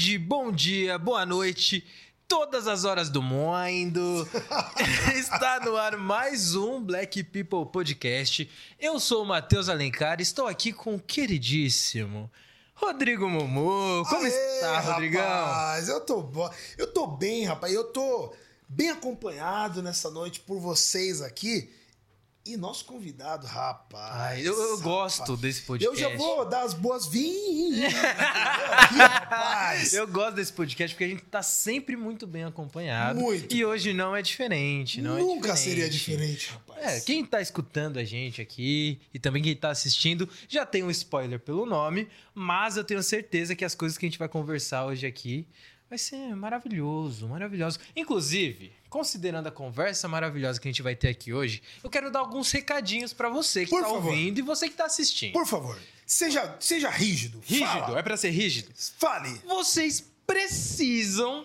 tarde, bom dia, boa noite, todas as horas do mundo. Está no ar mais um Black People Podcast. Eu sou o Matheus Alencar, estou aqui com o queridíssimo Rodrigo Momo. Como Aê, está, Rodrigão? Rapaz, eu tô, bo- eu tô bem, rapaz. Eu tô bem acompanhado nessa noite por vocês aqui. E nosso convidado, rapaz. Ai, eu, eu rapaz. gosto desse Eu podcast. já vou dar as boas-vindas. rapaz. Eu gosto desse podcast porque a gente tá sempre muito bem acompanhado. Muito. E hoje não é diferente, não Nunca é diferente. seria diferente, rapaz. É, quem tá escutando a gente aqui e também quem tá assistindo já tem um spoiler pelo nome, mas eu tenho certeza que as coisas que a gente vai conversar hoje aqui vai ser maravilhoso, maravilhoso. Inclusive, considerando a conversa maravilhosa que a gente vai ter aqui hoje, eu quero dar alguns recadinhos pra você que Por tá favor. ouvindo e você que tá assistindo. Por favor, seja, seja rígido. Rígido, Fala. é pra ser rígido? Fale. vocês precisam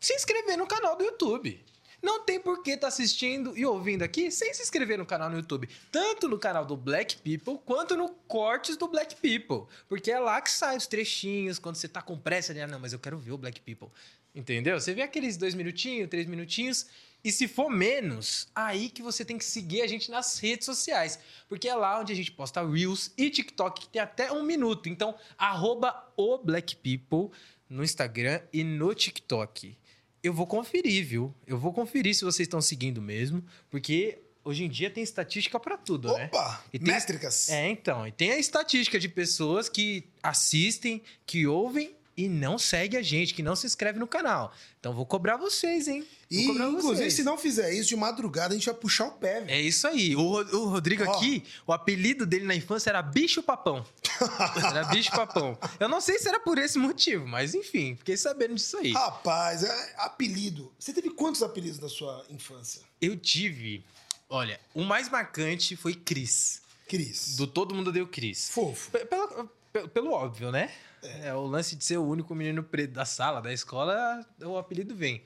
se inscrever no canal do YouTube. Não tem por que estar assistindo e ouvindo aqui sem se inscrever no canal no YouTube. Tanto no canal do Black People, quanto no Cortes do Black People. Porque é lá que saem os trechinhos, quando você tá com pressa, né? Não, mas eu quero ver o Black People. Entendeu? Você vê aqueles dois minutinhos, três minutinhos. E se for menos, aí que você tem que seguir a gente nas redes sociais. Porque é lá onde a gente posta Reels e TikTok, que tem até um minuto. Então, arroba o Black People no Instagram e no TikTok. Eu vou conferir, viu? Eu vou conferir se vocês estão seguindo mesmo. Porque hoje em dia tem estatística pra tudo, né? Opa, E tem- métricas. É, então. E tem a estatística de pessoas que assistem, que ouvem e não segue a gente, que não se inscreve no canal. Então vou cobrar vocês, hein? Vou E, cobrar inclusive, vocês. se não fizer isso, de madrugada a gente vai puxar o pé, velho. É isso aí. O, o Rodrigo Ó. aqui, o apelido dele na infância era Bicho Papão. era Bicho Papão. Eu não sei se era por esse motivo, mas enfim, fiquei sabendo disso aí. Rapaz, é apelido. Você teve quantos apelidos na sua infância? Eu tive. Olha, o mais marcante foi Cris. Cris. Do Todo Mundo Deu Cris. Fofo. Pe- Pelo, pe- pelo óbvio, né? É. o lance de ser o único menino preto da sala, da escola, o apelido vem.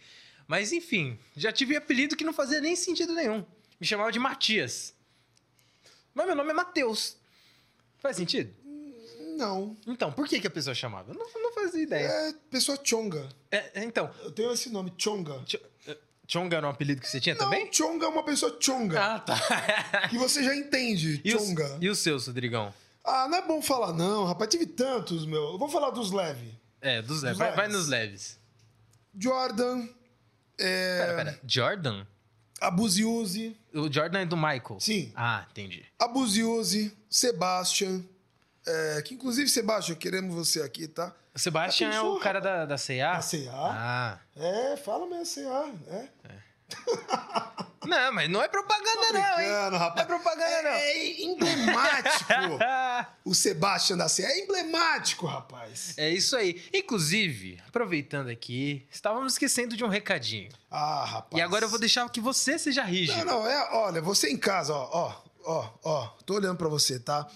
Mas enfim, já tive apelido que não fazia nem sentido nenhum. Me chamava de Matias. Mas meu nome é Matheus. Faz sentido? Não. Então, por que, que a pessoa chamava? Eu não, não fazia ideia. É pessoa chonga. É, é, então, Eu tenho esse nome, chonga. Ch- eh, Chonga era um apelido que você tinha Não, também? chonga é uma pessoa chonga. Ah, tá. Que você já entende, e, chonga. os, e o seu, Rodrigão? Ah, não é bom falar não, rapaz. Tive tantos, meu. Eu vou falar dos leves. É, dos leves. Vai, vai nos leves. Jordan, é... Pera, pera. Jordan? Abuziuse, O Jordan é do Michael? Sim. Ah, entendi. Abuziuse, Sebastian. é, que inclusive, Sebastian, queremos você aqui, tá? O Sebastian Já é o cara da, da CA? Da CA. Ah. É, fala mesmo, CA. É. Não, mas não é propaganda, não, hein? Brincando, Não é rapaz. propaganda, não. É emblemático. o Sebastian da CA é emblemático, rapaz. É isso aí. Inclusive, aproveitando aqui, estávamos esquecendo de um recadinho. Ah, rapaz. E agora eu vou deixar que você seja rígido. Não, não, é, olha, você em casa, ó, ó, ó, ó, tô olhando pra você, tá?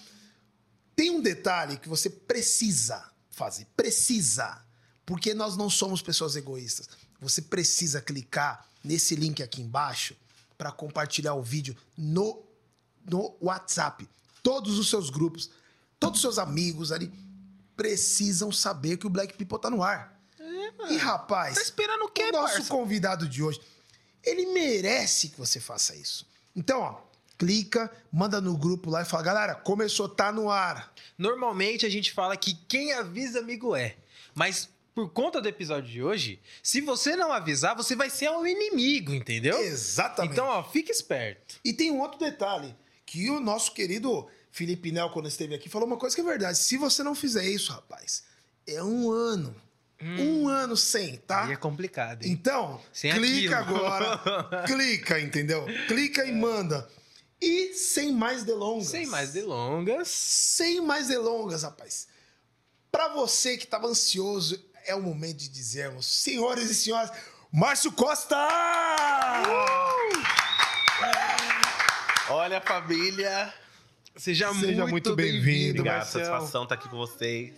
Tem um detalhe que você precisa fazer, precisa, porque nós não somos pessoas egoístas. Você precisa clicar nesse link aqui embaixo pra compartilhar o vídeo no, no WhatsApp. Todos os seus grupos, todos os seus amigos ali precisam saber que o Black People tá no ar. e rapaz, Tá esperando o quê, o nosso parça? convidado de hoje, ele merece que você faça isso. Então, ó, clica, manda no grupo lá e fala, galera, começou, tá no ar. Normalmente a gente fala que quem avisa amigo é. Mas por conta do episódio de hoje, se você não avisar, você vai ser um inimigo, entendeu? Exatamente. Então, ó, fica esperto. E tem um outro detalhe, que o nosso querido Felipe Nel, quando esteve aqui, falou uma coisa que é verdade. Se você não fizer isso, rapaz, é um ano. Um ano sem, tá? Aí é complicado, hein? Então, Sem clica aquilo. agora. clica, entendeu? Clica e manda. E sem mais delongas. Sem mais delongas. Sem mais delongas, rapaz. Pra você que tava ansioso, é o momento de dizermos, senhores e senhoras, Márcio Costa! Olha, família. Seja, Seja muito bem-vindo, Obrigado, Marcelo. satisfação estar aqui com vocês.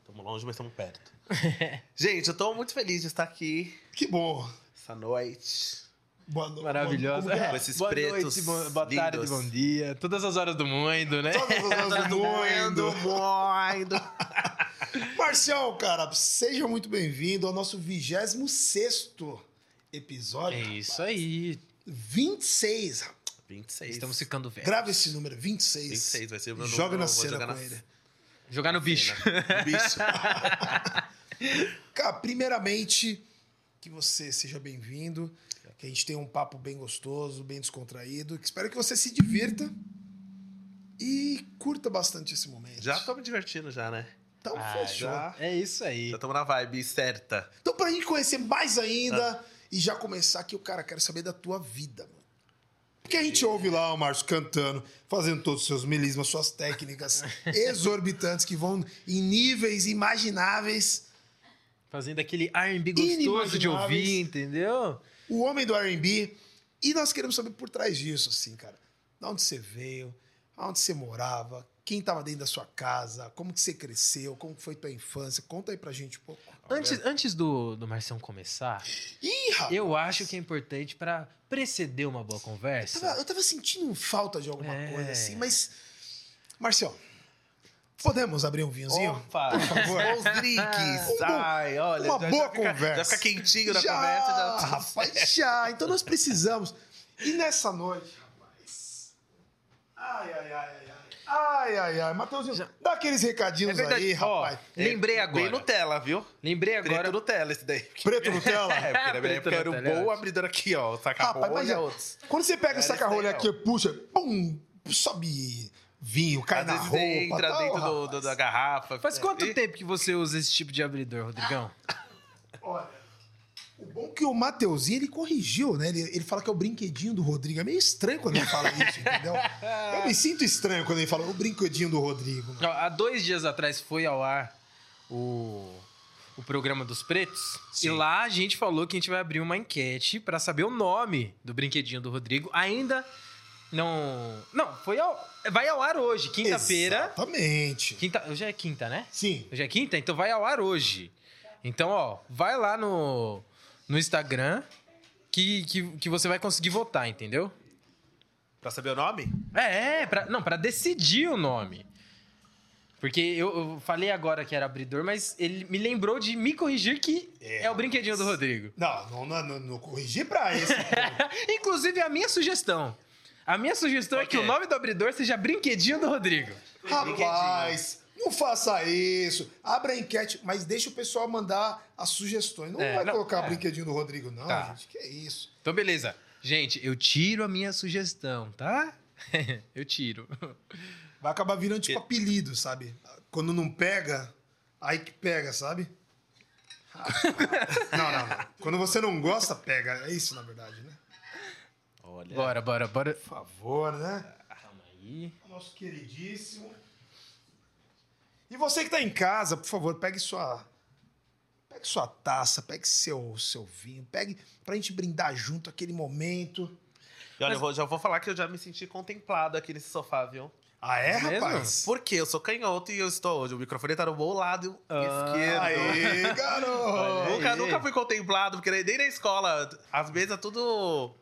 Estamos longe, mas estamos perto. Gente, eu tô muito feliz de estar aqui Que bom. essa noite. Boa noite. Maravilhosa. Como que é? Com esses boa pretos noite, bo- boa tarde, bom dia. Todas as horas do mundo, né? Todas as horas do mundo. mundo. Marcião, cara, seja muito bem-vindo ao nosso 26 episódio. É isso aí. 26. rapaz. 26. Estamos ficando velhos. Grava esse número, 26. 26 vai ser o meu Joga na cena jogar com na ele. Jogar no bicho. Bicho. Cara, primeiramente, que você seja bem-vindo, que a gente tenha um papo bem gostoso, bem descontraído. que Espero que você se divirta e curta bastante esse momento. Já tô me divertindo já, né? Então, Ah, fechou. já. É isso aí. Já estamos na vibe certa. Então, pra gente conhecer mais ainda e já começar aqui, o cara, quero saber da tua vida, mano. Porque a gente ouve lá o Márcio cantando, fazendo todos os seus melismas, suas técnicas exorbitantes que vão em níveis imagináveis. Fazendo aquele R&B gostoso de ouvir, entendeu? O homem do R&B. E nós queremos saber por trás disso, assim, cara. De onde você veio, aonde você morava, quem tava dentro da sua casa, como que você cresceu, como foi tua infância. Conta aí pra gente um pouco. Antes, antes do, do Marcião começar, Ih, rapaz! eu acho que é importante pra preceder uma boa Eu conversa. tava, eu tava sentindo falta de alguma É. coisa assim, mas. Marcial, podemos abrir um vinhozinho? Opa! Por favor. Os drinks! Um Ai, olha. uma já- já boa fica- conversa. Já fica quentinho na já, conversa. Já... rapaz, já. Então nós precisamos. E nessa noite, rapaz. Ai, ai, ai, ai, ai. Ai, ai, ai. Mateuzinho, dá aqueles recadinhos aí, Ó, rapaz. lembrei agora. Bem Nutella, viu? Lembrei agora. Preto Nutella esse daí. Preto Nutella? É, porque na minha Preto época era um é bom abridor aqui, ó. Saca Rapaz, rolha, mas é- outros. quando você pega Era o saca-rolha aqui, puxa, pum, sobe vinho, cai Às na vezes roupa. entra tal, dentro do- do- da garrafa. Faz quanto E- tempo que você usa esse tipo de abridor, Rodrigão? Olha, o bom é que o Mateuzinho, ele corrigiu, né? Ele, ele fala que é o brinquedinho do Rodrigo. É meio estranho quando ele fala isso, entendeu? Eu me sinto estranho quando ele fala o brinquedinho do Rodrigo. Ó, Há dois dias atrás foi ao ar o, o programa dos pretos. Sim. E lá a gente falou que a gente vai abrir uma enquete pra saber o nome do brinquedinho do Rodrigo. Ainda não. Não, foi ao, vai ao ar hoje, quinta-feira. Exatamente. Quinta, hoje é quinta, né? Sim. Hoje é quinta, então vai ao ar hoje. Então, ó, vai lá no, no Instagram que, que, que você vai conseguir votar, entendeu? Pra saber o nome? É, é pra, não, pra decidir o nome. Porque eu, eu falei agora que era abridor, mas ele me lembrou de me corrigir que é, É, o brinquedinho do Rodrigo. Não, não, não, não, não corrigi pra esse. Inclusive, a minha sugestão. A minha sugestão é que o nome do abridor seja Brinquedinho do Rodrigo. Rapaz, não faça isso. Abra a enquete, mas deixa o pessoal mandar as sugestões. Não É, vai não, colocar é. brinquedinho do Rodrigo, não, Tá. gente. Que é isso. Então, beleza. Gente, eu tiro a minha sugestão, tá? eu tiro. Vai acabar virando tipo apelido, sabe? Quando não pega, aí que pega, sabe? não, não, não. Quando você não gosta, pega. É isso, na verdade, né? Olha. Bora, bora, bora. Por favor, né? Calma aí. Nosso queridíssimo. E você que tá em casa, por favor, pegue sua. Pegue sua taça, pegue seu, seu vinho, pegue pra gente brindar junto aquele momento. E olha, eu vou- já vou falar que eu já me senti contemplado aqui nesse sofá, viu? Ah, é, Mesmo? rapaz? Porque eu sou canhoto e eu estou hoje. O microfone tá no meu lado Ah, esquerdo. Aê, garoto! Nunca, Aí. nunca fui contemplado, porque nem na escola, as mesas tudo.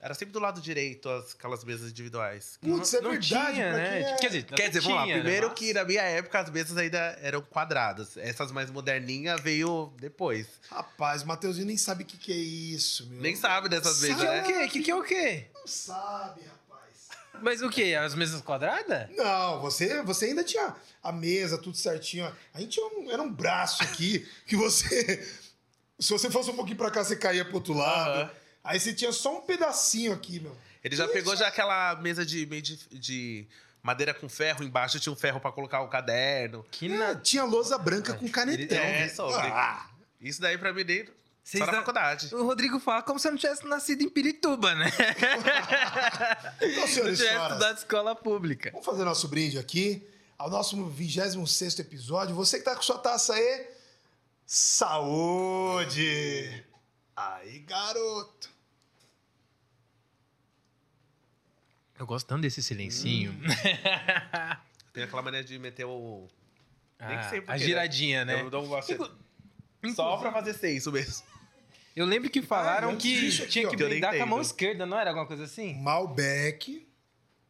Era sempre do lado direito, as- aquelas mesas individuais. Putz, é não verdade, tinha, pra né? quem é- Quer dizer, Quer dizer, vamos lá. tinha, né? Primeiro que na minha época as mesas ainda eram quadradas. Essas mais moderninhas veio depois. Rapaz, o Mateuzinho nem sabe o que, que é isso, meu. Nem sabe dessas Sabe? mesas, Que é né? o quê? Que que é o quê? Não sabe, rapaz. Mas o quê? As mesas quadradas? Não, você, você ainda tinha a mesa, tudo certinho. A gente tinha um- era um braço aqui que você. Se você fosse um pouquinho pra cá, você caía pro outro lado. Aí você tinha só um pedacinho aqui, meu. Ele já pegou já aquela mesa de, de, de madeira com ferro embaixo, tinha um ferro pra colocar o caderno. Que É, na... tinha lousa branca com canetão. É, velho. sobre. Ah, Isso daí pra mim nem só na faculdade. O Rodrigo fala como se eu não tivesse nascido em Pirituba, né? então, Se eu senhores e tivesse estudado escola pública. vamos fazer nosso brinde aqui ao nosso 26 episódio. Você que tá com sua taça aí, saúde! Aí, garoto! Eu gosto tanto desse silencinho. Tem aquela maneira de meter o. Nem Ah, sei por a quê, giradinha, né? Eu não gosto. Inclu- Só pra fazer ser isso mesmo. Eu lembro que falaram Ah, que aqui, tinha que eu nem brindar com a mão esquerda, não era alguma coisa assim? Malbec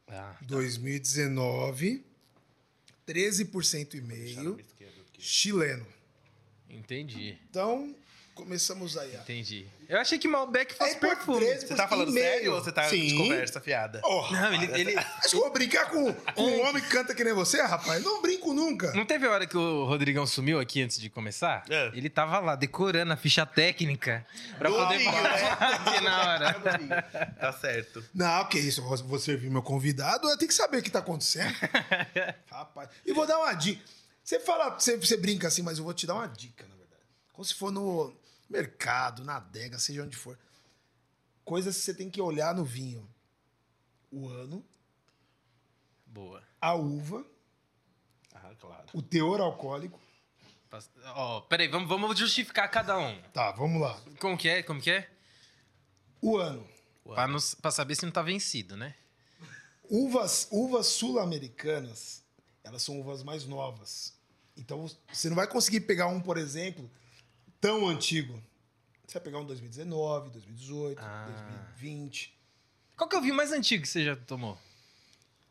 Ah. 2019, 13% e meio. chileno. Entendi, Então, começamos aí. entendi. Eu achei que Malbec fosse É perfume. 13, Você tá falando sério ou você tá de Sim. conversa fiada? Oh, Não, ele, ele- Acho que eu vou brincar com, com um homem que canta que nem você, rapaz? Não brinco nunca. Não teve hora que o Rodrigão sumiu aqui antes de começar? É. Ele tava lá decorando a ficha técnica pra poder falar aqui na hora. Tá certo. Não, que isso. eu Vou servir meu convidado, eu tenho que saber o que tá acontecendo. rapaz. E vou dar uma dica. Você fala, você, você brinca assim, mas eu vou te dar uma dica, na verdade. Como se for no mercado, na adega, seja onde for. Coisas que você tem que olhar no vinho. O ano, Boa. a uva, Ah, claro. o teor alcoólico. Ó, peraí, vamos, vamos justificar cada um. Tá, vamos lá. Como que é? Como que é? O ano. Pra, nos- pra saber se não tá vencido, né? Uvas, uvas sul-americanas, elas são uvas mais novas. Então você não vai conseguir pegar um, por exemplo, tão antigo. Você vai pegar um 2019, 2018, Ah. 2020. Qual que é o vinho mais antigo que você já tomou?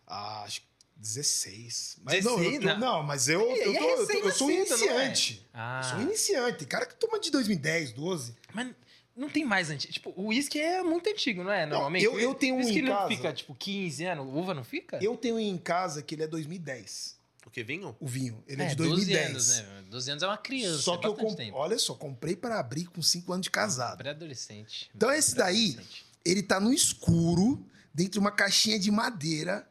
Ah, acho que 16. Mas 16, não, eu não. não, mas eu, eu, é tô- eu tô- eu sou um não é? iniciante. Ah. Eu sou um iniciante. Tem cara que toma de 2010, 12. Mas não tem mais antigo. Tipo, o uísque é muito antigo, não é? Normalmente. eu- eu tenho um em não casa. fica, tipo, 15 anos. Uva não fica? Eu tenho em casa que ele é 2010. O que, vinho? O vinho. Ele é, é, de 12 2010. anos, né? 12 anos é uma criança. Só é que eu comprei. tempo. Olha só, comprei para abrir com 5 anos de casado. Pré-adolescente. Então esse daí, ele tá no escuro, dentro de uma caixinha de madeira,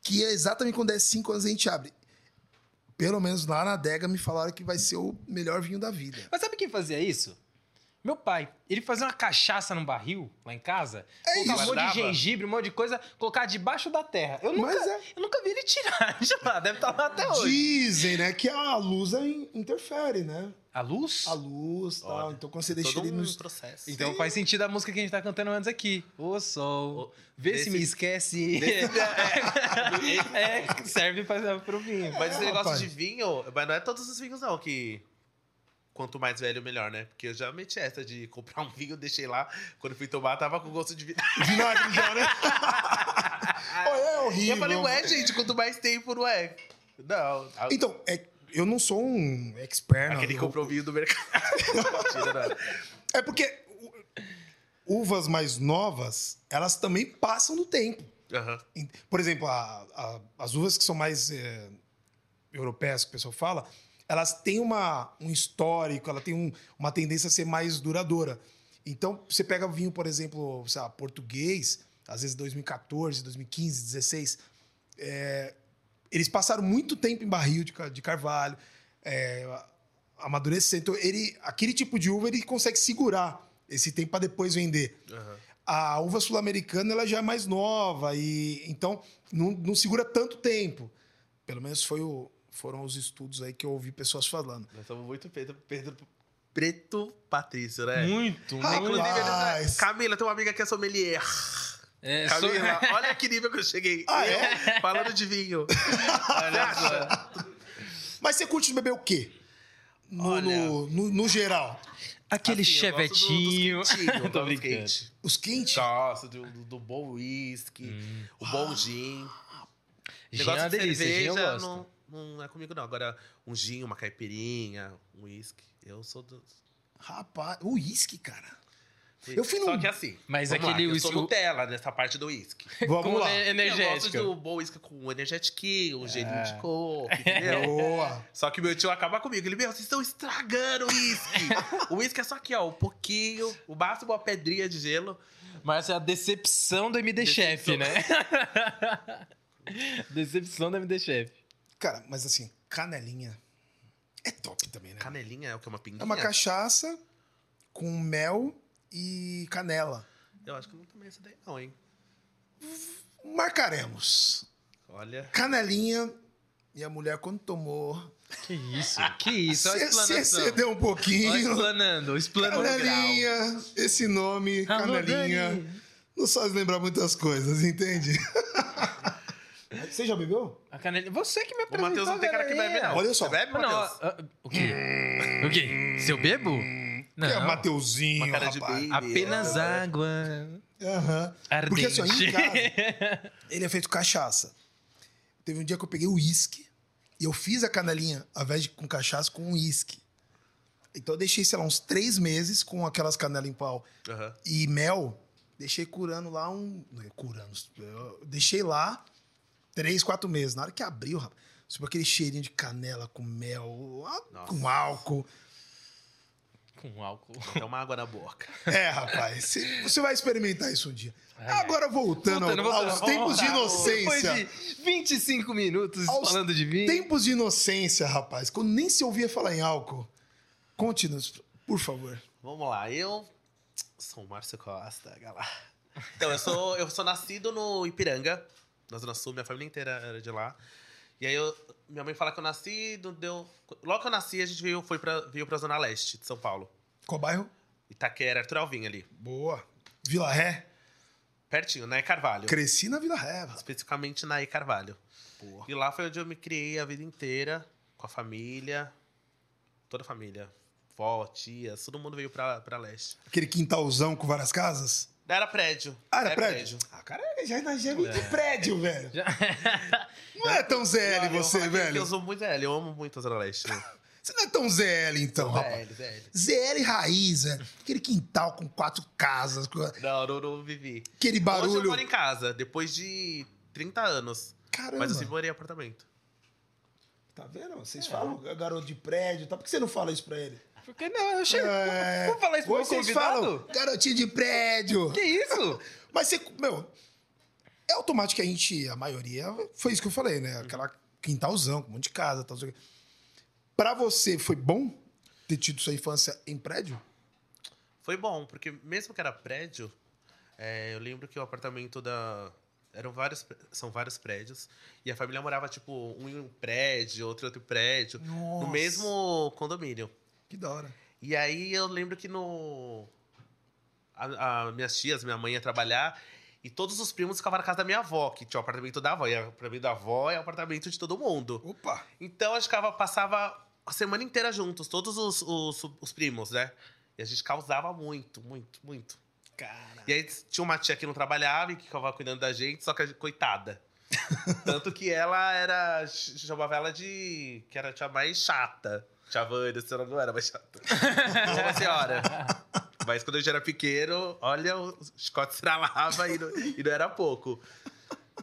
que é exatamente quando é 5 anos a gente abre. Pelo menos lá na adega me falaram que vai ser o melhor vinho da vida. Mas sabe quem fazia isso? Meu pai. Ele fazia uma cachaça num barril lá em casa. É isso. um monte de gengibre, um monte de coisa, colocar debaixo da terra. Eu nunca, Mas é. eu nunca vi ele tirar de lá. Deve estar lá até hoje. Dizem, né, que a luz in- interfere, né? A luz? A luz tal. Olha, Então quando você deixa Todo ele um no. processo. Então faz sentido a música que a gente tá cantando antes aqui. O sol. Vê se desse- me esquece. é, serve pra, pro vinho. Mas esse negócio rapaz. de vinho, mas não é todos os vinhos, não, que. Quanto mais velho, melhor, né? Porque eu já meti essa de comprar um vinho, deixei lá. Quando fui tomar, tava com gosto de vinho. Vinagre já, né? Pô, é E horrível. eu falei, ué, gente, quanto mais tempo, não é? Não. a- Então, é, eu não sou um expert. Aquele que comprou vinho do mercado. Mentira, não. É porque uvas mais novas, elas também passam no tempo. Em- Por exemplo, a- a- as uvas que são mais é, europeias, que o pessoal fala, elas têm uma, um histórico, ela tem um- uma tendência a ser mais duradoura. Então, você pega vinho, por exemplo, sei lá, português, às vezes 2014, 2015, 16, é, eles passaram muito tempo em barril de, de carvalho, é, amadurecer. Então, ele, aquele tipo de uva ele consegue segurar esse tempo para depois vender. aham. A uva sul-americana ela já é mais nova e então não, não segura tanto tempo. Pelo menos foi o- foram os estudos aí que eu ouvi pessoas falando. Nós somos muito Pedro, Pedro Preto Patrício, né? Muito, muito. Inclusive, ele- Camila, tem uma amiga que é sommelier. É, Camila, olha que nível que eu cheguei. Ah, é? Falando de vinho. Olha só. Mas você curte beber o quê? No, Olha. no, no- no geral. Aquele Assim, eu gosto do- dos chevetinho. eu Tô brincando. quentes. Os quentes? Gosto do, do, do bom whisky, o bom gin. Gin é Negócio uma de delícia, gin eu cerveja gosto. não, não é comigo, não. Agora, um gin, uma caipirinha, um whisky. Eu sou do. Rapaz, o uísque, cara. Eu fui Só num- que assim. Mas vamos lá, aquele Eu sou whisky- Nutella nessa parte do whisky. Vamos Com lá. e- Eu energético. gosto do bom whisky com energético, um gelinho Ah. de coco, entendeu? Boa. Só que meu tio acaba comigo. Ele, meu, vocês estão estragando o uísque. o uísque é só aqui, ó, um pouquinho, o máximo uma pedrinha de gelo. Mas essa é a decepção do MD Chef, Decepção. né? decepção do MD Chef. Cara, mas assim, canelinha é top também, né? Canelinha é o que? Uma pinguinha? É uma cachaça com mel e canela. Eu acho que eu não tomei essa daí não, hein? Marcaremos. Olha... Canelinha e a mulher quando tomou Que isso, que isso. Olha a se, se explanação. excedeu um Olha pouquinho. explanando, explanando o grau. Canelinha, esse nome, Alô, canelinha, Dani. nos faz lembrar muitas coisas, entende? Você já bebeu? A canelinha. Você que me O apresentou. Matheus não tem cara que bebe, não. Olha só. Você bebe, não, Matheus? ah, o quê? O quê? Se eu bebo? Que é Não. Mateuzinho, Uma cara de rapaz. baby. Apenas é. água. Aham. Ardente. Porque assim, ó, em casa, ele é feito cachaça. Teve um dia que eu peguei o uísque, E eu fiz a canelinha, ao invés de com cachaça, com uísque. Então eu deixei, sei lá, uns três meses com aquelas canelas em pau Aham. e mel. Deixei curando lá um. não é Curando. eu deixei lá três, quatro meses. Na hora que abriu, rapaz, subiu aquele cheirinho de canela com mel, Nossa. com álcool. Com álcool. Até uma água na boca. É, rapaz, você- você vai experimentar isso um dia. Ai. Agora voltando, Voltando, voltando, aos tempos de voltar. inocência. Depois de 25 minutos Aos falando de vinho. Tempos de inocência, rapaz. Quando nem se ouvia falar em álcool. Conte-nos, por favor. Vamos lá, eu sou o Márcio Costa, galera. Então, eu sou, eu sou nascido no Ipiranga, na Zona Sul, minha família inteira era de lá. E aí, eu, minha mãe fala que eu nasci, não deu... Logo que eu nasci, a gente veio, foi pra, veio pra Zona Leste de São Paulo. Qual bairro? Itaquera, Arthur Alvim ali. Boa. Vila Ré. Pertinho, na E Carvalho. Cresci na Vila Ré. rapaz. Especificamente na E Carvalho. Boa. E lá foi onde eu me criei a vida inteira, com a família, toda a família. Vó, tias, todo mundo veio pra, pra leste. Aquele quintalzão com várias casas. Era prédio. Ah, era prédio? Ah, cara, já, já é muito prédio, velho. Não é tão ZL eu você, que velho. Eu sou muito ZL, eu amo muito a Zona Leste. Você não é tão ZL, então, rapaz. ZL, ZL. ZL raiz, velho. Aquele quintal com quatro casas, Não, não, não vivi. aquele Hoje eu barulho. moro em casa, depois de 30 anos. Caramba. Mas eu sempre morei em apartamento. Tá vendo? Vocês falam garoto de prédio, tá? Por que você não fala isso pra ele? Por que não? Eu chego. É, Vamos falar isso pro meu vocês convidado? falam garotinho de prédio. Que isso? Mas você, meu, é automático que a gente, a maioria, foi isso que eu falei, né? Aquela quintalzão, com um monte de casa, tal. não sei o quê. Pra você, foi bom ter tido sua infância em prédio? Foi bom, porque mesmo que era prédio, é, eu lembro que o apartamento da. Eram vários. São vários prédios. E a família morava, tipo, um em um prédio, outro em outro prédio. Nossa. No mesmo condomínio. Que da hora. E aí eu lembro que no. A, a- minhas tias, minha mãe ia trabalhar. E todos os primos ficavam na casa da minha avó, que tinha o apartamento da avó. E o apartamento da avó é o apartamento de todo mundo. Opa! Então a gente ficava, passava a semana inteira juntos, todos os, os, os primos, né? E a gente causava muito, muito, muito. Cara. E aí tinha uma tia que não trabalhava e que ficava cuidando da gente, só que a gente- coitada. Tanto que ela era. ch- chamava ela de. que era a tia mais chata. Tia Vânia, a senhora não era mais chata. Uma senhora. Mas quando a gente era pequeno, olha, o chicote estralava e não, e não era pouco.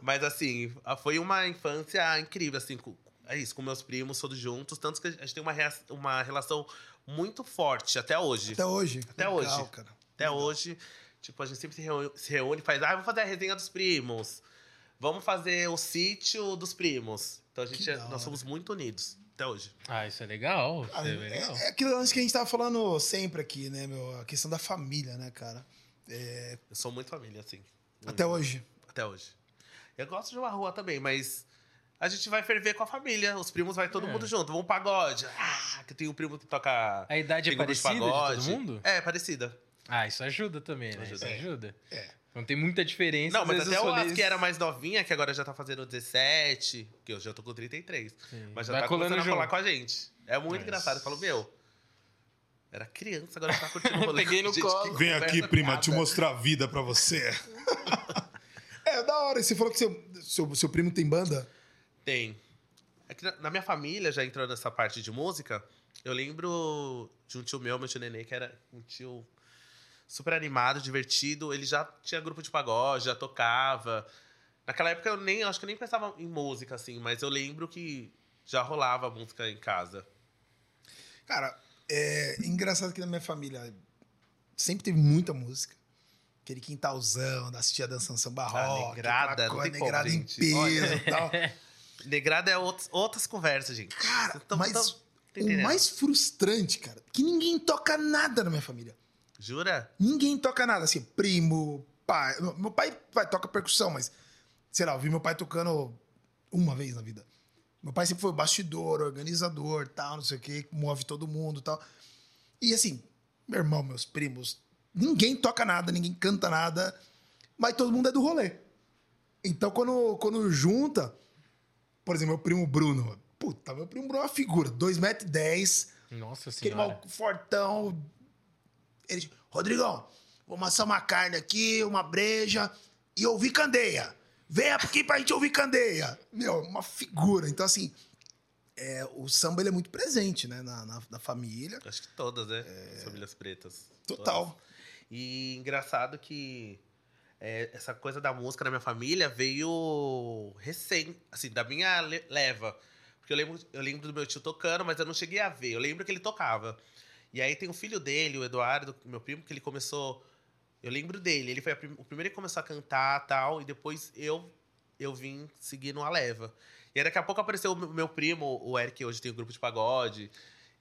Mas assim, foi uma infância incrível, assim, com, é isso, com meus primos, todos juntos. Tanto que a gente tem uma, rea- uma relação muito forte até hoje. Até hoje. Até Legal, hoje. Cara. Até hoje, tipo, a gente sempre se reúne, se reúne e faz, ah, vamos fazer a resenha dos primos. Vamos fazer o sítio dos primos. Então a gente, é- nós somos muito unidos até hoje. Ah, isso é legal. Isso Ah, é legal. É, é aquilo antes que a gente tava falando sempre aqui, né, meu? A questão da família, né, cara? É, Eu sou muito família, assim. até hoje. Até hoje. Eu gosto de uma rua também, mas a gente vai ferver com a família. Os primos vai todo É. mundo junto. Vamos pagode. Ah, que tem um primo que toca. A idade é parecida de todo mundo? É, parecida. Ah, isso ajuda também, né? Ajuda. Isso ajuda. É. Não tem muita diferença. Não, mas até o- as rolês- que era mais novinha, que agora já tá fazendo 17, que eu já tô com 33. Sim. Mas já Vai tá começando a falar com a gente. É muito Mas- engraçado. Eu falo, meu. Era criança, agora tá curtindo o rolê. Peguei no gente colo. Vem aqui, prima, piada. te mostrar a vida pra você. é, da hora. Você falou que seu, seu, seu primo tem banda? Tem. É que na, minha família, já entrando nessa parte de música, eu lembro de um tio meu, meu tio Nenê, que era um tio super animado, divertido. Ele já tinha grupo de pagode, já tocava. Naquela época eu nem, acho que eu nem pensava em música, assim, mas eu lembro que já rolava música em casa. Cara, é engraçado que na minha família sempre teve muita música. Aquele quintalzão, da tia dançando samba rock. negrada, coisa, tem como, negrada em gente. peso Olha. e tal. Negrada é outros, outras conversas, gente. Cara, tão- mas tão- o mais frustrante, cara, que ninguém toca nada na minha família. Jura? Ninguém toca nada, assim, primo, pai. Meu pai vai, toca percussão, mas, sei lá, eu vi meu pai tocando uma vez na vida. Meu pai sempre foi bastidor, organizador, tal, não sei o quê, move todo mundo tal. E assim, meu irmão, meus primos, ninguém toca nada, ninguém canta nada, mas todo mundo é do rolê. Então, quando, quando junta, por exemplo, meu primo Bruno, puta, meu primo Bruno é uma figura, 2,10m, Nossa Aquele senhora. mal fortão. Ele disse, Rodrigão, vou amassar uma carne aqui, uma breja e ouvir candeia. Venha aqui pra gente ouvir candeia. Meu, uma figura. Então, assim, é, o samba ele é muito presente, né? Na, na, na família. Acho que todas, né? As famílias pretas. Total. Todas. E engraçado que é, essa coisa da música na minha família veio recém, assim, da minha le- leva. Porque eu lembro, eu lembro do meu tio tocando, mas eu não cheguei a ver. Eu lembro que ele tocava. E aí tem o filho dele, o Eduardo, meu primo, que ele começou. Eu lembro dele. Ele foi prim- o primeiro que começou a cantar tal. E depois eu eu vim seguindo a leva. E aí daqui a pouco apareceu o meu- primo, o Eric, que hoje tem o grupo de pagode.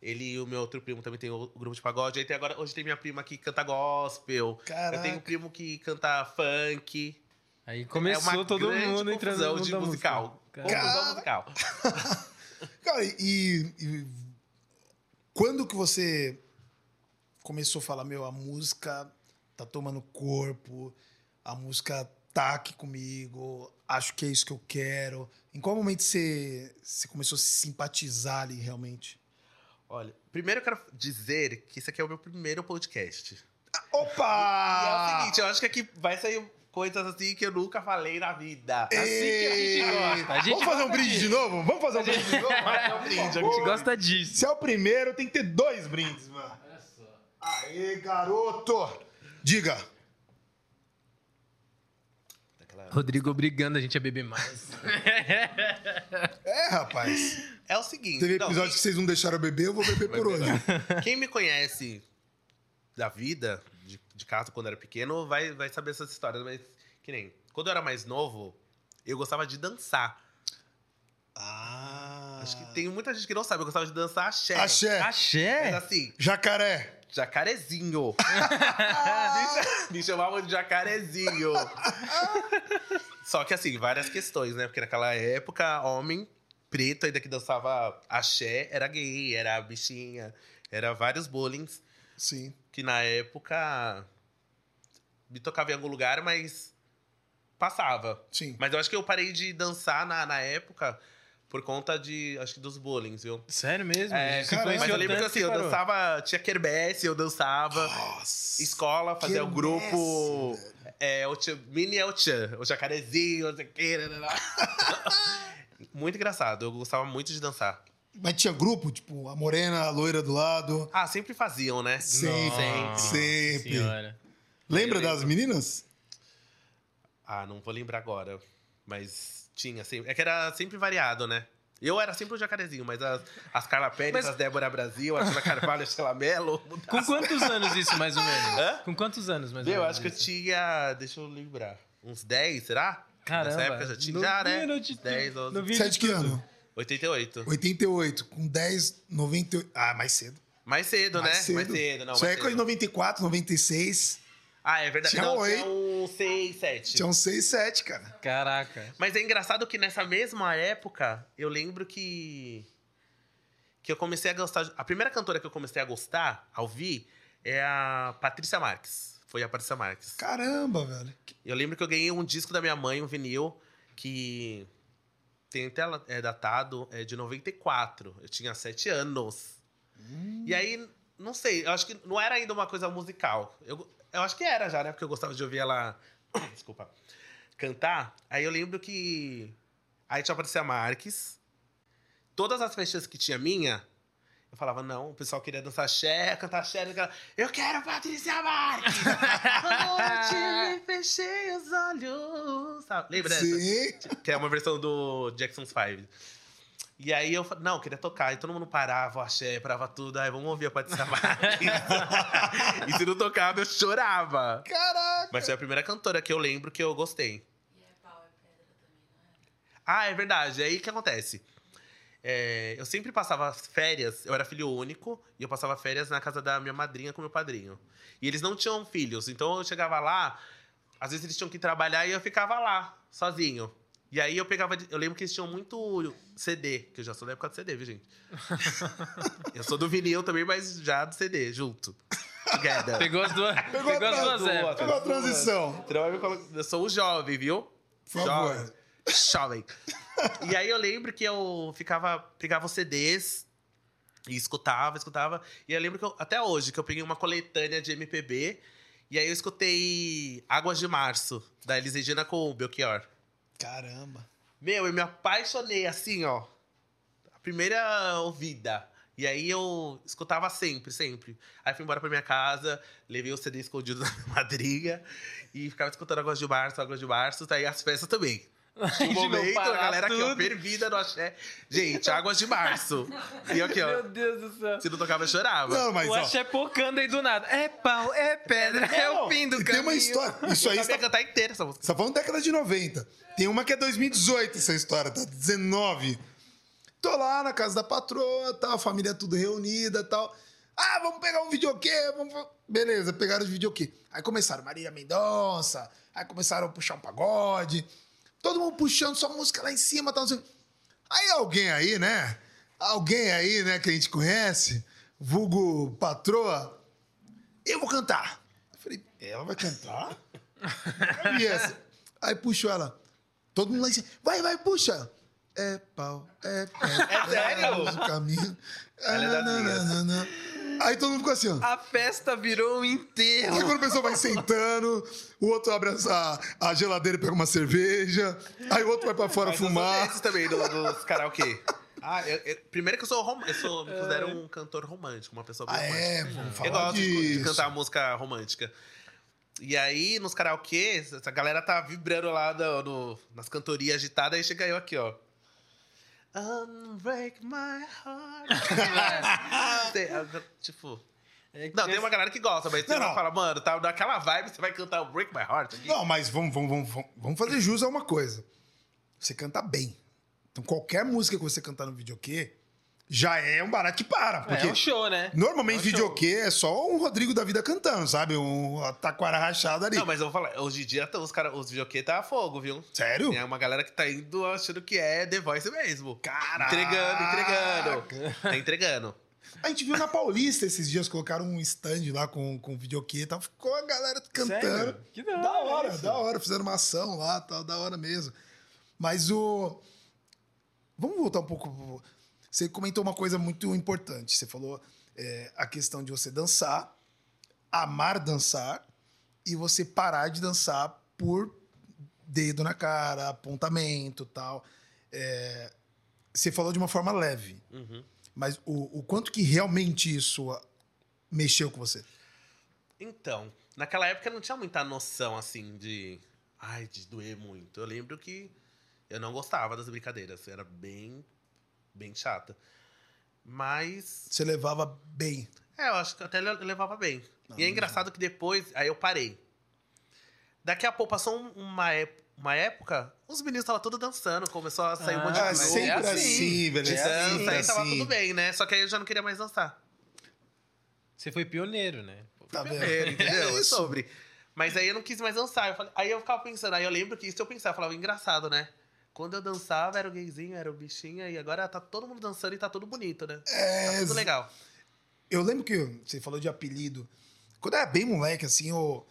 Ele e o meu outro primo também tem o grupo de pagode. Aí tem agora, hoje tem minha prima que canta gospel. Caraca. Eu tenho um primo que canta funk. Aí é começou uma todo mundo entrando no mundo musical. música. Cara. Confusão musical. Cara, e, e quando que você começou a falar, meu, a música tá tomando corpo, a música tá aqui comigo, acho que é isso que eu quero. Em qual momento você, você começou a se simpatizar ali realmente? Olha, primeiro eu quero dizer que esse aqui é o meu primeiro podcast. Opa! E é o seguinte, eu acho que aqui vai sair coisas assim que eu nunca falei na vida. Assim que a gente gosta. A gente Vamos fazer um brinde de novo? Vamos fazer um brinde de novo? É um brinde, A gente gosta disso. Se é o primeiro, tem que ter dois brindes, mano. Olha só. Aê, garoto! Diga. Rodrigo obrigando a gente a beber mais. É, rapaz. É o seguinte. Teve não, episódio que vocês não deixaram eu beber, eu vou beber por hoje. Quem me conhece da vida, de, casa, quando era pequeno, vai, vai saber essas histórias. Mas, que nem, quando eu era mais novo, eu gostava de dançar. Ah. Acho que tem muita gente que não sabe, eu gostava de dançar axé. Axé. Axé? Mas assim, Jacaré. jacarezinho. me, me chamavam de jacarezinho. Só que assim, várias questões, né? Porque naquela época, homem preto ainda que dançava axé era gay, era bichinha, era vários bullying Sim. Que na época me tocava em algum lugar, mas passava. Sim. Mas eu acho que eu parei de dançar na, na época por conta de, acho que dos bullying, viu? Sério mesmo? É, Isso caramba, mas eu lembro que assim, eu parou. dançava, tinha quermesse, eu dançava, Nossa. escola, fazia o grupo, é, o tchan, mini El Tchan, o jacarezinho, não sei o que. Muito engraçado, eu gostava muito de dançar. Mas tinha grupo, tipo, a morena, a loira do lado. Ah, sempre faziam, né? Sempre. Sempre. Sempre. Senhora. Lembra das meninas? Ah, não vou lembrar agora. Mas tinha sempre. É que era sempre variado, né? Eu era sempre o jacarezinho, mas as, as Carla Pérez, Mas- as Débora Brasil, a Tina Carvalho, a Sheila Mello. Com quantos anos isso, mais ou menos? Hã? Com quantos anos, mais ou Meu, eu menos? acho que eu tinha. Deixa eu lembrar. Uns 10, será? Caramba. Nessa época já tinha. Já, né? De- 10, 11. novinho Você é de que tudo. ano? 88. 88. Com 10, 98. Ah, mais cedo. Mais cedo, mais né? cedo. Mais cedo, não. Isso é coisa de cedo. 94, 96. Ah, é verdade. Tinha não, oito. tinha um 6, 7. Tinha uns 6, 7, cara. Caraca. Mas é engraçado que nessa mesma época, eu lembro que. Que eu comecei a gostar. A primeira cantora que eu comecei a gostar, a ouvir, é a Patrícia Marques. Foi a Patrícia Marques. Caramba, velho. Eu lembro que eu ganhei um disco da minha mãe, um vinil, que tem até é datado, é de 94. Eu tinha 7 anos. E aí, não sei, eu acho que não era ainda uma coisa musical. Eu, eu acho que era já, né? Porque eu gostava de ouvir ela. Desculpa. Cantar. Aí eu lembro que. Aí tinha a Patrícia Marques. Todas as festas que tinha minha, eu falava, não, o pessoal queria dançar axé, cantar axé. Eu quero Patrícia Marques! Quando eu te fechei os olhos. Sabe? Lembra dessa? Sim. Que é uma versão do Jackson's Five. E aí eu falei, não, eu queria tocar. E todo mundo parava, o axé, parava tudo. Aí vamos ouvir a Patrícia Marques. e se não tocava, eu chorava. Caraca. Mas foi a primeira cantora que eu lembro que eu gostei. E é pau é pedra também, não é? Ah, é verdade. Aí o que acontece? É, eu sempre passava férias, eu era filho único, e eu passava férias na casa da minha madrinha com meu padrinho. E eles não tinham filhos, então eu chegava lá, às vezes eles tinham que trabalhar e eu ficava lá, sozinho. E aí eu pegava. Eu lembro que eles tinham muito CD, que eu já sou da época do CD, viu, gente? eu sou do vinil também, mas já do CD, junto. Together. Pegou as duas, pegou, a as duas tra- épocas. Pegou a transição. Então eu sou o jovem, viu? Por favor. Jovem. Jovem. E aí eu lembro que eu ficava, pegava os CDs e escutava, escutava. E eu lembro que eu- até hoje que eu peguei uma coletânea de MPB e aí eu escutei Águas de Março, da Elis Regina com o Belchior. Caramba. Meu, eu me apaixonei assim, ó. primeira ouvida. E aí eu escutava sempre, sempre. Aí fui embora pra minha casa, levei o CD escondido da minha madrinha e ficava escutando Águas de Março, Águas de Março, tá aí as festas também. Um momento, a galera aqui, ó, fervida no axé. Gente, Águas de Março. E aqui, ó, Meu Deus do céu. se não tocava, eu chorava. Não, mas o ó, axé pocando aí do nada. É pau, é pedra, é o fim do e caminho. tem uma história. Isso aí eu você sabia tá, cantar inteira essa música. você tá falando década de 90. Tem uma que é 2018 essa história, tá? 19. Tô lá na casa da patroa, tal, a família tudo reunida tal. Ah, vamos pegar um videokê, vamos... Beleza, pegaram os videokê. Aí começaram Marília Mendonça, aí começaram a puxar um pagode. Todo mundo puxando sua música lá em cima, quê. Aí alguém aí, né? Alguém aí, né, que a gente conhece, vulgo patroa, eu vou cantar. Eu falei, ela vai cantar? e essa? Aí puxou ela. Todo mundo lá em cima. Vai, vai, puxa. É pau, é pau. É sério? o caminho. Ela é minhas. Nananana. Aí todo mundo ficou assim, ó. A festa virou um Aí enterro. quando a pessoa vai sentando, o outro abre a, a geladeira e pega uma cerveja. Aí o outro vai pra fora Mas eu fumar. desses também, do, dos karaokê. Ah, eu- eu- primeiro que eu sou, rom, eu sou, me considero um cantor romântico, uma pessoa Ah, romântica. é, vamos Eu falar gosto de, de cantar música romântica. E aí, nos karaokês, essa galera tá vibrando lá no, no- nas cantorias agitadas, aí chega eu aqui, ó. Unbreak my heart. Tem- eu- tipo. É Não, tem uma galera que gosta, mas Não, uma não. fala, mano, tá naquela vibe, você vai cantar o Break My Heart aqui. Não, mas vamos, vamos, vamos, vamos- vamos fazer jus a uma coisa. Você canta bem. Então qualquer música que você cantar no videokê já é um barato que para. Porque É um show, né? normalmente É um videokê é só um Rodrigo da vida cantando, sabe? Um taquara rachado ali. Não, mas eu vou falar, hoje em dia tá- os, cara, os videokê tá a fogo, viu? Sério? Tem uma galera que tá indo achando que é The Voice mesmo. Caraca! Entregando, entregando. Tá entregando. A gente viu na Paulista esses dias, colocaram um stand lá com, com videokê e tal. Ficou a galera cantando. Sério? Que da hora Da hora, isso. da hora. Fizeram uma ação lá, tal, da hora mesmo. Mas o. Vamos voltar um pouco. Você comentou uma coisa muito importante. Você falou é, a questão de você dançar, amar dançar e você parar de dançar por dedo na cara, apontamento tal. É, você falou de uma forma leve. Uhum. Mas o, o quanto que realmente isso ah, mexeu com você? Então, naquela época eu não tinha muita noção, assim, de... Ai, de doer muito. Eu lembro que eu não gostava das brincadeiras. Era bem, bem chata. Mas... Você levava bem. É, eu acho que até le- levava bem. e é engraçado que depois, aí eu parei. Daqui a pouco passou um- uma, ép- uma época, os meninos estavam todos dançando, começou a sair um monte de Ah, Ah, grupo sempre é assim, assim. velho. de é dança, assim, aí tava assim. tudo bem, né? Só que aí eu já não queria mais dançar. Você foi pioneiro, né? Tá vendo? Primeiro, entendeu? É É sobre. Mas aí eu não quis mais dançar. Eu falei- aí eu ficava pensando, aí eu lembro que isso eu pensava, eu falava, engraçado, né? Quando eu dançava, era o gayzinho, era o bichinho, e agora tá todo mundo dançando e tá tudo bonito, né? É, Tá tudo legal. Eu lembro que você falou de apelido. Quando eu era bem moleque, assim, eu,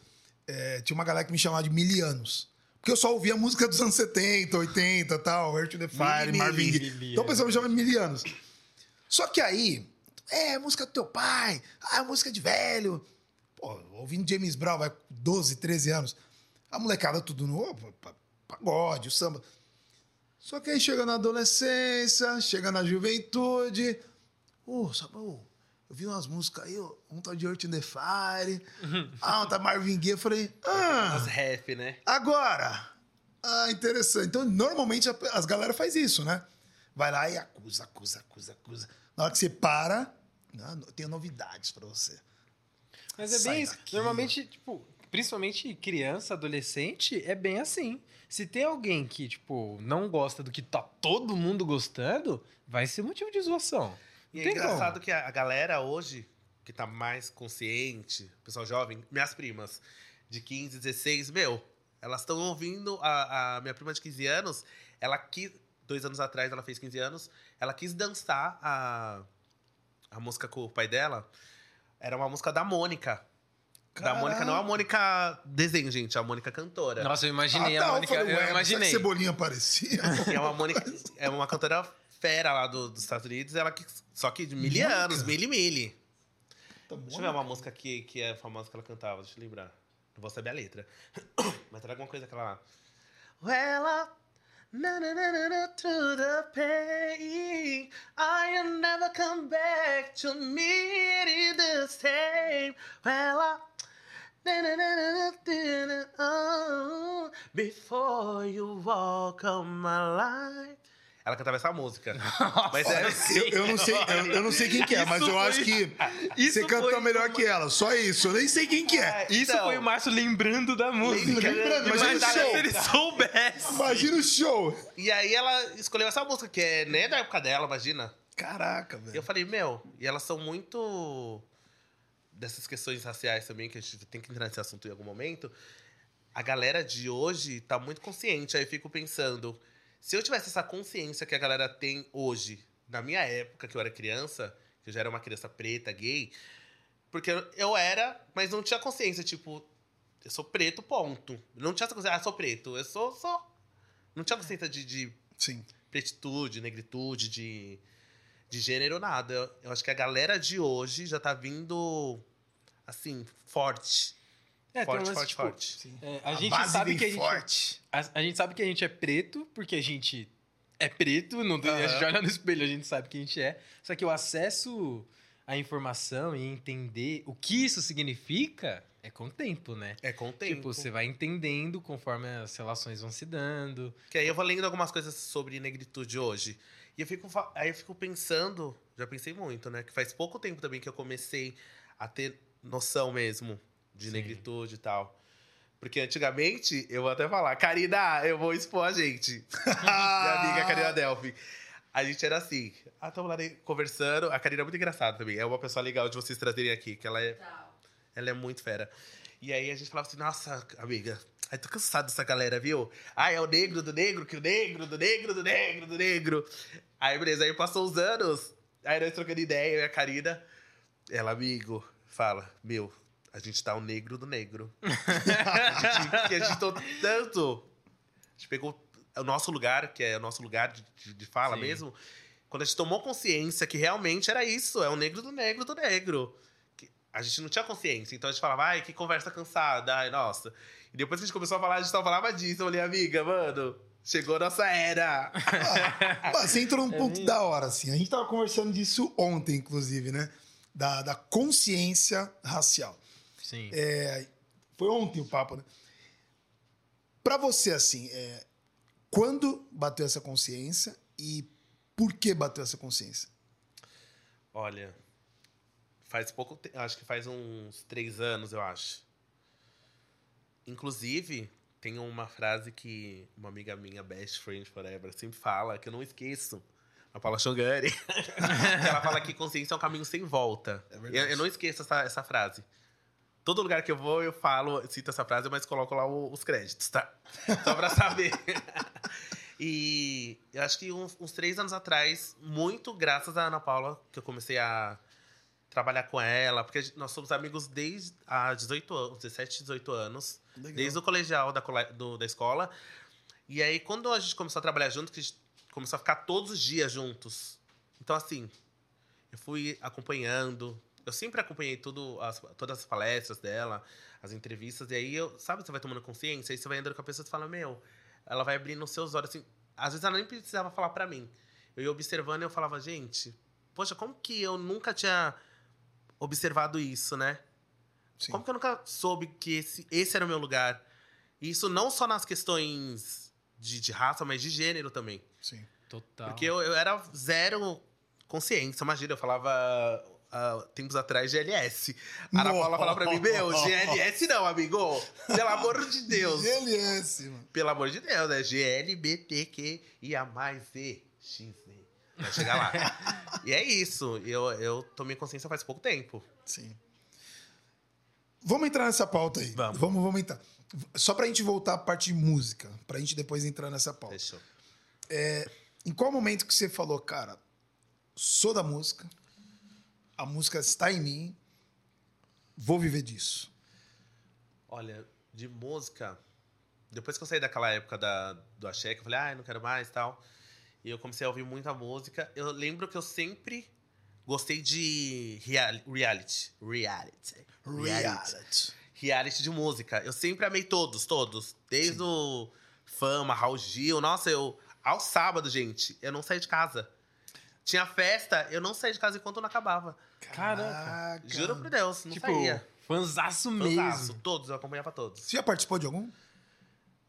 é, tinha uma galera que me chamava de Milianos. Porque eu só ouvia música dos anos 70, 80 tal, Earth to the Fire, Mili, Marvin Gaye. Então o é. pessoal me chama de Milianos. Só que aí, é, música do teu pai, ah, música de velho. Pô, ouvindo James Brown, vai com 12, 13 anos. A molecada tudo no pa- pa- pagode, o samba. Só que aí chega na adolescência, chega na juventude. Ô, sabe, ô, eu vi umas músicas aí, ó, um tá de Earth in the Fire, ah, um tá Marvin Gaye. Eu falei, ah, As rap, né? agora. Ah, interessante. Então, normalmente as galera faz isso, né? Vai lá e acusa, acusa, acusa, acusa. Na hora que você para, ah, eu tenho novidades pra você. Mas é Sai bem isso. daqui, Normalmente, tipo, principalmente criança, adolescente, é bem assim. Se tem alguém que, tipo, não gosta do que tá todo mundo gostando, vai ser motivo de zoação. E é engraçado que a galera hoje, que tá mais consciente, pessoal jovem, minhas primas de 15, 16, meu, elas estão ouvindo a, a minha prima de 15 anos, ela quis, dois anos atrás ela fez 15 anos, ela quis dançar a, a música com o pai dela, era uma música da Mônica. Da Caraca. Mônica, não a Mônica desenho, gente, a Mônica cantora. Nossa, eu imaginei Ah, tá, a eu Mônica. falei, Eu, ué, mas será que imaginei. Cebolinha aparecia? E é uma Mônica, é uma cantora fera lá do- dos Estados Unidos, ela que, só que de mil anos, mil e mil. Tá Deixa eu ver uma música que, que é famosa que ela cantava, deixa eu lembrar. Não vou saber a letra. Mas era alguma coisa que ela. Well, Na, na, na, na, na, through the pain, I'll never come back to it the same. Well, I... before you walk on my life. Ela cantava essa música. Mas. Eu, eu não sei, eu, eu não sei quem que é, mas Isso eu acho foi- que isso você canta foi melhor que ela. Só isso. Eu nem sei quem que é. Isso Então. foi o Márcio lembrando da música. Lembrando, imagina o show. se ele soubesse. Imagina o show. E aí ela escolheu essa música, que é nem da época dela, imagina. Caraca, E eu velho. falei, meu, e elas são muito dessas questões raciais também, que a gente tem que entrar nesse assunto em algum momento. A galera de hoje tá muito consciente. Aí eu fico pensando, se eu tivesse essa consciência que a galera tem hoje, na minha época, que eu era criança, que eu já era uma criança preta, gay, porque eu- era, mas não tinha consciência, tipo, eu sou preto, ponto. Não tinha essa consciência, ah, sou preto, eu sou, sou. Não tinha consciência de- de Sim. pretitude, negritude, de, de gênero, nada. Eu, eu acho que a galera de hoje já tá vindo, assim, forte. É, forte, lance, forte, tipo, forte. é, a, A gente base sabe que a gente, forte. a, a gente sabe que a gente é preto, porque a gente é preto, não tem- a gente olha no espelho, a gente sabe que a gente é. Só que o acesso à informação e entender o que isso significa é com o tempo, né? É com o tempo. Tipo, você vai entendendo conforme as relações vão se dando. Que aí eu vou lendo algumas coisas sobre negritude hoje. E eu fico, aí eu fico pensando, já pensei muito, né? Que faz pouco tempo também que eu comecei a ter noção mesmo de Sim. negritude e tal. Porque antigamente, eu vou até falar, Karina, eu vou expor a gente. Minha amiga Karina Delphi. A gente era assim, ah, tamo lá conversando. A Karina é muito engraçada também. É uma pessoa legal de vocês trazerem aqui, que ela é ela é muito fera. E aí a gente falava assim, nossa, amiga, ai, tô cansado dessa galera, viu? Ai, é o negro do negro, que o negro do negro do negro do negro. Aí, beleza, aí passou os anos, aí nós trocando ideia, eu e a Karina, ela, amigo, fala, meu, a gente tá o negro do negro. a gente, que a gente tô tanto... A gente pegou o nosso lugar, que é o nosso lugar de, de- de fala Sim. mesmo, quando a gente tomou consciência que realmente era isso, é o negro do negro do negro. Que A gente não tinha consciência, então a gente falava, ai, que conversa cansada, ai, nossa. E depois que a gente começou a falar, a gente só falava disso. Eu falei, amiga, mano, chegou nossa era. Mas você entrou num ponto da hora, assim. A gente tava conversando disso ontem, inclusive, né? Da, da consciência racial. Sim. É, foi ontem o papo, né? Pra você, assim, é, quando bateu essa consciência e por que bateu essa consciência? Olha, faz pouco tempo, acho que faz uns três anos, eu acho. Inclusive, tem uma frase que uma amiga minha, best friend forever, sempre fala, que eu não esqueço. A Paula Chongani. que ela fala que consciência é um caminho sem volta. É eu, eu não esqueço essa, essa frase. Todo lugar que eu vou, eu falo, cito essa frase, mas coloco lá o- os créditos, tá? Só pra saber. e eu acho que uns, uns três anos atrás, muito graças à Ana Paula, que eu comecei a trabalhar com ela, porque nós somos amigos desde há 18 anos, 17, 18 anos, desde o colegial da, do- da escola. E aí, quando a gente começou a trabalhar junto, que a gente começou a ficar todos os dias juntos. Então, assim, eu fui acompanhando. Eu sempre acompanhei tudo, as- todas as palestras dela, as entrevistas. E aí, eu, sabe, você vai tomando consciência, aí você vai andando com a pessoa e fala, meu, ela vai abrindo os seus olhos, assim. Às vezes ela nem precisava falar pra mim. Eu ia observando e eu falava, gente, poxa, como que eu nunca tinha observado isso, né? Sim. Como que eu nunca soube que esse, esse era o meu lugar? E isso não só nas questões de, de raça, mas de gênero também. Sim. Total. Porque eu, eu era zero consciência. Imagina, eu falava ah, tempos atrás GLS. A Ana. Paula falava pra mim, meu, GLS não, amigo. Pelo amor de Deus. GLS, mano. Pelo amor de Deus, né? GLBTQIA mais E. XZ. Vai chegar lá. e é isso. Eu, eu tomei consciência faz pouco tempo. Sim. Vamos entrar nessa pauta aí. Vamos. Vamos, vamos entrar. Só pra gente voltar à parte de música, pra gente depois entrar nessa pauta. Fechou. Em qual momento que você falou, cara, sou da música, a música está em mim, vou viver disso? Olha, de música, depois que eu saí daquela época da, do axé, que eu falei, ah, não quero mais e tal, e eu comecei a ouvir muita música, eu lembro que eu sempre gostei de reali- reality. Reality. Reality. Reality de música. Eu sempre amei todos, todos. Desde o Fama, Raul Gil. Nossa, eu. Ao sábado, gente, eu não saí de casa. Tinha festa, eu não saí de casa enquanto não acabava. Caraca. Juro por Deus, não Tipo, saía. fanzaço Fanzaço, mesmo. Todos, eu acompanhava todos. Você já participou de algum?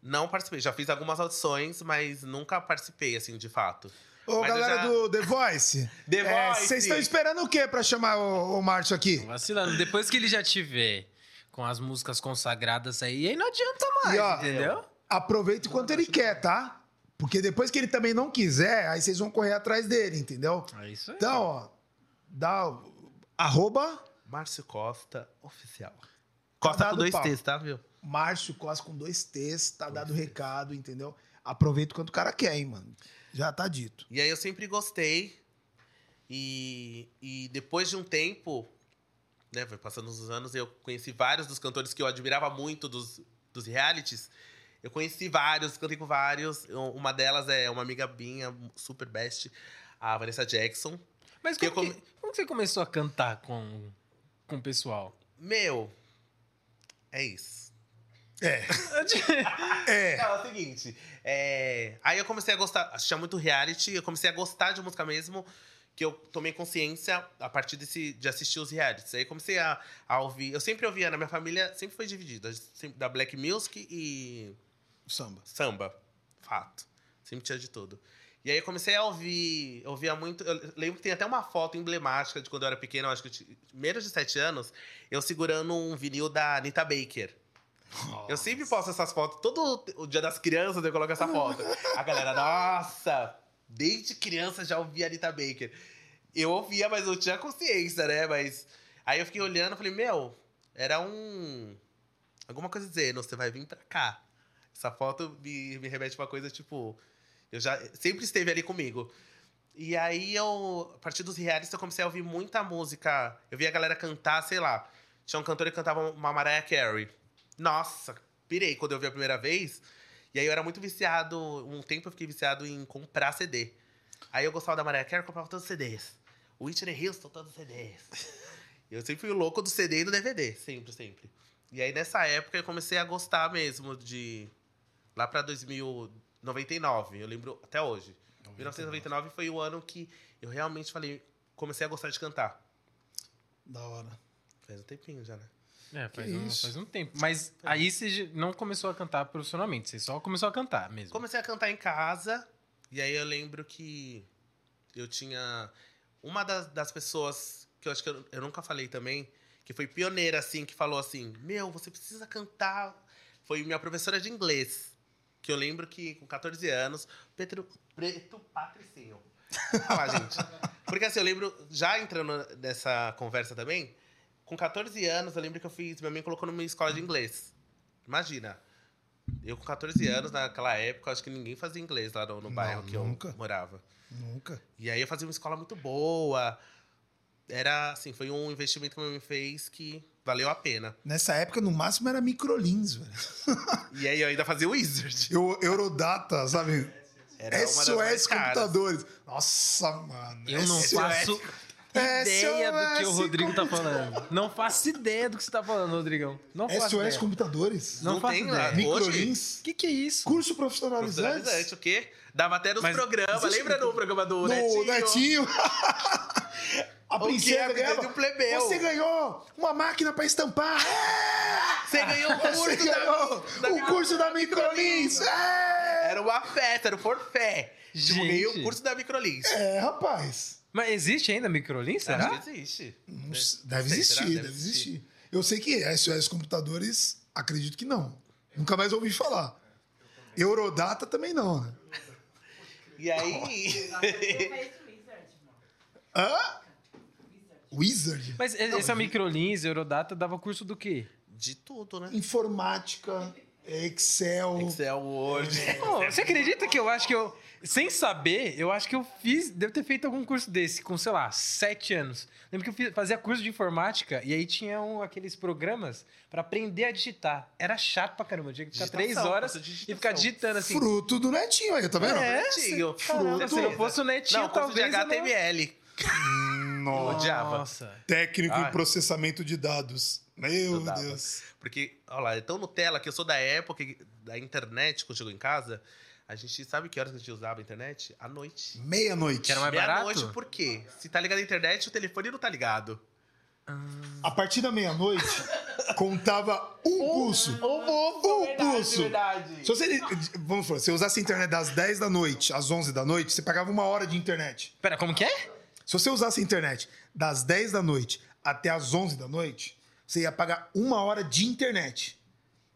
Não participei, já fiz algumas audições, mas nunca participei, assim, de fato. Ô, Mas galera já- do The Voice. The é, Voice. Vocês estão esperando o quê pra chamar o, o Márcio aqui? Vacilando. Depois que ele já tiver com as músicas consagradas aí, aí não adianta mais, E, ó, entendeu? Aproveita o quanto ele quer, tá? Porque depois que ele também não quiser, aí vocês vão correr atrás dele, entendeu? É isso aí. Então, ó, dá arroba Márcio Costa, oficial. Costa dado com dois. T's, tá, viu? Márcio Costa com dois T's, tá dado o recado, entendeu? Aproveita o quanto o cara quer, hein, mano. Já tá dito. E aí eu sempre gostei. E, e depois de um tempo, né, foi passando os anos, eu conheci vários dos cantores que eu admirava muito dos, dos realities. Eu conheci vários, cantei com vários. Uma delas é uma amiga minha, super best, a Vanessa Jackson. Mas como, eu que, como que você começou a cantar com, com o pessoal? Meu, é isso. É. É. Não, é o seguinte. é, Aí eu comecei a gostar, assistia muito reality, eu comecei a gostar de música mesmo, que eu tomei consciência a partir desse, de assistir os realities. Aí eu comecei a, a ouvir. Eu sempre ouvia, na minha família sempre foi dividida, da Black Music e Samba. samba. Fato. Sempre tinha de tudo. E aí eu comecei a ouvir, ouvia muito. Eu lembro que tem até uma foto emblemática de quando eu era pequeno, eu acho que eu tinha menos de 7 anos, eu segurando um vinil da Anita Baker. Eu sempre posto essas fotos. Todo o dia das crianças eu coloco essa foto. A galera, nossa! Desde criança já ouvia Anita Baker. Eu ouvia, mas não tinha consciência, né? Mas. Aí eu fiquei olhando e falei, meu, era um. Alguma coisa dizendo, você vai vir pra cá. Essa foto me, me remete pra uma coisa tipo. Eu já. Sempre esteve ali comigo. E aí eu, a partir dos realities, eu comecei a ouvir muita música. Eu via a galera cantar, sei lá. Tinha um cantor que cantava uma Mariah Carey. Nossa, pirei quando eu vi a primeira vez. E aí eu era muito viciado. Um tempo eu fiquei viciado em comprar CD. Aí eu gostava da Mariah Carey, comprava todos os CDs. Whitney Houston, todos os CDs. Eu sempre fui o louco do CD e do DVD. Sempre, sempre. E aí nessa época eu comecei a gostar mesmo de. Lá pra 2099. Eu lembro até hoje. 1999 foi o ano que eu realmente falei. Comecei a gostar de cantar. Da hora. Faz um tempinho já, né? É, faz, um, faz um tempo. Mas aí você não começou a cantar profissionalmente, você só começou a cantar mesmo. Comecei a cantar em casa. E aí eu lembro que eu tinha. Uma das, das pessoas que eu acho que eu, eu nunca falei também, que foi pioneira, assim, que falou assim: Meu, você precisa cantar. Foi minha professora de inglês. Que eu lembro que com 14 anos, Petro, Preto Patricinho. Lá, gente. Porque assim, eu lembro, já entrando nessa conversa também, com 14 anos, eu lembro que eu fiz. Minha mãe colocou numa escola de inglês. Imagina. Eu com 14 anos, naquela época, acho que ninguém fazia inglês lá no, no Não, bairro que nunca. eu morava. Nunca. E aí eu fazia uma escola muito boa. Era, assim, foi um investimento que minha mãe fez que valeu a pena. Nessa época, no máximo, era microlins, velho. E aí eu ainda fazia o Wizard. Eu, Eurodata, sabe? Era SOS caras. Computadores. Nossa, mano. Eu não SOS. faço ideia do que o SOS Rodrigo tá falando. Não faço ideia do que você tá falando, Rodrigão. Não faço SOS ideia. Computadores? Não, Não faço tem ideia. Microlins? O que, que é isso? Curso profissionalizante? Profissionalizante, o quê? Dava até nos Mas programas. Lembra no programa do No Netinho? Netinho. A O que princesa é ganhava. um plebeu? Você ganhou uma máquina pra estampar. É! Você ganhou o Você curso ganhou da, da o curso da Microlins. É! Era uma festa, era o forfé. Tipo, Gente. ganhei o curso da Microlins. É, rapaz. Mas existe ainda microlins, será? Acho que existe. Deve Sei, existir, será? deve, existir. Eu sei que SOS Computadores, acredito que não. Nunca mais ouvi falar. Eurodata também não, né? E aí... Hã? Wizard? Mas e- essa microlins, Eurodata, dava curso do quê? De tudo, né? Informática, Excel. Excel, Word. Pô, você acredita que eu acho que eu. Sem saber, eu acho que eu fiz. Devo ter feito algum curso desse, com, sei lá, sete anos. Lembro que eu fiz- fazia curso de informática e aí tinham aqueles programas pra aprender a digitar. Era chato pra caramba. Eu tinha que ficar Digitação, três horas e ficar digitando assim. Fruto do netinho aí, tá vendo? É, Netinho. Caramba, se não fosse o netinho, Não, curso de talvez. eu não- HTML. Eu Nossa. odiava. Nossa. Técnico Ai. em processamento de dados. Meu Estudava. Deus. Porque, olha lá, é tão Nutella que eu sou da época da internet, quando chegou em casa. A gente sabe que horas que a gente usava a internet? À noite. Meia-noite. Que era mais barato? Meia-noite, por quê? Se tá ligado a internet, o telefone não tá ligado. A partir da meia-noite, contava um pulso. Um Um pulso. Se você, vamos falar, se você usasse a internet das 10 da noite às 11 da noite, você pagava uma hora de internet. Pera, como que é? Se você usasse a internet das 10 da noite até às 11 da noite, você ia pagar uma hora de internet.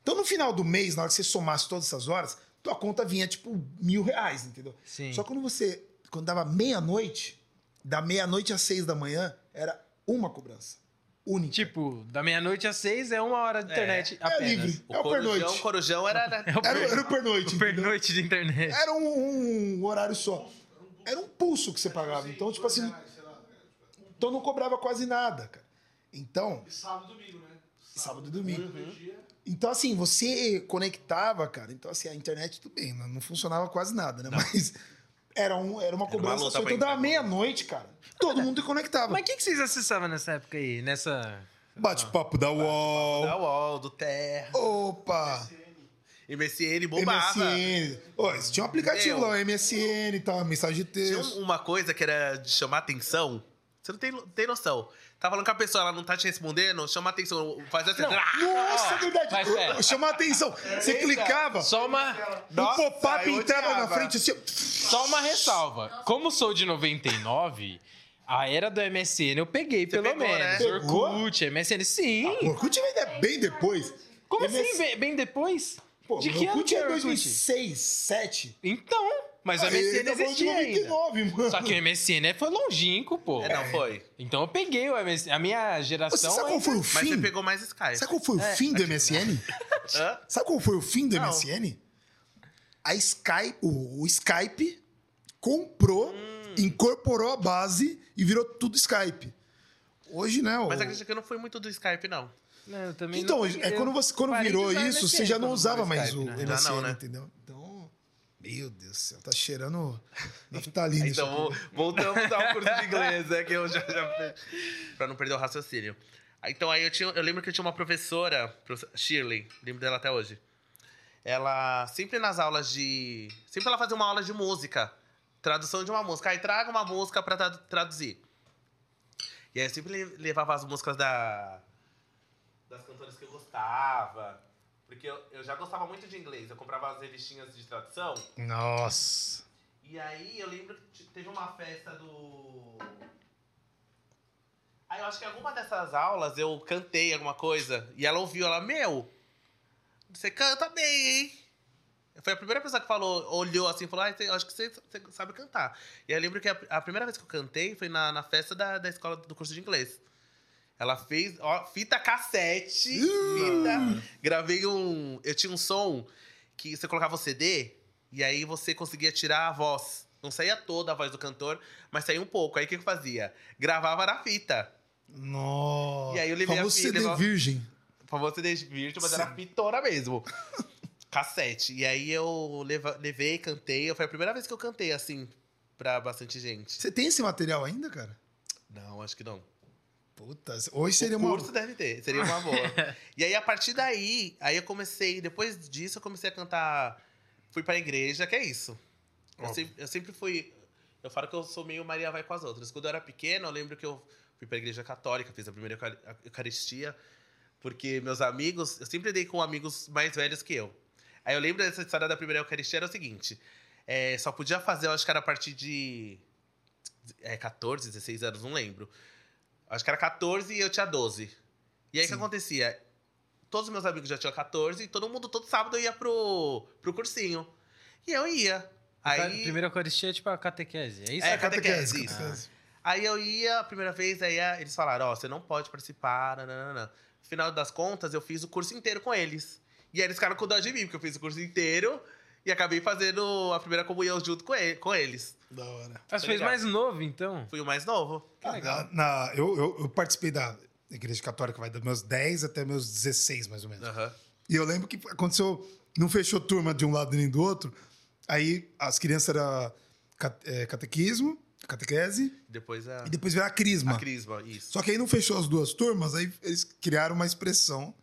Então, no final do mês, na hora que você somasse todas essas horas, tua conta vinha, tipo, mil reais, entendeu? Sim. Só quando você, quando dava meia-noite, da meia-noite às seis da manhã, era uma cobrança. Única. Tipo, da meia-noite às seis é uma hora de internet é apenas. livre. O É o corujão, pernoite. corujão era... É o Era, o pernoite. o pernoite de internet. Era um, um horário só. Era um pulso que você pagava. Então, tipo assim. Então não cobrava quase nada, cara. Então. Sábado e domingo, né? Sábado e domingo. Uhum. Então, assim, você conectava, cara. Então, assim, a internet, tudo bem, não não funcionava quase nada, né? Mas era, um, era uma uma cobrança luta só. pra Então, meia-noite, cara. Todo mundo conectava. Mas o que, que vocês acessavam nessa época aí? Nessa. Bate-papo da UOL. Da UOL, do Terra, Opa! MSN, bombava. MSN. Tinham um aplicativo Meu. lá, o MSN e tal, mensagem de Tinha texto. um- uma coisa que era de chamar atenção. Você não tem, tem noção. Tá falando com a pessoa, ela não tá te respondendo, chama atenção, faz assim. Não. Ah! Nossa, é verdade. Mas, pera. Chamar a atenção. Você clicava, Só uma, o pop-up entrava na frente assim. só uma ressalva. Como sou de 99, a era do MSN eu peguei, pelo pegou, menos. né? Orkut, MSN, sim. O Orkut vem de- bem depois. Como MS assim, bem, bem depois? Pô, de o que ano que é é Orkut? 2006, 2007. Então, mas o Ah, MSN tá existia ainda. 99, mano. Só que o MSN foi longínquo, pô. É, não, foi. Então eu peguei o MSN. A minha Você geração. sabe qual ainda- foi o Mas fim? você pegou mais Skype. Sabe qual foi o É. fim do MSN? Sabe qual foi o fim do Não. MSN? A Skype, o, o Skype comprou, Hum. incorporou a base e virou tudo Skype. Hoje, né? o- Mas acredito que eu não fui muito do Skype, não. Não, também Então, não- é eu quando você quando parei virou isso, MSN você já não usava mais Skype, o né? MSN, não, né? entendeu? Então, meu Deus do céu, tá cheirando naftalina Então, voltamos ao curso de inglês, né? Que eu já, já Pra não perder o raciocínio. Então, aí eu, tinha, eu lembro que eu tinha uma professora, Shirley, lembro dela até hoje. Ela, sempre nas aulas de. Sempre ela fazia uma aula de música. Tradução de uma música. Aí traga uma música pra tradu- traduzir. E aí eu sempre le- levava as músicas da. Das cantoras que eu gostava. Porque eu, eu já gostava muito de inglês. Eu comprava as revistinhas de tradução. Nossa. E aí eu lembro que te- teve uma festa do. Aí eu acho que alguma dessas aulas eu cantei alguma coisa e ela ouviu, ela, meu, você canta bem, hein? Foi a primeira pessoa que falou, olhou assim e falou, ah, acho que você, você sabe cantar. E aí eu lembro que a, a primeira vez que eu cantei foi na, na festa da, da escola do curso de inglês. Ela fez, ó, fita cassete, fita. Gravei um. Eu tinha um som que você colocava o CD e aí você conseguia tirar a voz. Não saía toda a voz do cantor, mas saía um pouco. Aí o que eu fazia? Gravava na fita. Nossa. E aí eu levei a Famoso filha, CD levava- virgem. Famoso CD virtual, mas era fitona mesmo. Cassete. E aí eu leva- levei, cantei. Foi a primeira vez que eu cantei, assim, pra bastante gente. Você tem esse material ainda, cara? Não, acho que não. Puta, hoje seria o uma. curso deve ter, seria uma boa. e aí, a partir daí, aí eu comecei, depois disso, eu comecei a cantar. Fui pra igreja, que é isso. Eu sempre, eu sempre fui. Eu falo que eu sou meio Maria vai com as outras. Quando eu era pequeno, eu lembro que eu fui pra igreja católica, fiz a primeira Eucaristia, porque meus amigos, eu sempre dei com amigos mais velhos que eu. Aí eu lembro dessa história da primeira Eucaristia, era o seguinte: é, só podia fazer, eu acho que era a partir de é, 14, 16 anos, não lembro. Acho que era 14 e eu tinha 12. E aí o que acontecia? Todos os meus amigos já tinham 14 e todo mundo, todo sábado, eu ia pro, pro cursinho. E eu ia. Aí, Primeira Eucaristia é tipo a catequese, é isso? É, Ah, catequese, catequese, isso. catequese. aí eu ia a primeira vez, aí a- eles falaram, ó, você não pode participar, nananana. No final das contas, eu fiz o curso inteiro com eles. E aí eles ficaram com dó de mim, porque eu fiz o curso inteiro e acabei fazendo a primeira comunhão junto com, ele- com eles. Da hora. Ah, você fez mais novo, então? Fui o mais novo. Na, na- eu, eu, eu participei da igreja católica, vai dos meus 10 até meus 16, mais ou menos. Aham. E eu lembro que aconteceu, não fechou turma de um lado nem do outro. Aí as crianças eram é, catequismo, Catequese. Depois a, E depois veio a crisma. a crisma, isso. Só que aí não fechou as duas turmas, aí eles criaram uma expressão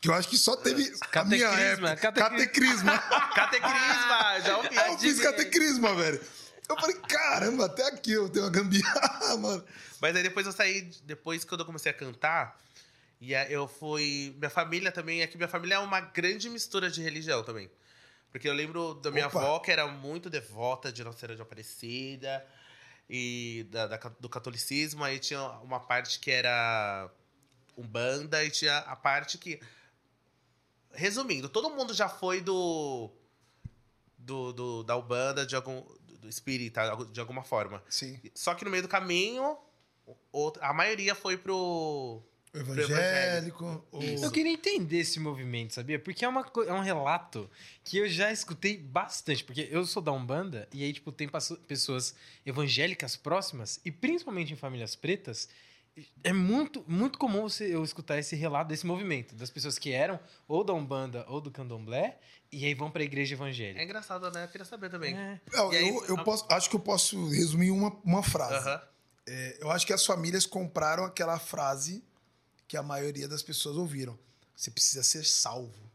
que eu acho que só teve a minha Catecrisma, época. catecrisma. Catecrisma. Catecrisma, já ouvi. Eu fiz catecrisma, velho. Eu falei, caramba, até aqui eu tenho uma gambiarra, mano. Mas aí depois eu saí, depois quando eu comecei a cantar, e eu fui. Minha família também, é que minha família é uma grande mistura de religião também. Porque eu lembro da minha Opa. avó, que era muito devota de Nossa Senhora de Aparecida e da, da do catolicismo. Aí tinha uma parte que era Umbanda e tinha a parte que. Resumindo, todo mundo já foi do. do, do da Umbanda, de algum. Do espírita, de alguma forma. Sim. Só que no meio do caminho, a maioria foi pro. Evangélico. o- Eu queria entender esse movimento, sabia? Porque é, uma, é um relato que eu já escutei bastante. Porque eu sou da Umbanda e aí, tipo, tem pessoas evangélicas próximas, e principalmente em famílias pretas, é muito, muito comum você, eu escutar esse relato desse movimento. Das pessoas que eram ou da Umbanda ou do Candomblé, e aí vão pra igreja É evangélica. engraçado, né? Eu queria saber também. É. Não, E aí- eu, eu posso, acho que eu posso resumir uma, uma frase. É, eu acho que as famílias compraram aquela frase que a maioria das pessoas ouviram. Você precisa ser salvo.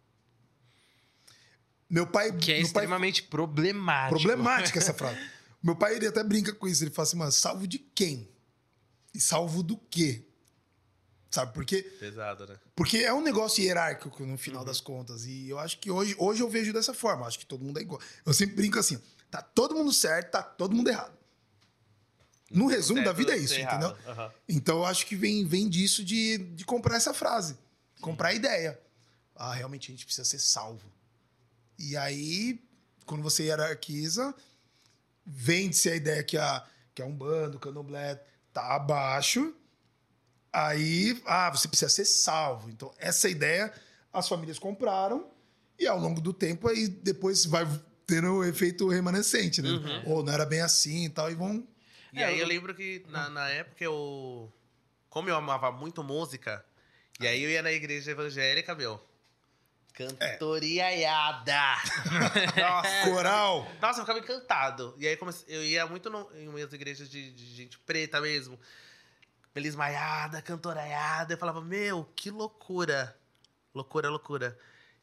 Meu pai. Que é meu pai extremamente problemático. Problemática essa frase. Meu pai, ele até brinca com isso. Ele fala assim, mano, salvo de quem? E salvo do quê? Sabe por quê? Pesado, né? Porque é um negócio hierárquico no final das contas. E eu acho que hoje, hoje eu vejo dessa forma. Acho que todo mundo é igual. Eu sempre brinco assim, tá todo mundo certo, tá todo mundo errado. No resumo da vida é isso, entendeu? Aham. Então eu acho que vem, vem disso de, de comprar essa frase. Comprar a ideia. Ah, realmente a gente precisa ser salvo. E aí, quando você hierarquiza, vende-se a ideia que a, que a Umbanda, o Candomblé tá abaixo. Aí, ah, você precisa ser salvo. Então, essa ideia as famílias compraram e ao longo do tempo aí depois vai tendo o efeito remanescente, né? Ou não era bem assim e tal, e vão E É, aí eu- eu lembro que na, na época eu. Como eu amava muito música, e aí eu ia na igreja evangélica, meu. Cantoriaiada! Nossa! Coral! Nossa, eu ficava encantado. E aí comece- eu ia muito no, em umas igrejas de, de gente preta mesmo. Melismaiada, cantoraiada. Eu falava, meu, que loucura. Loucura, loucura.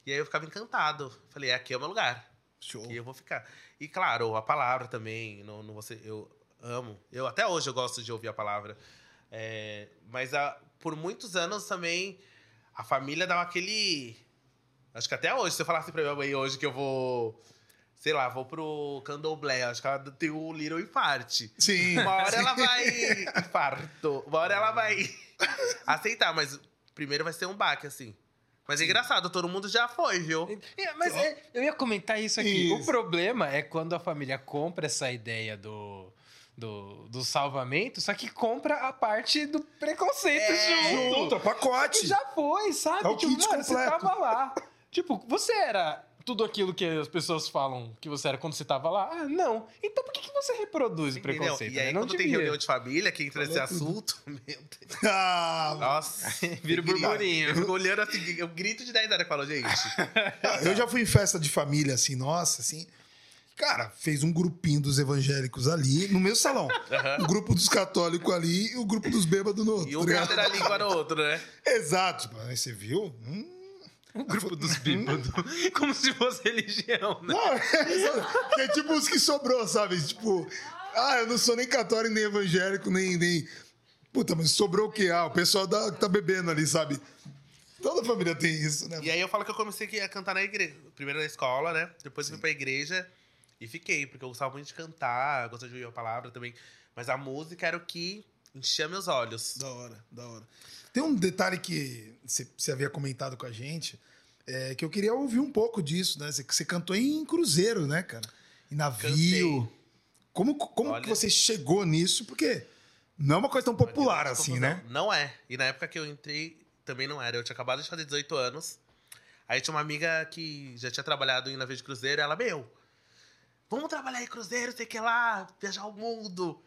E aí eu ficava encantado. Falei, aqui é o meu lugar. Show. Aqui eu vou ficar. E claro, a palavra também. Não, não você, eu amo. Eu até hoje eu gosto de ouvir a palavra. É, mas a- por muitos anos também a família dava aquele. Acho que até hoje, se eu falasse pra minha mãe hoje que eu vou. Sei lá, vou pro candomblé, acho que ela tem o little infarte. Sim. Uma hora ela vai. Infarto. Uma hora ela vai aceitar, mas primeiro vai ser um baque, assim. Mas é engraçado, todo mundo já foi, viu? É, mas é, eu ia comentar isso aqui. O Isso. problema é quando a família compra essa ideia do, do, do salvamento, só que compra a parte do preconceito É. junto. Junto, é pacote. Já foi, sabe? É o tipo, kit mano, você completo. tava lá. Tipo, você era tudo aquilo que as pessoas falam que você era quando você tava lá? Ah, não. Então por que, que você reproduz o Entendeu? preconceito? E aí, né? Não quando tem devia. reunião de família, que entra nesse tudo. assunto, meu Deus. Ah, Nossa. Vira burburinho. Eu fico olhando assim, eu grito de 10 anos e falo, gente. eu já fui em festa de família, assim, nossa, assim. Cara, fez um grupinho dos evangélicos ali no meu salão. O grupo dos católicos ali e o grupo dos bêbados no outro. E tá um ligado? cadeira a língua no outro, né? Exato. Tipo, aí você viu? Hum. O grupo dos bêbados. Como se fosse religião, né? Não, é, é tipo os que sobrou, sabe? Tipo, ah, eu não sou nem católico, nem evangélico, nem. nem... Puta, mas sobrou o quê? Ah, o pessoal da, que tá bebendo ali, sabe? Toda família tem isso, né? E aí eu falo que eu comecei a cantar na igreja. Primeiro na escola, né? Depois fui pra igreja e fiquei, porque eu gostava muito de cantar, gostava de ouvir a palavra também. Mas a música era o que enchia meus olhos. Da hora, da hora. Tem um detalhe que você, havia comentado com a gente, é, que eu queria ouvir um pouco disso, né? Você, cantou em cruzeiro, né, cara? Em navio. Cantei. Como, como Olha- que você chegou nisso? Porque não é uma coisa tão popular assim, né? Não é. E na época que eu entrei, também não era. Eu tinha acabado de fazer 18 anos. Aí tinha uma amiga que já tinha trabalhado em navio de cruzeiro. Ela, meu, vamos trabalhar em cruzeiro, sei que lá, viajar o mundo.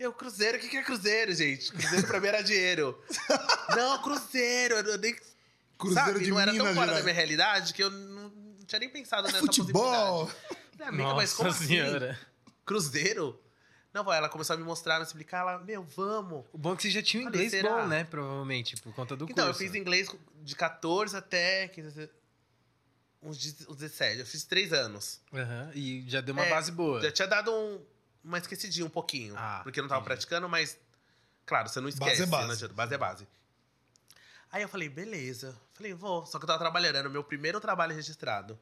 Eu, cruzeiro, o que que é cruzeiro, gente? Cruzeiro pra mim era dinheiro. não, cruzeiro, eu nem. Cruzeiro sabe, de não era tão Minas fora Gerais. da minha realidade que eu não, tinha nem pensado É nessa futebol. possibilidade. Falei, amiga, mas Nossa como assim? senhora. Cruzeiro? Não, vó, ela começou a me mostrar, me explicar, ela, meu, vamos. O bom é que você já tinha um Falei, inglês será? bom, né? Provavelmente, por conta do então, eu curso. fiz inglês de 14 até 15, uns 10 uns 17. Eu fiz três anos. Aham, E já deu uma É, base boa. Já tinha dado um, uma esquecidinha um pouquinho. Ah, porque eu não tava entendi. praticando, mas. Claro, você não esquece. Base é base. Não adianta, base é base. Aí eu falei, beleza. Falei, vou. Só que eu tava trabalhando, era o meu primeiro trabalho registrado.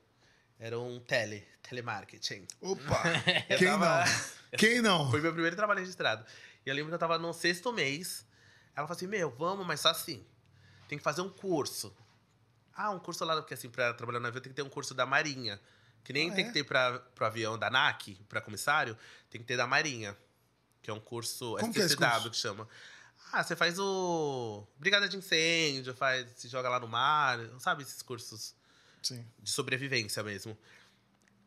Era um tele, telemarketing. Opa! Eu Quem tava- não? Quem não? Foi meu primeiro trabalho registrado. E eu lembro que eu tava no sexto mês. Ela falou assim: Meu, vamos, mas só assim. Tem que fazer um curso. Ah, um curso lá, porque assim, pra trabalhar no navio tem que ter um curso da Marinha. Que nem Ah, tem é? que ter pra, pro avião da ANAC, pra comissário, tem que ter da Marinha. Que é um curso Como que é STCW que chama. Ah, você faz o. Brigada de incêndio, faz, se joga lá no mar, sabe esses cursos Sim. de sobrevivência mesmo.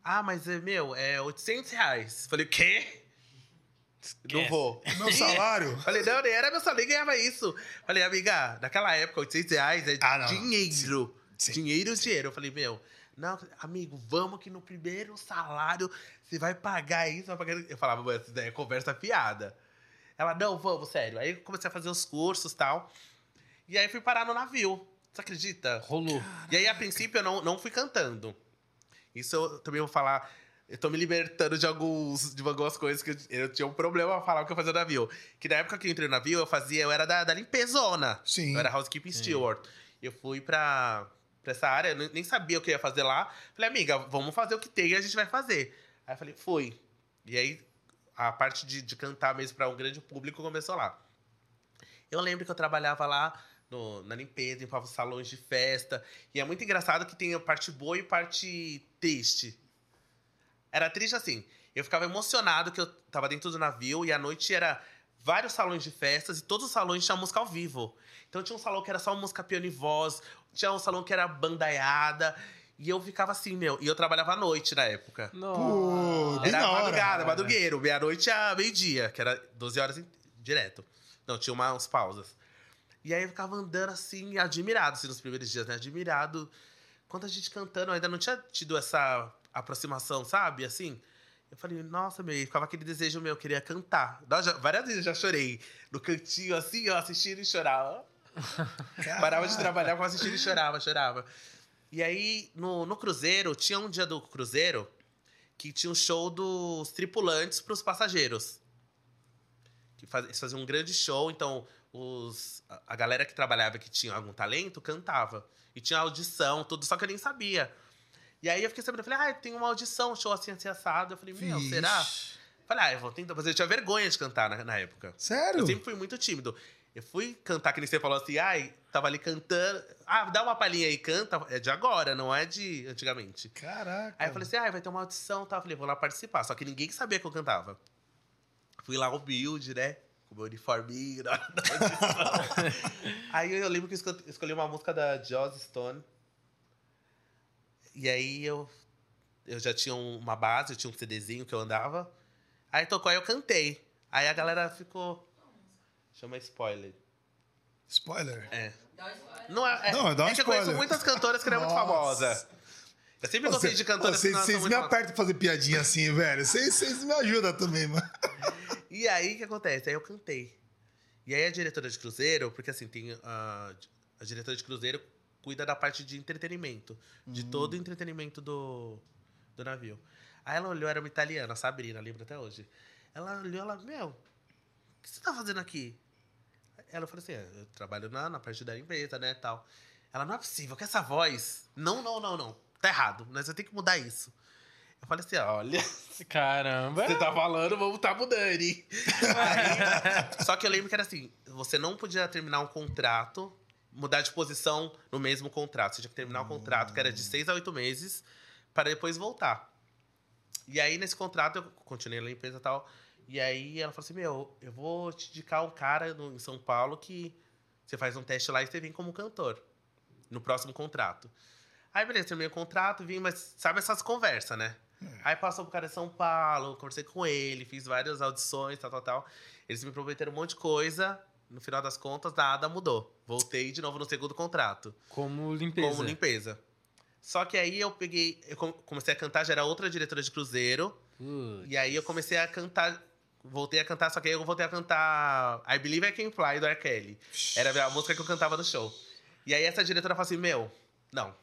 Ah, mas, é, meu, é 800 reais. Falei, o quê? Não vou. Meu salário? Falei, não, nem era meu salário, nem ganhava isso. Falei, amiga, naquela época, 800 reais é Ah, não, não. dinheiro. Sim. Dinheiro, dinheiro. Eu falei, meu, não, amigo, vamos que no primeiro salário você vai pagar isso. Vai pagar... Eu falava, mano, isso daí é conversa piada. Ela, não, vamos, sério. Aí eu comecei a fazer os cursos e tal. E aí fui parar no navio. Você acredita? Rolou. E aí, a princípio, eu não, não fui cantando. Isso eu também vou falar. Eu tô me libertando de, alguns, de algumas coisas que eu, eu tinha um problema a falar o que eu fazia no navio. Que na época que eu entrei no navio, eu fazia, eu era da, da limpezona. Sim. Eu era housekeeping steward. Eu fui pra, pra essa área, eu nem- sabia o que ia fazer lá. Falei, amiga, vamos fazer o que tem e a gente vai fazer. Aí eu falei, fui. E aí, a parte de, de cantar mesmo pra um grande público começou lá. Eu lembro que eu trabalhava lá no- na limpeza, limpava os salões de festa. E é muito engraçado que tem a parte boa e parte triste. Era triste assim. Eu ficava emocionado que eu tava dentro do navio e à noite era vários salões de festas e todos os salões tinham música ao vivo. Então tinha um salão que era só música piano e voz, tinha um salão que era bandaiada. E eu ficava assim, meu. E eu trabalhava à noite na época. Bem Era hora. madrugada, madrugueiro, meia-noite a meio-dia, que era 12 horas em- direto. Não, tinha uma- umas pausas. E aí eu ficava andando assim, admirado, assim, nos primeiros dias, né? Admirado. Quanta gente cantando, eu ainda não tinha tido essa aproximação, sabe? Assim. Eu falei, nossa, meu, e ficava aquele desejo meu, eu queria cantar. Nossa, várias vezes eu já chorei. No cantinho, assim, ó, assistindo e chorava. Parava de trabalhar, ficava assistindo e chorava, chorava. E aí, no, no cruzeiro, tinha um dia do cruzeiro que tinha um show dos tripulantes para os passageiros. Que faz, eles faziam um grande show, então os, a, galera que trabalhava que tinha algum talento cantava. E tinha audição, tudo, só que eu nem sabia. E aí eu fiquei sabendo, eu falei, ah, tem uma audição, show assim, assim, assado. Eu falei, meu, Vixe. será? Falei, ah, eu vou tentar fazer. Eu tinha vergonha de cantar na, na época. Sério? Eu sempre fui muito tímido. Eu fui cantar, que nem você falou assim, ai, tava ali cantando. Ah, dá uma palhinha aí, canta. É de agora, não é de antigamente. Caraca. Aí eu falei assim, ah, vai ter uma audição, tá? Eu falei, vou lá participar. Só que ninguém sabia que eu cantava. Fui lá humilde, né? Com meu uniforminho na hora da audição. aí eu lembro que eu esco- escolhi uma música da Joss Stone. E aí eu, eu já tinha um- uma base, eu tinha um CDzinho que eu andava. Aí tocou, aí eu cantei. Aí a galera ficou... Chama spoiler. Spoiler. É. Dá um spoiler. Não, é, é, Não, dá um é que eu conheço muitas cantoras que não é muito famosa. Eu sempre gostei de cantoras que Vocês não são vocês me apertam pra fazer piadinha assim, velho. Vocês vocês me ajudam também, mano. E aí, o que acontece? Aí eu cantei. E aí a diretora de cruzeiro, porque assim, tem a, a diretora de cruzeiro cuida da parte de entretenimento. De todo o entretenimento do, do navio. Aí ela olhou, era uma italiana, a Sabrina, lembro até hoje. Ela olhou, ela, meu, que você tá fazendo aqui? Ela falou assim, "É, eu trabalho na, na parte da empresa, né, tal. Ela, não é possível, que essa voz... Não, não, não, não. Tá errado, mas eu tenho que mudar isso. Eu falei assim, olha... Caramba. Você tá falando, vamos tá mudando, hein? Aí, só que eu lembro que era assim: você não podia terminar um contrato, mudar de posição no mesmo contrato. Você tinha que terminar um contrato que era de seis a oito meses para depois voltar. E aí, nesse contrato, eu continuei na empresa e tal. E aí ela falou assim: Meu, eu vou te indicar um cara no- em São Paulo que você faz um teste lá e você vem como cantor no próximo contrato. Aí, beleza, terminei o contrato, vim, mas sabe essas conversas, né? Aí passou pro cara de São Paulo, conversei com ele, fiz várias audições, tal, tal, tal. Eles me prometeram um monte de coisa. No final das contas, nada mudou. Voltei de novo no segundo contrato, Como limpeza. como limpeza. Só que aí eu peguei, eu com- comecei a cantar, já era outra diretora de cruzeiro. Putz. E aí eu comecei a cantar voltei a cantar, só que aí eu voltei a cantar I Believe I Can Fly, do R. Kelly. Era a música que eu cantava no show. E aí essa diretora falou assim, meu, não,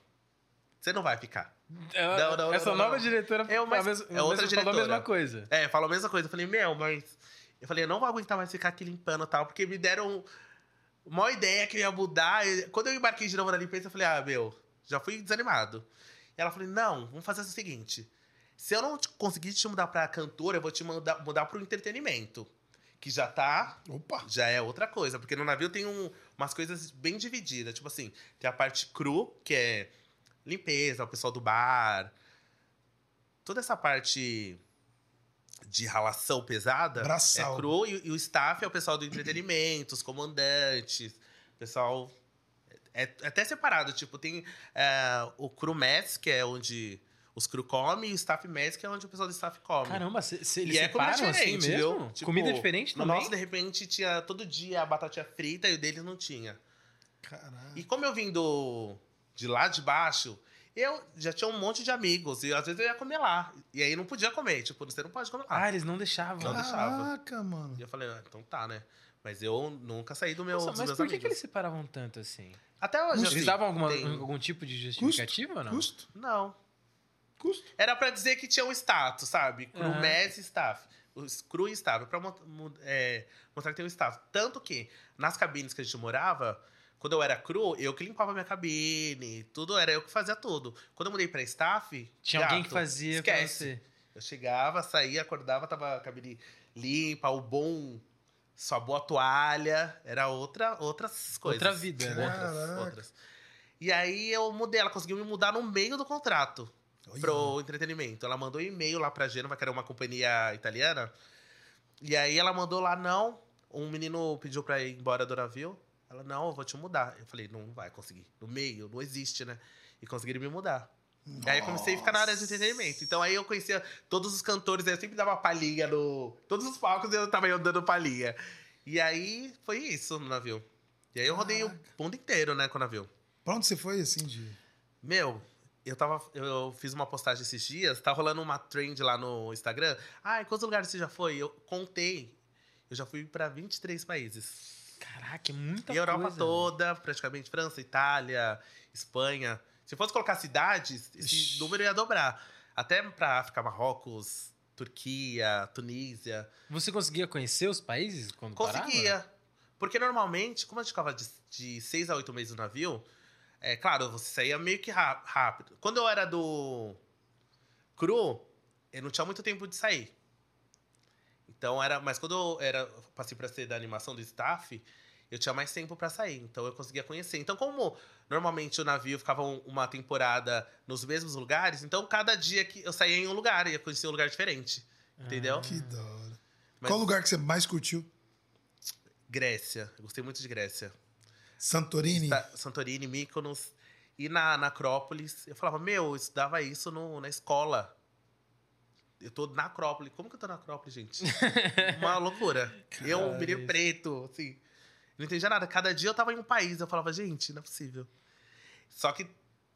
você não vai ficar. Ela- Não, não, Essa não, nova não. diretora É uma- a mesma- é outra mesma- falou a mesma diretora. coisa. É, falou a mesma coisa. Eu falei, meu, mas. Eu falei, eu não vou aguentar mais ficar aqui limpando e tal, porque me deram uma ideia que eu ia mudar. Quando eu embarquei de novo na limpeza, eu falei, ah, meu, já fui desanimado. E ela falou, não, vamos fazer o seguinte. Se eu não te- conseguir te mudar pra cantora, eu vou te mudar, mudar pro entretenimento. Que já tá Opa! já é outra coisa. Porque no navio tem um- umas coisas bem divididas. Tipo assim, tem a parte cru, que é limpeza, o pessoal do bar. Toda essa parte de ralação pesada Braçal. é cru. E, e o staff é o pessoal do entretenimento, os comandantes. O pessoal... É, é até separado. Tipo, tem é, o crew mess, que é onde os crew comem. E o staff mess, que é onde o pessoal do staff come. Caramba, se, se eles E é comida assim diferente, mesmo? viu? Tipo, comida diferente No também? nosso, de repente, tinha todo dia a batatinha frita e o deles não tinha. Caralho. E como eu vim do, de lá de baixo, eu já tinha um monte de amigos. E às vezes eu ia comer lá. E aí não podia comer. Tipo, você não pode comer lá. Ah, eles não deixavam. Não deixava. Caraca, mano. E eu falei, ah, então tá, né? Mas eu nunca saí do meu, Nossa, dos mas meus por que, amigos. que eles separavam tanto assim? Até hoje, Eles assim, davam alguma, tem- algum tipo de justificativa ou não? Custo? Não. Custo. Era pra dizer que tinha um status, sabe? Cru Aham. MES e staff. Os cru e staff. Pra é, mostrar que tem um staff. Tanto que, nas cabines que a gente morava, quando eu era cru, eu que limpava minha cabine. Tudo era eu que fazia tudo. Quando eu mudei pra staff... Tinha alguém gato, que fazia Esquece. você. Eu chegava, saía, acordava, tava a cabine limpa, o bom... Sua boa toalha. Era outra, outras coisas. Outra vida, né? Outras, outras. E aí eu mudei. Ela conseguiu me mudar no meio do contrato Olha. pro entretenimento. Ela mandou um e-mail lá pra Genova, que era uma companhia italiana. E aí ela mandou lá, não. Um menino pediu pra ir embora do navio. Ela, não, eu vou te mudar. Eu falei, não vai conseguir. No meio, não existe, né? E conseguiram me mudar. E aí eu comecei a ficar na área de entretenimento. Então aí eu conhecia todos os cantores, aí eu sempre dava palhinha no. Todos os palcos eu tava eu dando palhinha. E aí foi isso no navio. E aí eu rodei o mundo inteiro, né, com o navio. Pra onde você foi, assim, de... Meu, eu tava. Eu fiz uma postagem esses dias, tá rolando uma trend lá no Instagram. Em quantos lugares você já foi? Eu contei. Eu já fui pra 23 países. Caraca, é muita e a Europa toda, praticamente França, Itália, Espanha. Se fosse colocar cidades, esse Ixi. número ia dobrar. Até pra África, Marrocos, Turquia, Tunísia. Você conseguia conhecer os países quando Conseguia. parava? Porque normalmente, como a gente ficava de, de seis a oito meses no navio, é claro, você saía meio que rápido. Quando eu era do cru, eu não tinha muito tempo de sair. Então era. Mas quando eu era, passei pra ser da animação do staff, eu tinha mais tempo pra sair. Então eu conseguia conhecer. Então, como normalmente o navio ficava um- uma temporada nos mesmos lugares, então cada dia que eu saía em um lugar, ia conhecer um lugar diferente. Entendeu? Que da hora. Mas- Qual lugar que você mais curtiu? Grécia. Eu gostei muito de Grécia. Santorini? Sa- Santorini, Mykonos. E na, na Acrópolis, eu falava, meu, eu estudava isso no, na escola. Eu tô na Acrópolis. Como que eu tô na Acrópolis, gente? Uma loucura. eu, um menino preto, assim. Não entendia nada. Cada dia eu tava em um país. Eu falava, gente, não é possível. Só que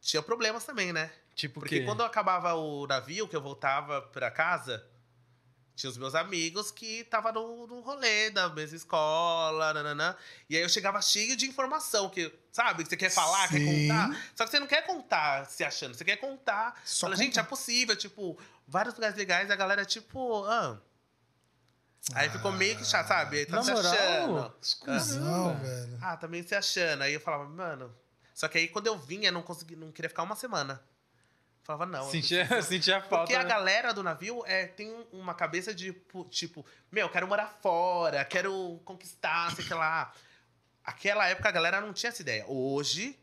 tinha problemas também, né? Tipo Porque que... quando acabava o navio, que eu voltava pra casa, tinha os meus amigos que estavam no, no rolê da mesma escola, nananã. E aí eu chegava cheio de informação, que, sabe, que você quer falar, Sim. quer contar. Só que você não quer contar se achando, você quer contar. Só Fala, gente, é possível, tipo, vários lugares legais, a galera, tipo, ah. Aí ficou meio que chato, sabe? Tá Na se achando. Cusão, Caramba. velho. Ah, também se achando. Aí eu falava, mano. Só que aí quando eu vinha, não consegui, não queria ficar uma semana. Falava, não. Sentia, preciso- sentia falta. Porque a né? galera do navio é, tem um- uma cabeça de, tipo, meu, quero morar fora, quero conquistar, sei que lá. Aquela época a galera não tinha essa ideia. Hoje,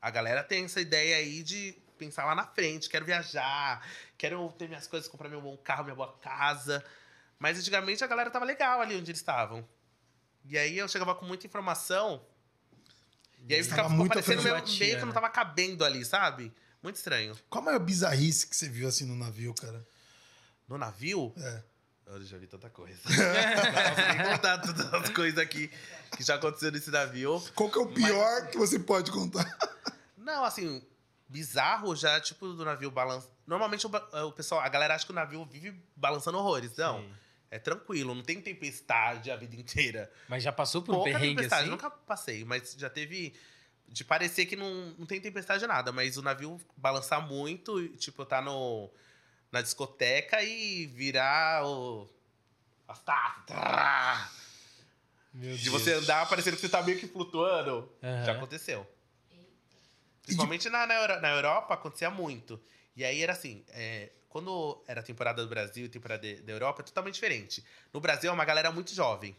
a galera tem essa ideia aí de pensar lá na frente, quero viajar, quero ter minhas coisas, comprar meu bom carro, minha boa casa. Mas antigamente a galera tava legal ali onde eles estavam. E aí eu chegava com muita informação. E aí ficava, muito parecendo meio, meio que né? não tava cabendo ali, sabe? Muito estranho. Qual a maior bizarrice que você viu assim no navio, cara? No navio, É. Eu já vi tanta coisa. não contar todas as coisas aqui que já aconteceu nesse navio. Qual que é o pior que você pode contar? Não, assim, bizarro já, tipo, do navio balança. Normalmente o, ba- o pessoal, a galera acha que o navio vive balançando horrores. Não. Sim. É tranquilo, não tem tempestade a vida inteira. Mas já passou por um perrengue tempestade, assim? nunca passei, mas já teve de parecer que não, não tem tempestade nada, mas o navio balançar muito, tipo, tá no, na discoteca e virar o. As trá. Meu De você andar parecendo que você tá meio que flutuando. Aham. Já aconteceu. Principalmente na, na, na Europa acontecia muito. E aí era assim, é, quando era temporada do Brasil e temporada de- da Europa, é totalmente diferente. No Brasil é uma galera muito jovem.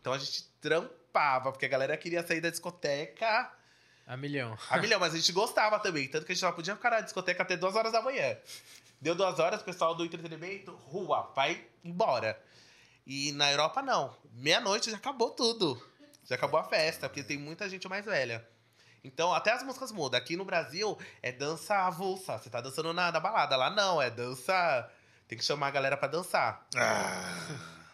Então a gente trampava, porque a galera queria sair da discoteca A milhão. a milhão, mas a gente gostava também. Tanto que a gente só podia ficar na discoteca até duas horas da manhã. Deu duas horas, o pessoal do entretenimento, rua, vai embora. E na Europa, não. Meia-noite já acabou tudo. Já acabou a festa, porque tem muita gente mais velha. Então, até as músicas mudam. Aqui no Brasil, é dança avulsa. Você tá dançando na, na balada. Lá não, é dança... Tem que chamar a galera pra dançar.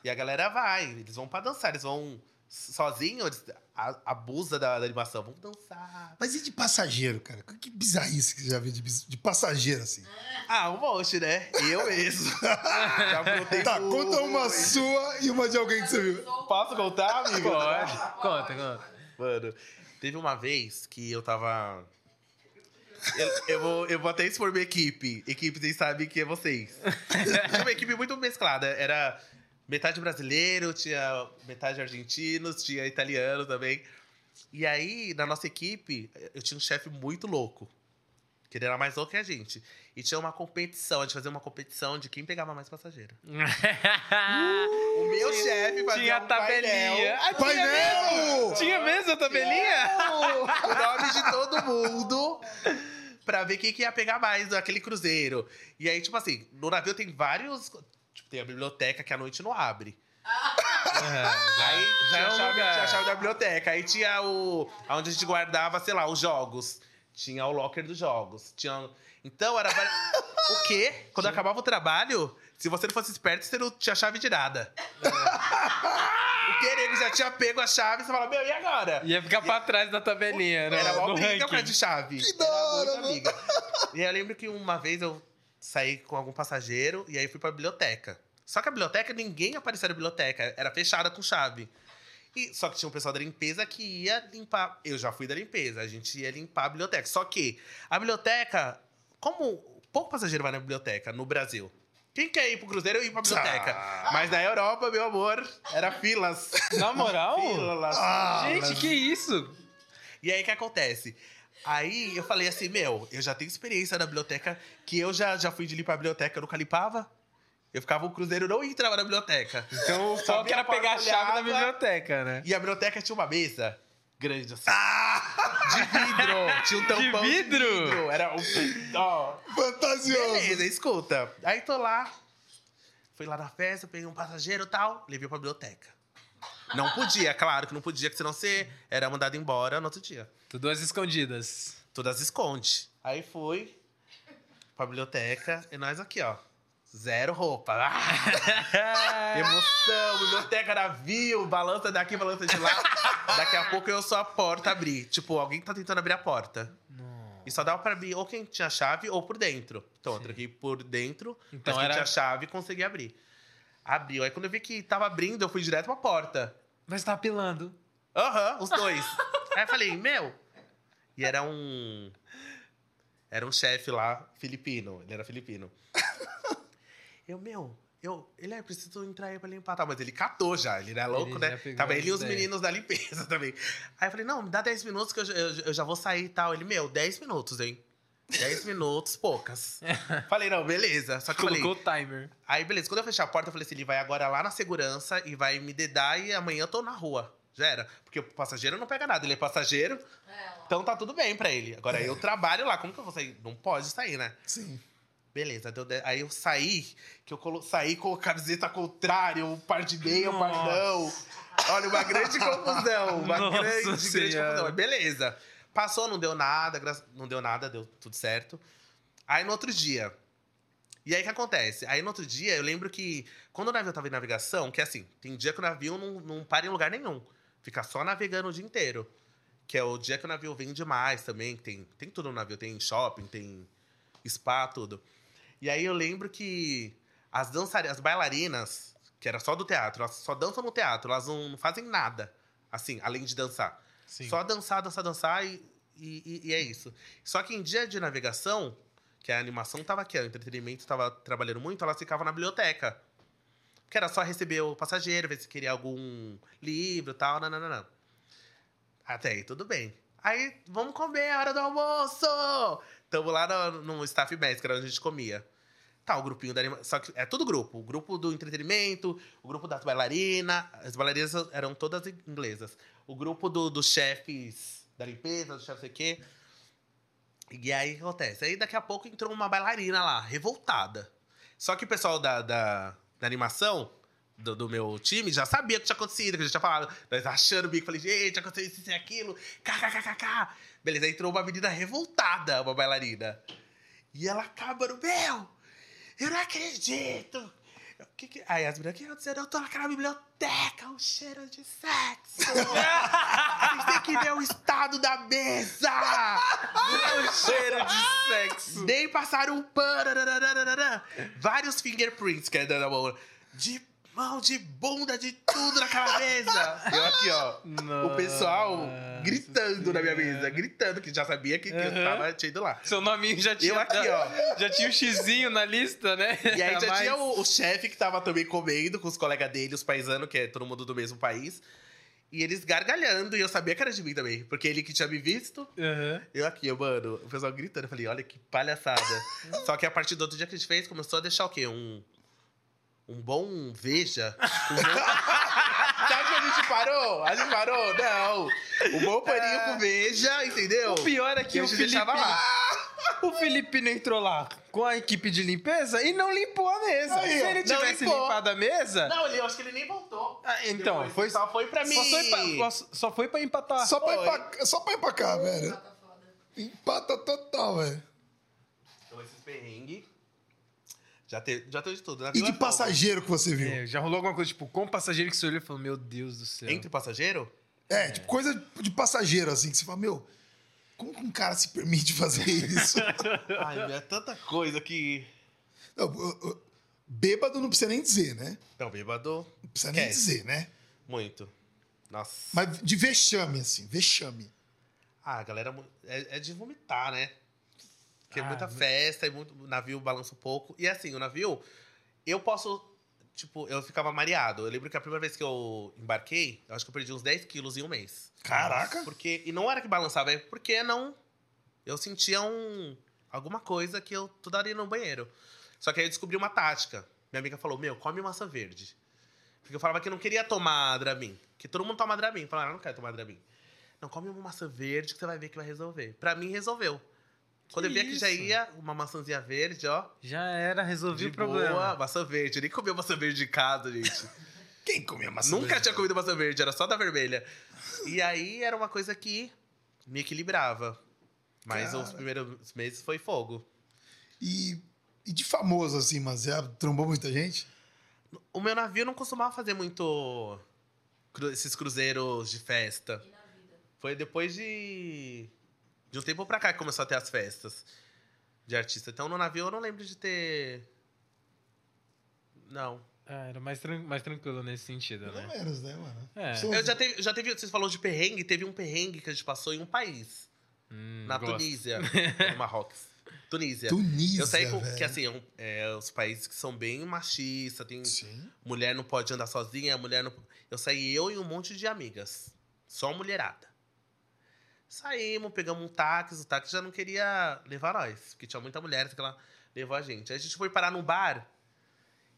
E a galera vai. Eles vão pra dançar. Eles vão sozinhos, eles a- abusa da, da animação. Vamos dançar. Mas e de passageiro, cara? Que bizarrice que você já viu de, de passageiro, assim? Ah, um monte, né? Eu mesmo. Já brotei Tá, muito. conta uma sua e uma de alguém que você viu. Posso contar, amigo? Pode. Conta, conta. Mano, teve uma vez que eu tava. Eu, eu vou, eu vou até expor minha equipe. Equipe, vocês sabem que é vocês. Tinha uma equipe muito mesclada. Era metade brasileiro, tinha metade argentinos, tinha italiano também. E aí, na nossa equipe, eu tinha um chefe muito louco. Que ele era mais louco que a gente. E tinha uma competição, a gente fazia uma competição de quem pegava mais passageiro. O meu chefe fazia Tinha um tabelinha. painel. Ah, tinha Painel! mesmo? Tinha mesmo a tabelinha? o nome de todo mundo pra ver quem que ia pegar mais daquele cruzeiro. E aí, tipo assim, no navio tem vários. Tipo, tem a biblioteca que à noite não abre. Aí já tinha, é a um chave, lugar. tinha a chave da biblioteca. Aí tinha o. onde a gente guardava, sei lá, os jogos. Tinha o locker dos jogos. Tinha. Então era. o quê? Quando acabava o trabalho, se você não fosse esperto, você não tinha chave de nada. O? Nego já tinha pego a chave e você fala, meu, e agora? Ia ficar pra trás da tabelinha, né? Era mal briga de chave. Que da hora, amiga. E eu lembro que uma vez eu saí com algum passageiro e aí fui pra biblioteca. Só que a biblioteca, ninguém aparecia na biblioteca. Era fechada com chave. E, só que tinha um pessoal da limpeza que ia limpar. Eu já fui da limpeza, a gente ia limpar a biblioteca. Só que a biblioteca, como pouco passageiro vai na biblioteca no Brasil. Quem quer ir pro cruzeiro ir pra biblioteca? Ah. Mas na Europa, meu amor, era filas. Na moral? Filas. Ah, Gente, mas- que isso? E aí, o que acontece? Aí, eu falei assim, meu, eu já tenho experiência na biblioteca, que eu já, já fui de limpar a biblioteca, eu nunca limpava. Eu ficava, o cruzeiro não entrava na biblioteca. Então Só abria era pegar a chave da biblioteca, né? E a biblioteca tinha uma mesa grande assim. De vidro. Tinha um tampão de vidro? vidro. Era um... Ó, Fantasioso. beleza, escuta. Aí tô lá, fui lá na festa, peguei um passageiro e tal, levei pra biblioteca. Não podia, claro que não podia, que senão você era mandado embora no outro dia. Tudo às escondidas. Todas esconde. Aí fui pra biblioteca e nós aqui, ó. Zero roupa. Ah, emoção, biblioteca navio, balança daqui, balança de lá. Daqui a pouco eu só a porta abrir. Tipo, alguém tá tentando abrir a porta. E só dava pra abrir ou quem tinha chave ou por dentro. Então, eu troquei por dentro, Então mas quem era- tinha chave consegui abrir. Abriu. Aí quando eu vi que tava abrindo, eu fui direto pra porta. Mas tá apelando. Aham, os dois. Aí eu falei, meu. E era um. Era um chefe lá, filipino. Ele era filipino. Eu, meu, eu. Ele é, preciso entrar aí pra limpar. Tá, mas ele catou já, ele era louco, Ele né? Tava ele e os meninos da limpeza também. Aí eu falei, não, me dá 10 minutos que eu, já- eu, eu já vou sair e tal. Ele, meu, 10 minutos, hein? 10 minutos, poucas. falei, não, beleza. Só que eu falei, Colocou o timer. Aí, beleza, quando eu fechar a porta, eu falei assim: ele vai agora lá na segurança e vai me dedar e amanhã eu tô na rua. Já era. Porque o passageiro não pega nada, ele é passageiro, É, então tá tudo bem pra ele. Agora eu trabalho lá, como que eu vou sair? Não pode sair, né? Sim. Beleza, deu de- aí eu saí, que eu colo... saí com a camiseta contrária, um par de meia, um Nossa. pardão. Olha, uma grande confusão, uma Nossa grande, grande Senhora. confusão. Mas Beleza. Passou, não deu nada, gra- não deu nada, deu tudo certo. Aí no outro dia. E aí o que acontece? Aí no outro dia, eu lembro que quando o navio tava em navegação, que é assim, tem dia que o navio não, não para em lugar nenhum. Fica só navegando o dia inteiro. Que é o dia que o navio vende mais também. Tem, tem tudo no navio. Tem shopping, tem spa, tudo. E aí eu lembro que as dançarinas, as bailarinas, que era só do teatro. Elas só dançam no teatro, elas não, fazem nada, assim, além de dançar. Sim. Só dançar, dançar, dançar e, e, e- e é isso. Só que em dia de navegação, que a animação tava aqui, o entretenimento tava trabalhando muito, elas ficavam na biblioteca. Que era só receber o passageiro, ver se queria algum livro e tal, nananana. Até aí, tudo bem. Aí, vamos comer, é hora do almoço! Tamo lá no, no staff mess, que era onde a gente comia. Tá, o grupinho da. Só que é tudo grupo. O grupo do entretenimento, o grupo das bailarinas. As bailarinas eram todas inglesas. O grupo do- dos chefes da limpeza, do chefe sei o quê. E aí o que acontece? Aí daqui a pouco entrou uma bailarina lá, revoltada. Só que o pessoal da, da, da animação, do, do meu time, já sabia que tinha acontecido, que eu já tinha falado. Nós achando o bico, falei, gente, aconteceu isso e aquilo. KKKKK. Beleza, entrou uma menina revoltada, uma bailarina. E ela acaba no meu! Eu não acredito! O que que... Aí as meninas, o que aconteceu? Eu tô naquela biblioteca, um cheiro de sexo! Vocês têm que ver o estado da mesa! O cheiro de sexo. Nem passaram um pano. Vários fingerprints que é da mão. De mão, de bunda, de tudo naquela mesa. Eu aqui, ó. O pessoal gritando na minha mesa. Gritando, que já sabia que, que eu Aham. tava tinha ido lá. Seu nominho já tinha. Eu aqui, ó. Já tinha o xizinho na lista, né? E aí já mais. tinha o, o chefe que tava também comendo com os colegas dele, os paisanos, que é todo mundo do mesmo país. E eles gargalhando, e eu sabia que era de mim também. Porque ele que tinha me visto, Aham. eu aqui, eu, mano, o pessoal gritando. Eu falei, olha que palhaçada. Só que a partir do outro dia que a gente fez, começou a deixar o quê? Um. Um bom veja. Um bom... Sabe que a gente parou? A gente parou? Não. Um bom paninho com veja, entendeu? O pior é que o Felipe, o Felipe não entrou lá com a equipe de limpeza e não limpou a mesa. Aí, Se ele Não tivesse limpou. limpado a mesa, Não, ele, eu acho que ele nem voltou. Ah, então, Depois, foi- só foi pra mim. só foi, pra, só- só foi pra empatar. Só pra, Foi. empacar, só pra empacar, velho. Empata total, velho. Então, esses perrengues. Já teve, já teve de tudo. né? E de passageiro que você viu? É, já rolou alguma coisa, tipo, com passageiro que você olhou e falou, meu Deus do céu. Entre passageiro? É, tipo, coisa de passageiro, assim, que você fala, meu, como que um cara se permite fazer isso? Ai, é tanta coisa que. Não, bêbado não precisa nem dizer, né? Não, bêbado, Não precisa nem Esquece. dizer, né? muito. Nossa. Mas de vexame, assim, vexame. Ah, a galera é, é de vomitar, né? Porque é Ah, muita mas- festa, e muito, o navio balança um pouco. E assim, o navio, eu posso. Tipo, eu ficava mareado. Eu lembro que a primeira vez que eu embarquei, eu acho que eu perdi uns 10 quilos em um mês. Caraca! Porque, e não era que balançava, é porque não. Eu sentia um. alguma coisa que eu hora ia no banheiro. Só que aí eu descobri uma tática. Minha amiga falou: Meu, come maçã verde. Porque eu falava que eu não queria tomar Dramin. Que todo mundo toma Dramin. Eu falava, ah, não quero tomar Dramin. Não, come uma maçã verde que você vai ver que vai resolver. Pra mim, resolveu. Quando eu via que já ia uma maçãzinha verde, ó. Já era, resolvi De o problema. boa, maçã verde. Eu nem comia maçã verde em casa, gente. Quem comia maçã Nunca verde? tinha comido maçã verde, era só da vermelha. E aí era uma coisa que me equilibrava. Mas Cara. os primeiros meses foi fogo. E, e de famoso, assim, mas já trombou muita gente? O meu navio não costumava fazer muito cru- esses cruzeiros de festa. E na vida? Foi depois de, de um tempo pra cá que começou a ter as festas de artista. Então no navio eu não lembro de ter. Não. Ah, era mais, tran- mais tranquilo nesse sentido, Pelo né? menos, né, mano? É. Sou- Eu já teve, já teve. Vocês falaram de perrengue, teve um perrengue que a gente passou em um país. Hum, na gosto. Tunísia. no Marrocos. Tunísia. Tunísia, Eu saí com. velho. Que assim, é, um- é, os países que são bem machistas, tem Sim. mulher não pode andar sozinha, mulher não. Eu saí eu e um monte de amigas. Só mulherada. Saímos, pegamos um táxi, o táxi já não queria levar nós, porque tinha muita mulher que ela levou a gente. Aí a gente foi parar num bar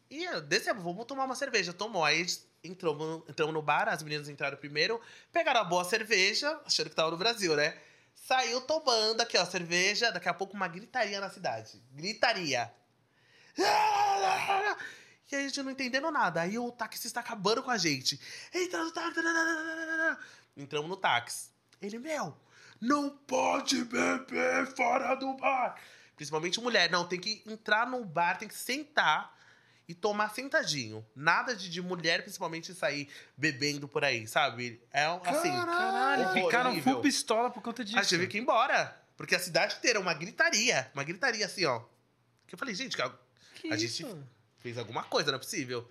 e eu descemos, vamos tomar uma cerveja. Tomou. Aí entramos, entramos no bar, as meninas entraram primeiro, pegaram a boa cerveja, achando que tava no Brasil, né? Saiu tomando aqui, ó, cerveja. Daqui a pouco uma gritaria na cidade. Gritaria. E a gente não entendendo nada. Aí o taxista acabando com a gente. Entra no táxi. Entramos no táxi. Ele, meu, não pode beber fora do bar. Principalmente mulher. Não, tem que entrar no bar, tem que sentar e tomar sentadinho. Nada de, de mulher, principalmente, sair bebendo por aí, sabe? É um- assim. Caralho, ficaram horrível. full pistola por conta disso. A gente teve que ir embora. Porque a cidade inteira, uma gritaria. Uma gritaria assim, ó. Que eu falei, gente, a Que a isso? gente- fez alguma coisa, não é possível.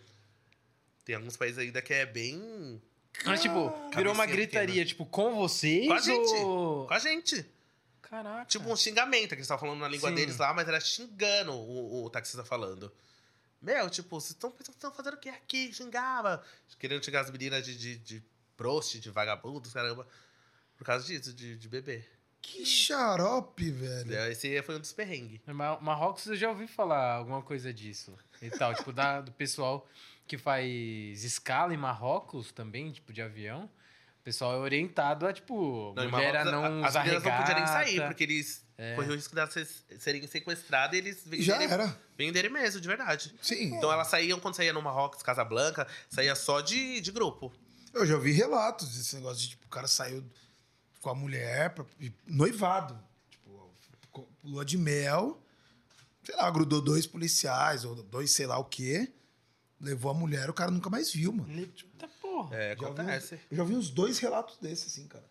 Tem alguns países ainda que é bem. Mas, tipo, virou uma gritaria, tipo, com vocês Com a gente. ou... Com a gente. Caraca. Tipo um xingamento, que eles estavam falando na língua Sim. deles lá, mas era xingando o, o taxista falando. Meu, tipo, vocês estão fazendo o que aqui? Xingava. Querendo xingar as meninas de, de, de prost, de vagabundos, caramba. Por causa disso, de, de bebê. Que xarope, velho. Esse foi um dos perrengues. Mar Marrocos eu já ouvi falar alguma coisa disso e tal, tipo, da, do pessoal que faz escala em Marrocos também, tipo, de avião. O pessoal é orientado a, tipo, Não, mulher a Marrocos, não a- usar as meninas não podiam nem sair, porque eles É. corriam o risco de elas serem sequestradas e eles Já venderem, era. venderem mesmo, de verdade. Sim. Então elas saíam, quando saía no Marrocos, Casablanca, saía só de, de grupo. Eu já ouvi relatos desse negócio de, tipo, o cara saiu com a mulher pra- e noivado. Tipo, lua de mel. Sei lá, grudou dois policiais, ou dois sei lá o quê. Levou a mulher, o cara nunca mais viu, mano. Eita porra. É, Já acontece. uns- eu já vi uns dois relatos desses, assim, cara.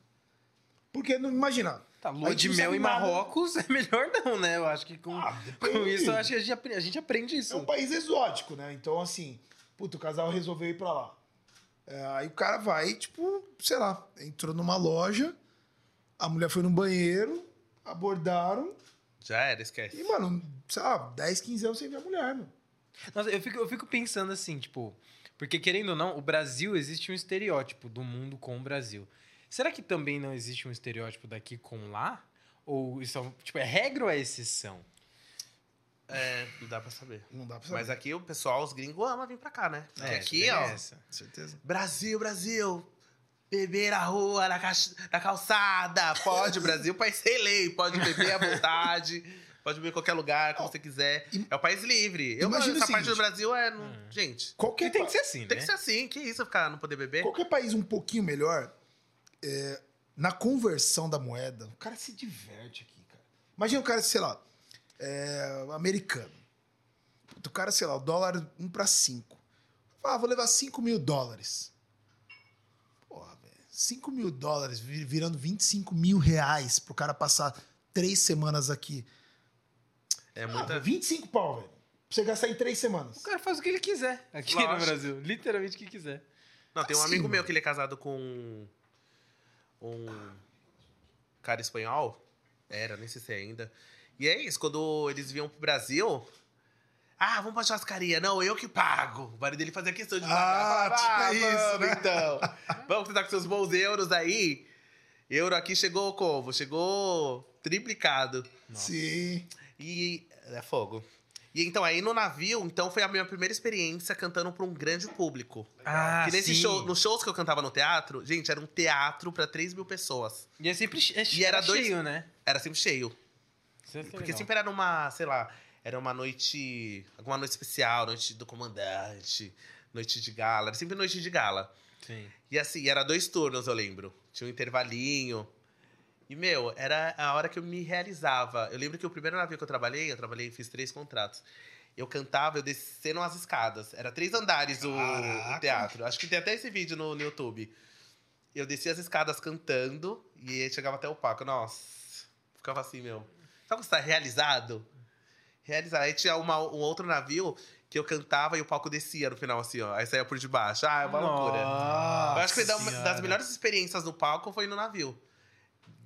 Porque, não imagina. Tá, lua de mel em. Marrocos é melhor não, né? Eu acho que com, Ah, com isso, eu acho que a gente, apre- a gente aprende isso. É um país exótico, né? Então, assim, puto, o casal resolveu ir pra lá. É, aí o cara vai, tipo, sei lá, entrou numa loja, a mulher foi no banheiro, abordaram, Já era, esquece. e, mano, sei lá, 10, 15 anos sem ver a mulher, mano. Nossa, eu fico, eu fico pensando assim, tipo, porque querendo ou não, o Brasil existe um estereótipo do mundo com o Brasil. Será que também não existe um estereótipo daqui com lá? Ou isso é, tipo, é regra ou é exceção? É, não dá pra saber. Não dá pra saber. Mas aqui o pessoal, os gringos amam vir pra cá, né? Porque É, aqui, ó, essa. certeza. Brasil, Brasil, beber na rua, na, caixa- na calçada, pode, Brasil, país lei, pode beber à vontade, pode beber em qualquer lugar, como você quiser. im- É o país livre. Eu, Imagina o essa parte seguinte. do Brasil é... não- Gente, Qualquer, E tem pa- que ser assim, tem né? que ser assim, que isso, ficar não poder beber? qualquer país um pouquinho melhor, é, na conversão da moeda, o cara se diverte aqui, cara. Imagina o cara, sei lá, é, americano. Puta, O cara, sei lá, o dólar 1 para 5. Ah, vou levar 5 mil dólares. Porra, velho. 5 mil dólares vi- virando 25 mil reais pro cara passar três semanas aqui. É Ah, muita... 25 pau, velho. Pra você gastar em três semanas. O cara faz o que ele quiser aqui Lógico. no Brasil. Literalmente o que quiser. Não, tem um Assim, amigo meu que ele é casado com um cara espanhol. Era, nem sei se é ainda. E é isso, quando eles vinham pro Brasil. Ah, vamos pra churrascaria. Não, eu que pago. O marido dele fazia questão de Ah, pagar. Falava, tinha isso, vamos, né?" então. Vamos tentar com seus bons euros aí. Euro aqui chegou como? Chegou triplicado. Sim. E é fogo. E então aí no navio, então foi a minha primeira experiência cantando pra um grande público. Ah, que nesse sim. show, nos shows que eu cantava no teatro, gente, era um teatro pra 3 mil pessoas. E é sempre é E era dois- cheio, né? Era sempre cheio. É que Porque legal. sempre era numa, sei lá, era uma noite. Alguma noite especial, noite do comandante, noite de gala. Era sempre noite de gala. Sim. E assim, era dois turnos, eu lembro. Tinha um intervalinho. E, meu, era a hora que eu me realizava. Eu lembro que o primeiro navio que eu trabalhei, eu trabalhei, fiz três contratos. Eu cantava, eu descendo as escadas. Era três andares o, o teatro. Acho que tem até esse vídeo no, no YouTube. Eu descia as escadas cantando e chegava até o palco. Nossa, ficava assim, meu. Sabe quando você tá realizado? Realizado. Aí tinha uma- um outro navio que eu cantava e o palco descia no final, assim, ó. Aí saía por debaixo. Ah, é uma loucura. Eu acho que Nossa das melhores experiências no palco foi no navio.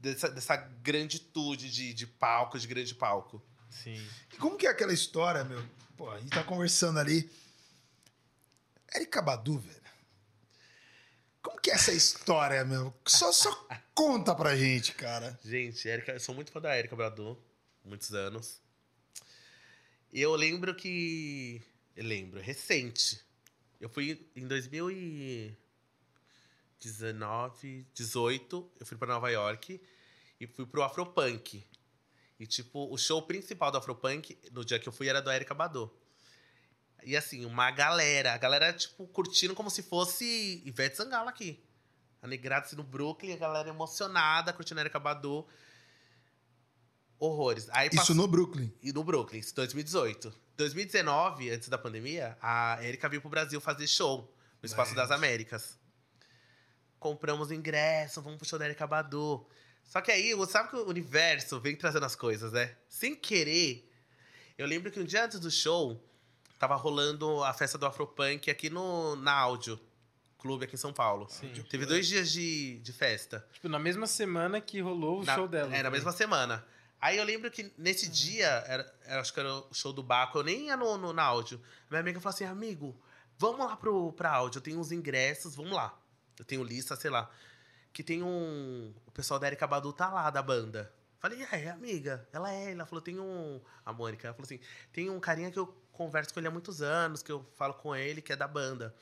Dessa, dessa granditude de, de palco, de grande palco. Sim. E como que é aquela história, meu? Pô, a gente tá conversando ali. Erika Badu, velho. Como que é essa história, meu? Só, só conta pra gente, cara. Gente, Erika, eu sou muito fã da Erika Bradu, muitos anos. Eu lembro que. Eu lembro, recente. Eu fui em 2019, 18, eu fui pra Nova York e fui pro Afropunk. E, tipo, o show principal do Afropunk, no dia que eu fui, era do Erika Badu. E, assim, uma galera. A galera, tipo, curtindo como se fosse Ivete Sangalo aqui. A negrada assim, no Brooklyn, a galera emocionada, curtindo Erika Badu. Horrores. Aí Isso passou- no Brooklyn. e no Brooklyn, isso 2018. 2019, antes da pandemia, a Erika veio pro Brasil fazer show no Espaço Nice. das Américas. Compramos ingresso, vamos pro show da Erika Badu. Só que aí, sabe que o universo vem trazendo as coisas, né? Sem querer. Eu lembro que um dia antes do show, tava rolando a festa do Afropunk aqui no, na Áudio, clube aqui em São Paulo. Sim. Teve dois dias de, de festa. Tipo, na mesma semana que rolou o Na- show dela. É, na mesma semana. Aí eu lembro que nesse Uhum. dia, era, era- acho que era o show do Baco, eu nem ia no, no, na áudio. Minha amiga falou assim, amigo, vamos lá pro, pra áudio, eu tenho uns ingressos, vamos lá. Eu tenho lista, sei lá. Que tem um... O pessoal da Erika Badu tá lá, da banda. Falei, é, amiga, ela é. Ela falou, tem um... A Mônica, ela falou assim, tem um carinha que eu converso com ele há muitos anos, que eu falo com ele, que é da banda.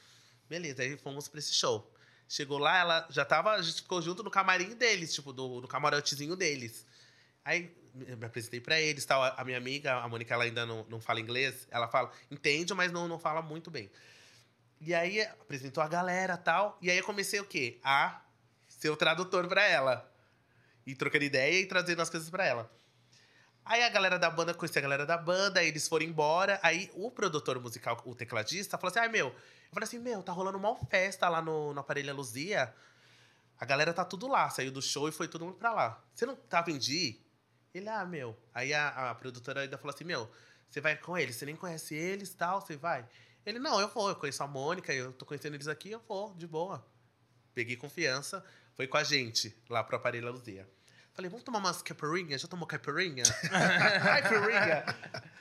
Beleza, aí fomos pra esse show. Chegou lá, ela já tava, a gente ficou junto no camarim deles, tipo, do, do camarotezinho deles. Aí me apresentei pra eles, tal. A minha amiga, a Mônica, ela ainda não, não fala inglês. Ela fala, entende, mas não, não fala muito bem. E aí apresentou a galera tal. E aí eu comecei o quê? A ser o tradutor pra ela. E trocando ideia e trazendo as coisas pra ela. Aí a galera da banda, conheci a galera da banda, aí eles foram embora. Aí o produtor musical, o tecladista, falou assim: ai meu. Eu falei assim: meu, tá rolando uma festa lá no, no Aparelho Luzia. A galera tá tudo lá, saiu do show e foi todo mundo pra lá. Você não tava em dia? Ele, ah, meu. Aí a, a produtora ainda falou assim: meu, você vai com eles, você nem conhece eles tal, você vai? Ele, não, eu vou, eu conheço a Mônica, eu tô conhecendo eles aqui, eu vou, de boa. Peguei confiança, foi com a gente lá pro Aparelho Luzia. Falei, vamos tomar umas caipirinha? Já tomou caipirinha? caipirinha?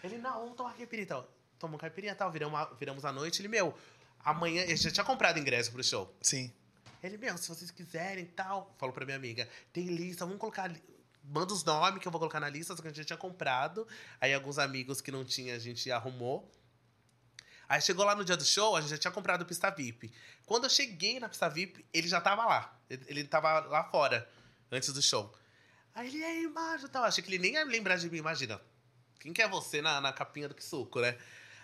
Ele, não, vamos tomar caipirinha tal. Tomou caipirinha e tal, viramos a, viramos a noite. Ele, meu, amanhã. Ele já tinha comprado ingresso pro show. Sim. Ele, meu, se vocês quiserem e tal. Falou pra minha amiga, tem lista, vamos colocar. Manda os nomes que eu vou colocar na lista, só que a gente já tinha comprado. Aí alguns amigos que não tinha, a gente arrumou. Aí chegou lá no dia do show, a gente já tinha comprado pista VIP. Quando eu cheguei na pista VIP, ele já tava lá. Ele, tava lá fora, antes do show. Aí ele, aí, e tal. Achei que ele nem ia lembrar de mim, imagina. Quem que é você na, na capinha do que suco, né?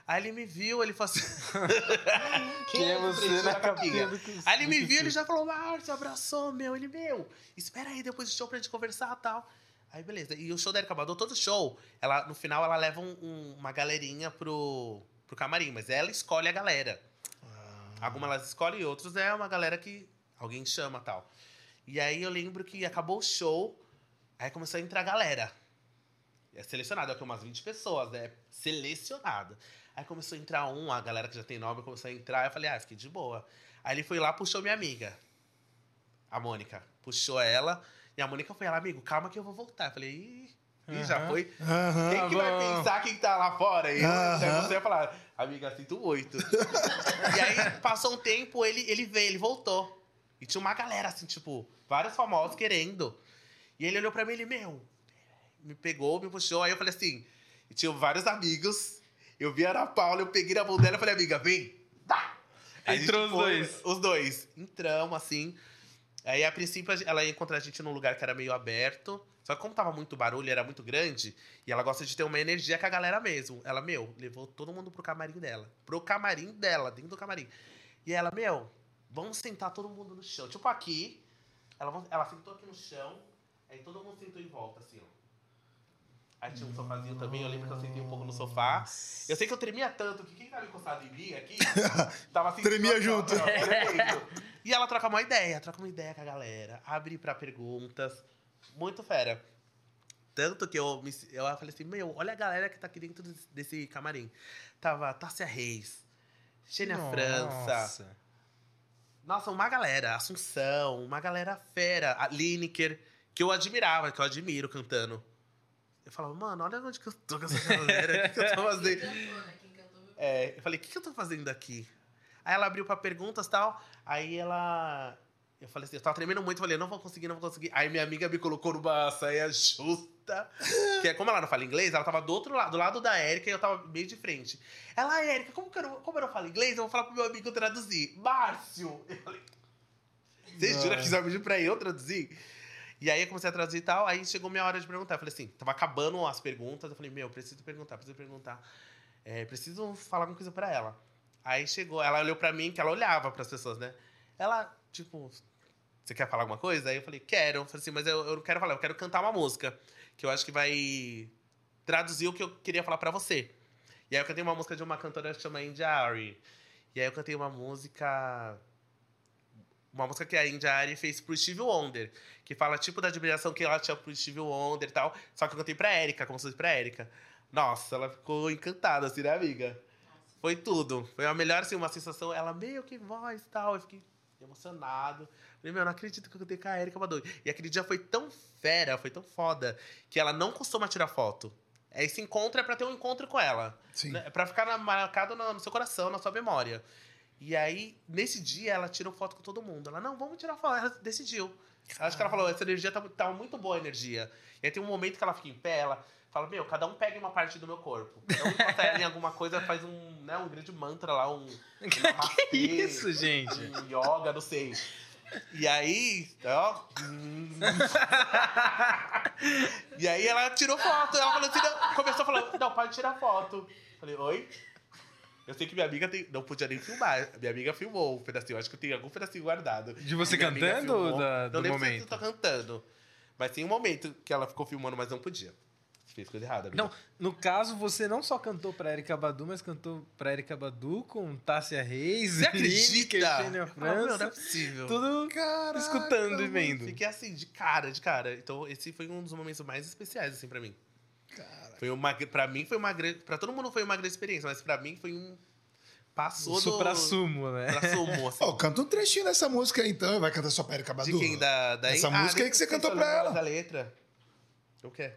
Aí ele me viu, ele falou assim. Quem é você na capinha Aí ele me viu, ele já falou, Márcio, abraçou, meu. Ele, meu, espera aí depois do show pra gente conversar e tal. Aí, beleza. E o show da Erika Badu, todo show, ela, no final, ela leva um- um- uma galerinha pro, pro camarim, mas ela escolhe a galera. Algumas elas escolhem e outros é uma galera que alguém chama e tal. E aí eu lembro que acabou o show, aí começou a entrar a galera. É selecionado, é umas 20 pessoas, né? Selecionado. Aí começou a entrar um, a galera que já tem nome começou a entrar. Eu falei, ah, fiquei de boa. Aí ele foi lá, puxou minha amiga, a Mônica. Puxou ela, e a Mônica foi lá, amigo, calma que eu vou voltar. Eu falei, ih, ih, já foi. Aham. Quem que vai pensar quem tá lá fora? E daí você ia falar, amiga, sinto oito. e aí, passou um tempo, ele, ele veio, ele voltou. E tinha uma galera, assim, tipo, vários famosos querendo. E ele olhou pra mim e ele, meu, me pegou, me puxou. Aí eu falei assim, e tinha vários amigos. Eu vi a Ana Paula, eu peguei na mão dela e falei, amiga, vem. Tá. Entrou os foi, dois. Os dois. Entramos, assim. Aí, a princípio, ela ia encontrar a gente num lugar que era meio aberto. Só que como tava muito barulho, era muito grande, e ela gosta de ter uma energia com a galera mesmo. Ela, meu, levou todo mundo pro camarim dela. Pro camarim dela, dentro do camarim. E ela, meu, vamos sentar todo mundo no chão. Tipo aqui. Ela, ela sentou aqui no chão, aí todo mundo sentou em volta, assim, ó. Aí tinha um sofazinho também, eu lembro que eu sentei um pouco no sofá. Eu sei que eu tremia tanto que quem tava encostado em mim aqui tava assim. Tremia junto. E ela troca uma ideia, troca uma ideia com a galera, abre pra perguntas. Muito fera. Tanto que eu, me, eu falei assim, meu, olha a galera que tá aqui dentro desse, camarim. Tava Tássia Reis, Xênia França. Nossa. Nossa, uma galera. Assunção, uma galera fera. A Lineker, que eu admirava, que eu admiro cantando. Eu falava, mano, olha onde que eu tô com essa galera. O que, que eu tô fazendo? Né? É, eu falei, o que, que eu tô fazendo aqui? Aí ela abriu pra perguntas e tal. Aí ela. Eu falei assim, eu tava tremendo muito, falei, não vou conseguir, não vou conseguir. Aí minha amiga me colocou numa saia justa. Que é como ela não fala inglês, ela tava do outro lado, do lado da Érica e eu tava meio de frente. Ela, "Ah, Érica, como, que eu, não- como eu não falo inglês, eu vou falar pro meu amigo traduzir. Márcio! Eu falei, você jura que você pra eu traduzir? E aí eu comecei a traduzir e tal, aí chegou minha hora de perguntar. Eu falei assim, tava acabando as perguntas, eu falei, meu, preciso perguntar, preciso perguntar. É, preciso falar alguma coisa pra ela. Aí chegou, ela olhou pra mim, que ela olhava pras pessoas, né? Ela, tipo, você quer falar alguma coisa? Aí eu falei, quero. Eu falei assim, mas eu, eu não quero falar, eu quero cantar uma música. Que eu acho que vai traduzir o que eu queria falar pra você. E aí eu cantei uma música de uma cantora que chama India Ari. E aí eu cantei uma música. Uma música que a India Ari fez pro Steve Wonder. Que fala tipo da admiração que ela tinha pro Steve Wonder e tal. Só que eu cantei pra Erika, como se fosse pra Erika. Nossa, ela ficou encantada, assim, né, amiga? Foi tudo. Foi a melhor, assim, uma sensação. Ela meio que voz e tal. Eu fiquei emocionado. Falei, meu, não acredito que eu cantei com a Erika Badu. E aquele dia foi tão fera, foi tão foda, que ela não costuma tirar foto. Esse encontro é pra ter um encontro com ela. Sim. Né? É pra ficar marcado no, seu coração, na sua memória. E aí, nesse dia, ela tirou foto com todo mundo. Ela, não, vamos tirar foto. Ela decidiu. Acho que ela falou, essa energia tava, tava muito boa a energia. E aí tem um momento que ela fica em pé, ela fala, meu, cada um pega uma parte do meu corpo. Cada um ela em alguma coisa, faz um, né, um grande mantra lá, um... namastê, Que isso, gente? um yoga, não sei. E aí, ó... e aí ela tirou foto. Ela falou assim, não, começou falando, não, pode tirar foto. Falei, oi? Eu sei que minha amiga tem- não podia nem filmar. Minha amiga filmou um pedacinho. Acho que tem algum pedacinho guardado. De você cantando filmou. da- não do lembro momento? se eu tô cantando. Mas tem um momento que ela ficou filmando, mas não podia. Fez coisa errada. Não, no caso, você não só cantou pra Erika Badu, mas cantou pra Erika Badu com Tássia Reis, Você acredita? Xênia Eu falava, meu, não é França. possível. Tudo Caraca, escutando e vendo. Fiquei assim, de cara, de cara. Então, esse foi um dos momentos mais especiais, assim, pra mim. Cara, Foi uma, pra mim foi uma grande. Pra todo mundo foi uma grande experiência, mas pra mim foi um. Passou O do. supra-sumo, né? Pra sumo, assim. Ó, canta um trechinho dessa música aí, então. Vai cantar só pra Erika Badu? De quem? Da, da Essa Ah, música aí que você cantou pra ela. Da letra. O quê?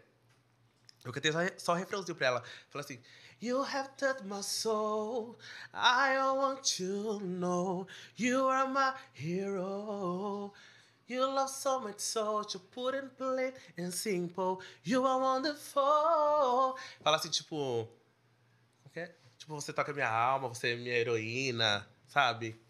Eu cantei só, só o refrãozinho pra ela. Falei assim: You have touched my soul. I want you to know you are my hero. You love so much so to put in plain and simple. You are wonderful. Fala assim, tipo. que é? Tipo, você toca minha alma, você é minha heroína, sabe?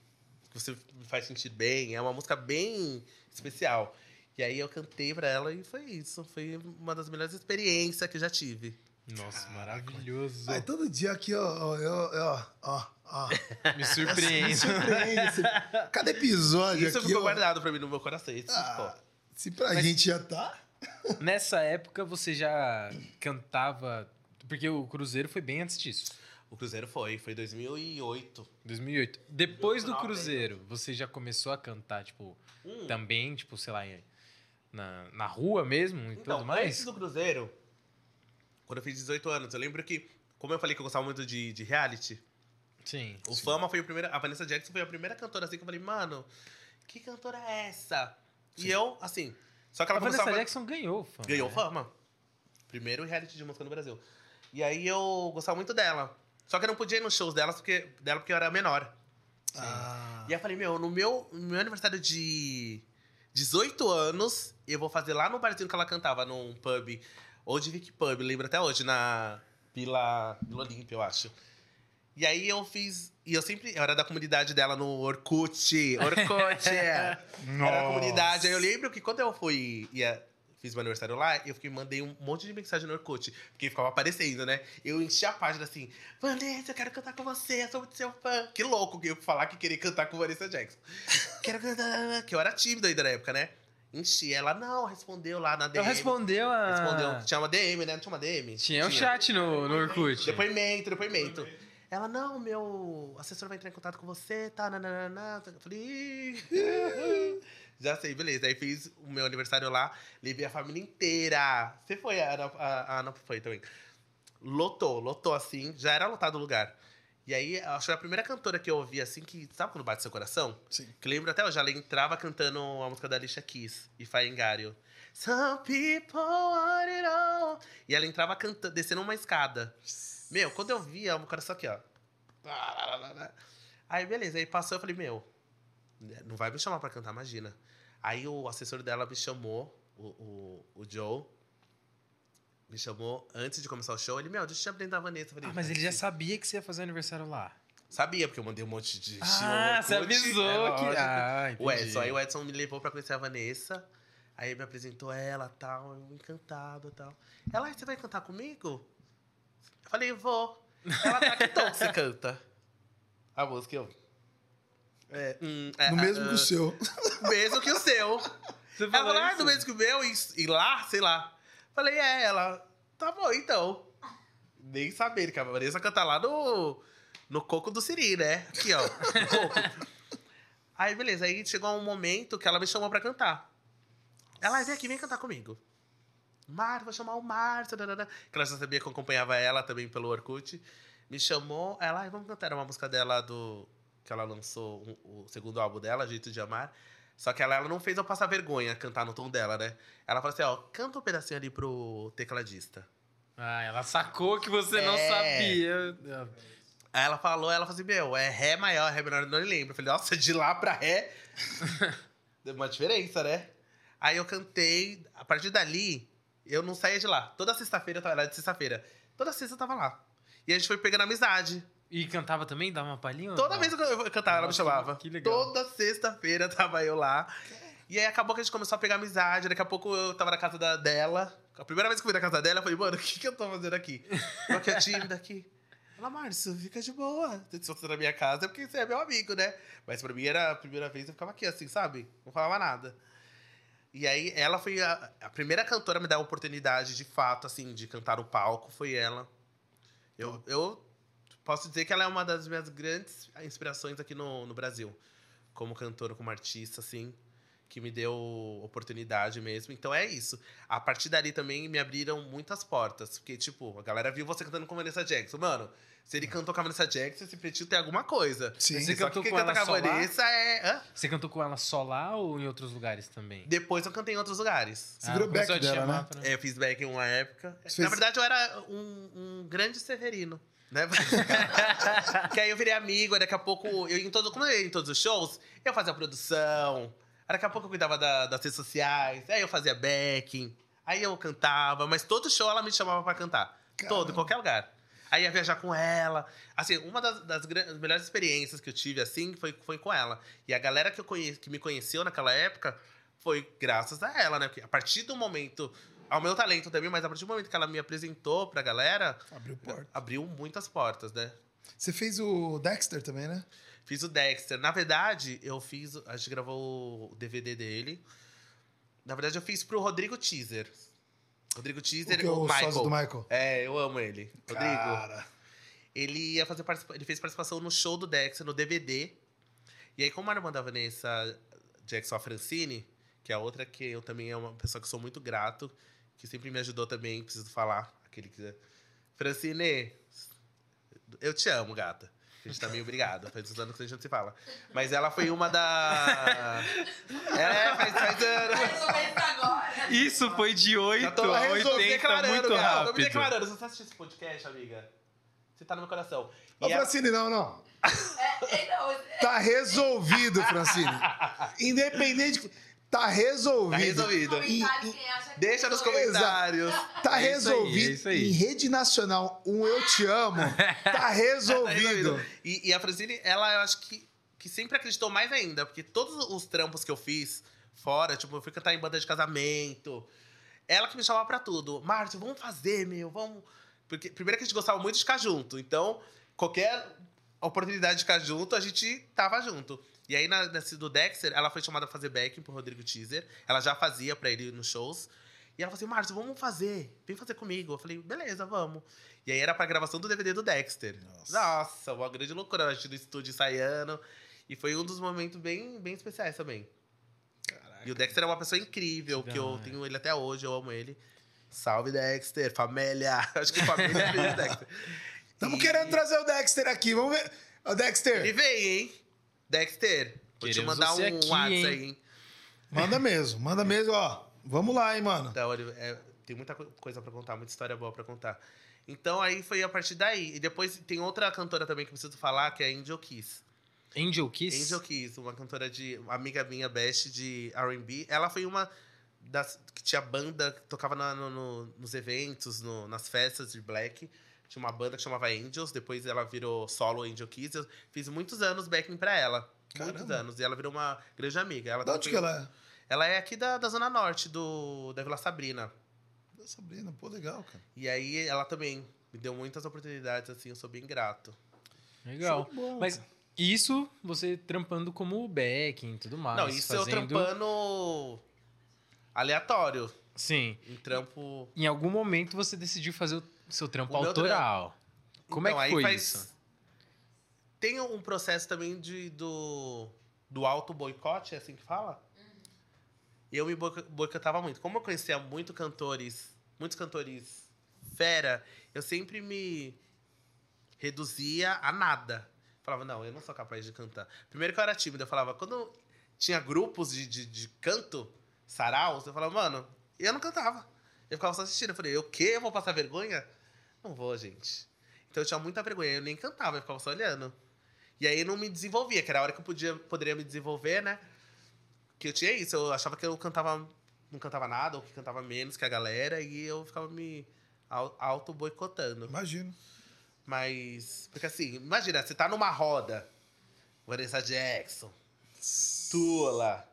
Você me faz sentir bem. É uma música bem especial. E aí eu cantei pra ela e foi isso. Foi uma das melhores experiências que eu já tive. Nossa, maravilhoso. Aí todo dia aqui, ó, ó, ó, ó, ó. Me surpreende. Surpreende. esse- Cada episódio Isso aqui, ficou ó. guardado pra mim no meu coração. Isso Ah, ficou. se pra gente já tá. Nessa época, você já cantava... Porque o Cruzeiro foi bem antes disso. O Cruzeiro foi, foi 2008. 2008. Depois do 2009 Cruzeiro, você já começou a cantar, tipo, Hum. também, tipo, sei lá, em- na, na rua mesmo e Então, tudo mais? antes do Cruzeiro, quando eu fiz 18 anos, eu lembro que, como eu falei que eu gostava muito de, de reality, Sim. o Fama foi a primeira. A Vanessa Jackson foi a primeira cantora assim que eu falei, mano, que cantora é essa? E eu, assim. Só que A ela Vanessa começava. Jackson ganhou fama. Ganhou né? fama. Primeiro reality de música no Brasil. E aí eu gostava muito dela. Só que eu não podia ir nos shows dela porque, dela porque eu era menor. Ah, E aí eu falei, meu, no meu, no meu aniversário de 18 anos, eu vou fazer lá no barzinho que ela cantava, num pub. Ou de Vic Pub, lembro até hoje, na Vila, Vila Olímpia, eu acho. E aí eu fiz. E eu sempre. Eu era da comunidade dela no Orkut. Orkut! era da comunidade. Aí eu lembro que quando eu fui. Ia, fiz meu aniversário lá, eu fiquei, mandei um monte de mensagem no Orkut. Porque ficava aparecendo, né? Eu enchi a página assim: Vanessa, eu quero cantar com você, eu sou muito seu fã. Que louco que eu falar que queria cantar com Vanessa Jackson. quero cantar. Que eu era tímido ainda na época, né? Enchi. Ela não, respondeu lá na DM. Ela respondeu a... Respondeu. Tinha uma DM, né? Não tinha uma DM? Tinha um chat no, no Orkut. Depoimento, depoimento. Ela, não, meu assessor vai entrar em contato com você, tá, nananana. Eu falei. Já sei, beleza. Aí fiz o meu aniversário lá, levei a família inteira. Você foi, a Ana, a, a Ana foi também. Lotou, lotou assim, já era lotado o lugar. E aí, acho que foi a primeira cantora que eu ouvi assim, que sabe quando bate seu coração? Sim. Que lembro até hoje, ela entrava cantando a música da Alicia Keys e Faengário. Some people want it all. E ela entrava cantando, descendo uma escada. Meu, quando eu via, o coração aqui, ó. Aí, beleza. Aí passou, eu falei, meu, não vai me chamar pra cantar, imagina. Aí o assessor dela me chamou, o, o, o Joe, me chamou antes de começar o show. Ele, meu, deixa eu te apresentar a Vanessa. Falei, Ah, mas ele já sabia que você ia fazer aniversário lá. Sabia, porque eu mandei um monte de... Ah, você avisou é que... Ah, O. Edson. Aí o Edson me levou pra conhecer a Vanessa. Aí me apresentou ela tal, eu encantado tal. Ela, "Ai, você vai cantar comigo? Eu falei, vou. Ela tá que tom que você canta? A música eu. É, hum, é, no é, mesmo que o é, seu. mesmo que o seu. Você Ela falou falou, ah, do mesmo que o meu, e, e lá, sei lá. Falei, é, ela. Tá bom, então. Nem saber, que a Vanessa canta lá no, no coco do Siri, né? Aqui, ó. coco. Aí, beleza. Aí chegou um momento que ela me chamou pra cantar. Ela, vem aqui, vem cantar comigo. Márcio, vou chamar o Márcio. Que ela já sabia que eu acompanhava ela também pelo Orkut. Me chamou, ela, "Ai, vamos cantar uma música dela do. Que ela lançou um- o segundo álbum dela, Jeito de Amar. Só que ela, ela não fez eu passar vergonha cantar no tom dela, né? Ela falou assim: ó, canta um pedacinho ali pro tecladista. Ah, ela sacou que você não É. sabia. Aí ela falou, ela falou assim: Meu, é Ré maior, Ré menor, eu não lembro. Eu falei, nossa, de lá pra Ré. Deu uma diferença, né? Aí eu cantei, a partir dali, eu não saía de lá. Toda sexta-feira eu tava lá de sexta-feira. Toda sexta eu tava lá. E a gente foi pegando amizade. E cantava também? Dava uma palhinha? Toda não? vez que eu cantava, ela me chamava. que legal. Toda sexta-feira tava eu lá. E aí acabou que a gente começou a pegar amizade. Daqui a pouco eu tava na casa da, dela. A primeira vez que eu fui na casa dela, eu falei, mano, o que, que eu tô fazendo aqui? Eu que é tímida aqui. Ela, Márcio, fica de boa. Se você tá na minha casa é porque você é meu amigo, né? Mas pra mim era a primeira vez eu ficava aqui assim, sabe? Não falava nada. E aí ela foi a, a primeira cantora a me dar a oportunidade, de fato, assim, de cantar no palco. Foi ela. Eu, eu posso dizer que ela é uma das minhas grandes inspirações aqui no, no Brasil. Como cantora, como artista, assim. Que me deu oportunidade mesmo. Então é isso. A partir dali também me abriram muitas portas. Porque, tipo, a galera viu você cantando com Vanessa Jackson. Mano, se ele cantou com a Vanessa Jackson, esse pretinho tem alguma coisa. Sim. Você cantou que com canta ela com a só lá? Vanessa é. Hã? Você cantou com ela só lá ou em outros lugares também? Depois eu cantei em outros lugares. Você virou começou back dela, chamar né? pra- É, eu fiz back em uma época. Você Na fez- verdade, eu era um, um grande severino. Né? que aí eu virei amigo, daqui a pouco, eu em todo, como eu ia em todos os shows, eu fazia produção, daqui a pouco eu cuidava da- das redes sociais, aí eu fazia backing, aí eu cantava, mas todo show ela me chamava pra cantar. Todo, em qualquer lugar. Aí ia viajar com ela. Assim, uma das, das melhores experiências que eu tive, assim, foi, foi com ela. E a galera que, eu conhe, que me conheceu naquela época foi graças a ela, né? Porque a partir do momento. Ao meu talento também, mas a partir do momento que ela me apresentou pra galera, Abriu porta. abriu muitas portas, né? Você fez o Dexter também, né? Fiz o Dexter. Na verdade, eu fiz. A gente gravou o DVD dele. Na verdade, eu fiz pro Rodrigo Teaser. Rodrigo O Teaser, que é o, o Michael. do Michael. É, eu amo ele. Rodrigo. Cara, Ele ia fazer participa- ele fez participação no show do Dexter, no DVD. E aí, como a irmã da Vanessa Jackson a Francine, que é a outra que eu também é uma pessoa que sou muito grato, que sempre me ajudou também, preciso falar, aquele que Francine, eu te amo, gata. A gente tá meio obrigado, faz uns anos que a gente não se fala. Mas ela foi uma da. É, faz, faz anos. Isso foi de 8 Já tô a resolvendo, 80 declarando, muito gata. Tô me rápido. declarando. Se você assistir esse podcast, amiga, você tá no meu coração. Ô, ela- Francine, não, não. É, é, não, é- Tá resolvido, Francine. Independente. Tá resolvido. Tá resolvido. acha que Deixa nos comentários. Tá É isso aí, resolvido. é isso aí. Em rede nacional, um eu te amo. Tá Tá resolvido. resolvido. E, e a Francine, ela eu acho que, que sempre acreditou mais ainda, porque todos os trampos que eu fiz fora, tipo, eu fui cantar em banda de casamento. Ela que me chamava pra tudo. Márcio, vamos fazer, meu, vamos. Porque primeiro que a gente gostava muito de ficar junto. Então, qualquer oportunidade de ficar junto, a gente tava junto. E aí, na, nesse do Dexter, ela foi chamada a fazer backing pro Rodrigo Teaser. Ela já fazia pra ele nos shows. E ela falou assim, Márcio, vamos fazer. Vem fazer comigo. Eu falei, beleza, vamos. E aí era pra gravação do DVD do Dexter. Nossa. Nossa, uma grande loucura. A gente no estúdio ensaiando. E foi um dos momentos bem, bem especiais também. E o Dexter é uma pessoa incrível, Que que eu tenho ele até hoje, eu amo ele. Salve, Dexter, família. Acho que família é Dexter. Estamos E- querendo trazer o Dexter aqui. Vamos ver. Ô, Dexter, Ele vem, hein? Dexter, vou te Queremos mandar um aqui, WhatsApp hein? aí, hein? manda mesmo. Manda mesmo, ó. Vamos lá, hein, mano. Então, ele- é, tem muita co- coisa pra contar, muita história boa pra contar. Então, aí foi a partir daí. E depois tem outra cantora também que eu preciso falar, que é a Angel Kiss. Angel Kiss? Angel Kiss, uma cantora de. Uma amiga minha, best de RB. Ela foi uma das. que tinha banda, que tocava na- no- no- nos eventos, no- nas festas de Black. Tinha uma banda que chamava Angels, depois ela virou solo Angel Kiss. Eu fiz muitos anos backing pra ela. Muitos Caramba. anos. E ela virou uma grande amiga. Ela Da onde que ela é? Ela é aqui da, da Zona Norte, do, da Vila Sabrina. Da Sabrina, pô, legal, cara. E aí ela também me deu muitas oportunidades, assim, eu sou bem grato. Legal. Bola, Mas isso você trampando como backing e tudo mais. Não, isso eu fazendo... trampando aleatório. Sim. Em trampo. Em algum momento você decidiu fazer o seu trampo O autoral. Como Então, é que foi faz- isso? Tem um processo também de, do, do auto boicote, é assim que fala? Eu me boico- boicotava muito. Como eu conhecia muito cantores, muitos cantores fera, eu sempre me reduzia a nada. Falava, não, eu não sou capaz de cantar. Primeiro que eu era tímido, eu falava, quando tinha grupos de, de, de canto, saraus, eu falava, mano, eu não cantava. Eu ficava só assistindo. Eu falei, o quê? Eu vou passar vergonha? Não vou, gente. Então eu tinha muita vergonha, eu nem cantava, eu ficava só olhando. E aí eu não me desenvolvia, que era a hora que eu podia, poderia me desenvolver, né? Que eu tinha isso, eu achava que eu cantava, não cantava nada, ou que cantava menos que a galera, e eu ficava me au- auto-boicotando. Imagino. Mas, porque assim, imagina, você tá numa roda, Vanessa Jackson, Tula,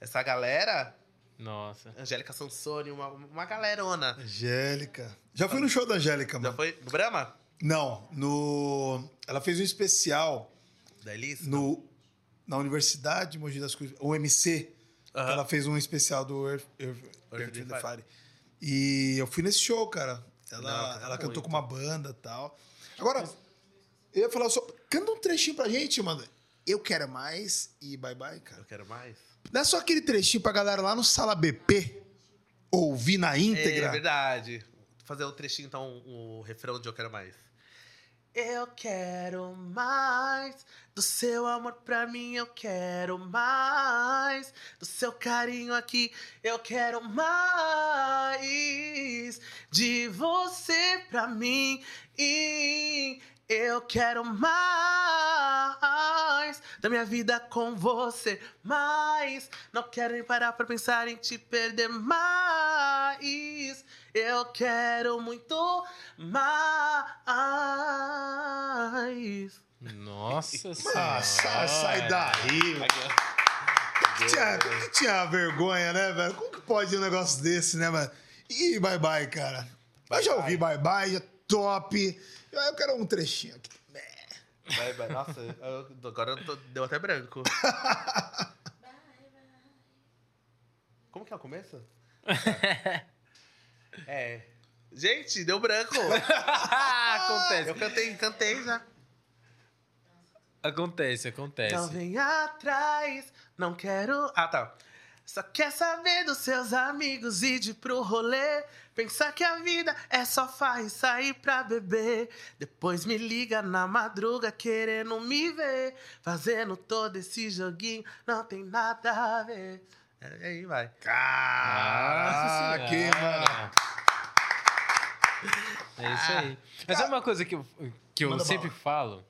essa galera, Nossa. Angélica Sansoni, uma, uma galerona. Angélica. Já fui no show da Angélica, Já mano. foi no Brahma? Não, no. Ela fez um especial Da Elis? no... na Universidade de Mogi das Cruzes, o MC. Ela fez um especial do Earth, Earth, Earth Earth and and the Fire. Fire. E eu fui nesse show, cara. Ela, Não, ela cantou com uma banda e tal. Agora, eu ia falar só. Canta um trechinho pra gente, mano. Eu quero mais e bye bye, cara. Eu quero mais. Dá só aquele trechinho pra galera lá no Sala BP ouvir na íntegra. É verdade. Vou fazer o trechinho, então, o refrão de Eu Quero Mais. Eu quero mais do seu amor pra mim, eu quero mais do seu carinho aqui, eu quero mais de você pra mim. E eu quero mais da minha vida com você, mais não quero nem parar pra pensar em te perder mais. Eu quero muito mais. Nossa Ah, sai, daí, mano. Tinha, como que tinha vergonha, né, velho? Como que pode um negócio desse, né, mano? E bye bye, cara. eu já ouvi bye bye, é top. Eu quero um trechinho aqui. Vai, vai. Nossa, eu- agora eu tô- deu até branco. Como que é o começo? É. Gente, deu branco. acontece. Eu cantei, cantei já. Acontece, acontece. Então vem atrás, não quero. Ah, tá. Só quer saber dos seus amigos e de pro rolê. Pensar que a vida é só farra e sair pra beber. Depois me liga na madruga querendo me ver. Fazendo todo esse joguinho, não tem nada a ver. É, aí vai. Ah, que, Senhora. mano. É isso aí. Mas é uma coisa que eu, que eu Manda sempre bala.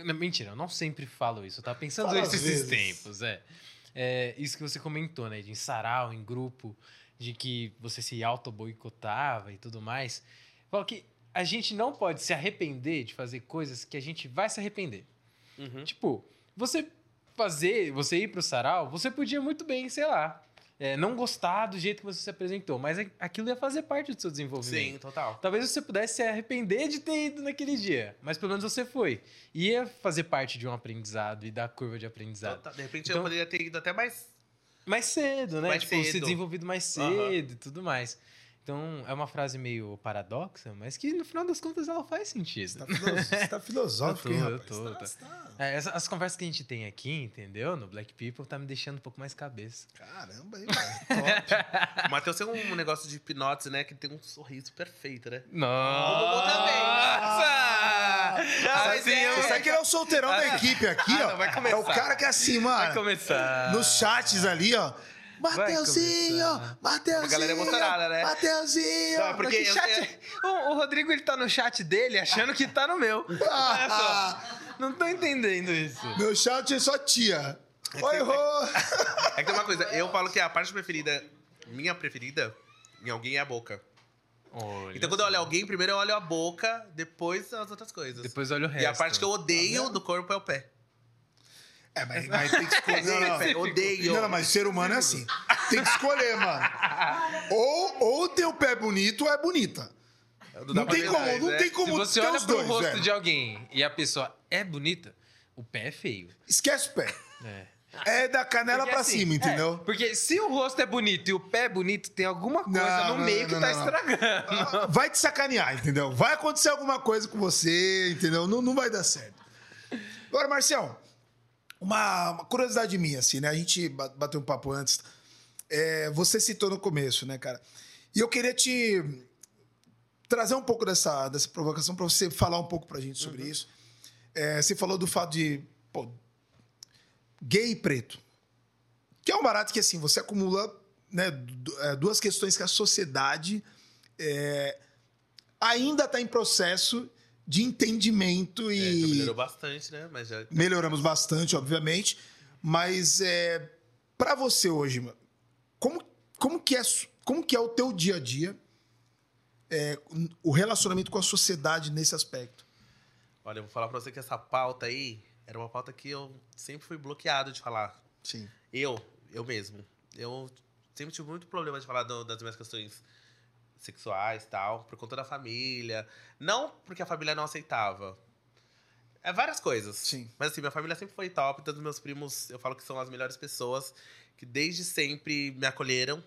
falo. Mentira, eu não sempre falo isso. Eu tava pensando Fala isso às esses vezes. tempos, é. É Isso que você comentou, né? De em sarau, em grupo, de que você se auto-boicotava e tudo mais. Falo que a gente não pode se arrepender de fazer coisas que a gente vai se arrepender. Uhum. Tipo, você fazer, você ir pro sarau, você podia muito bem, sei lá, é, não gostar do jeito que você se apresentou, mas aquilo ia fazer parte do seu desenvolvimento. Sim, total. Talvez você pudesse se arrepender de ter ido naquele dia, mas pelo menos você foi. Ia fazer parte de um aprendizado e da curva de aprendizado. Total. De repente Então- eu poderia ter ido até mais. Mais cedo, né? Mais tipo, se cedo. desenvolvido mais cedo e tudo mais. Então, é uma frase meio paradoxa, mas que no final das contas ela faz sentido. Tá filo- Você tá filosófico, Eu hein, tô, eu rapaz? tô, Tá- tá. tá- É, essa- as conversas que a gente tem aqui, entendeu? No Black People, tá me deixando um pouco mais cabeça. Caramba, hein? Top. O Matheus tem um negócio de hipnose, né? Que tem um sorriso perfeito, né? Nossa! também. Mas assim, é- eu- Esse aqui é o solteirão da Ah, equipe aqui, ah, ó. não, vai é o cara que é assim, Vai mano. começar. Nos chats ali, ó. Mateuzinho. Mateuzinho. A galera emocionada, né? Mateuzinho. Não, é porque Que eu- chat- O, o Rodrigo, ele tá no chat dele achando que tá no meu. Só. Não tô entendendo isso. Meu chat é só tia. Oi, Rô. É que tem uma coisa, eu falo que a parte preferida, minha preferida, em alguém é a boca. Olha Então quando eu olho alguém, primeiro eu olho a boca, depois as outras coisas. Depois olha o resto. e a parte que eu odeio do corpo é o pé. É, mas, mas tem que escolher. Não, não. Pé, odeio. Não, não, mas ser humano é assim. Tem que escolher, mano. Ou, ou tem o pé bonito ou é bonita. Não, Não tem como, não tem Se como você ter olha os pro dois, rosto velho. de alguém e a pessoa é bonita, o pé é feio. Esquece o pé. É. É da canela Porque pra assim, cima, entendeu? é, porque se o rosto é bonito e o pé é bonito, tem alguma coisa Não, no meio não, que não, tá estragando. Vai te sacanear, entendeu? Vai acontecer alguma coisa com você, entendeu? Não, não vai dar certo. Agora, Marcião, uma, uma curiosidade minha, assim, né? A gente ba- bateu um papo antes. É, você citou no começo, né, cara? E eu queria te trazer um pouco dessa, dessa provocação para você falar um pouco pra gente sobre isso. É, você falou do fato de pô, gay e preto. Que é um barato que assim, você acumula né, é, duas questões que a sociedade é, ainda está em processo de entendimento É, e melhorou bastante, né? Mas já. melhoramos bastante, obviamente. Mas é, para você hoje, como, como, que é, como que é o teu dia a dia, é, o relacionamento com a sociedade nesse aspecto? Olha, eu vou falar pra você que essa pauta aí era uma pauta que eu sempre fui bloqueado de falar. Sim. Eu, eu mesmo. Eu sempre tive muito problema de falar do- das minhas questões sexuais e tal, por conta da família. Não porque a família não aceitava. É várias coisas. Sim. Mas assim, minha família sempre foi top. Todos meus primos, eu falo que são as melhores pessoas, que desde sempre me acolheram.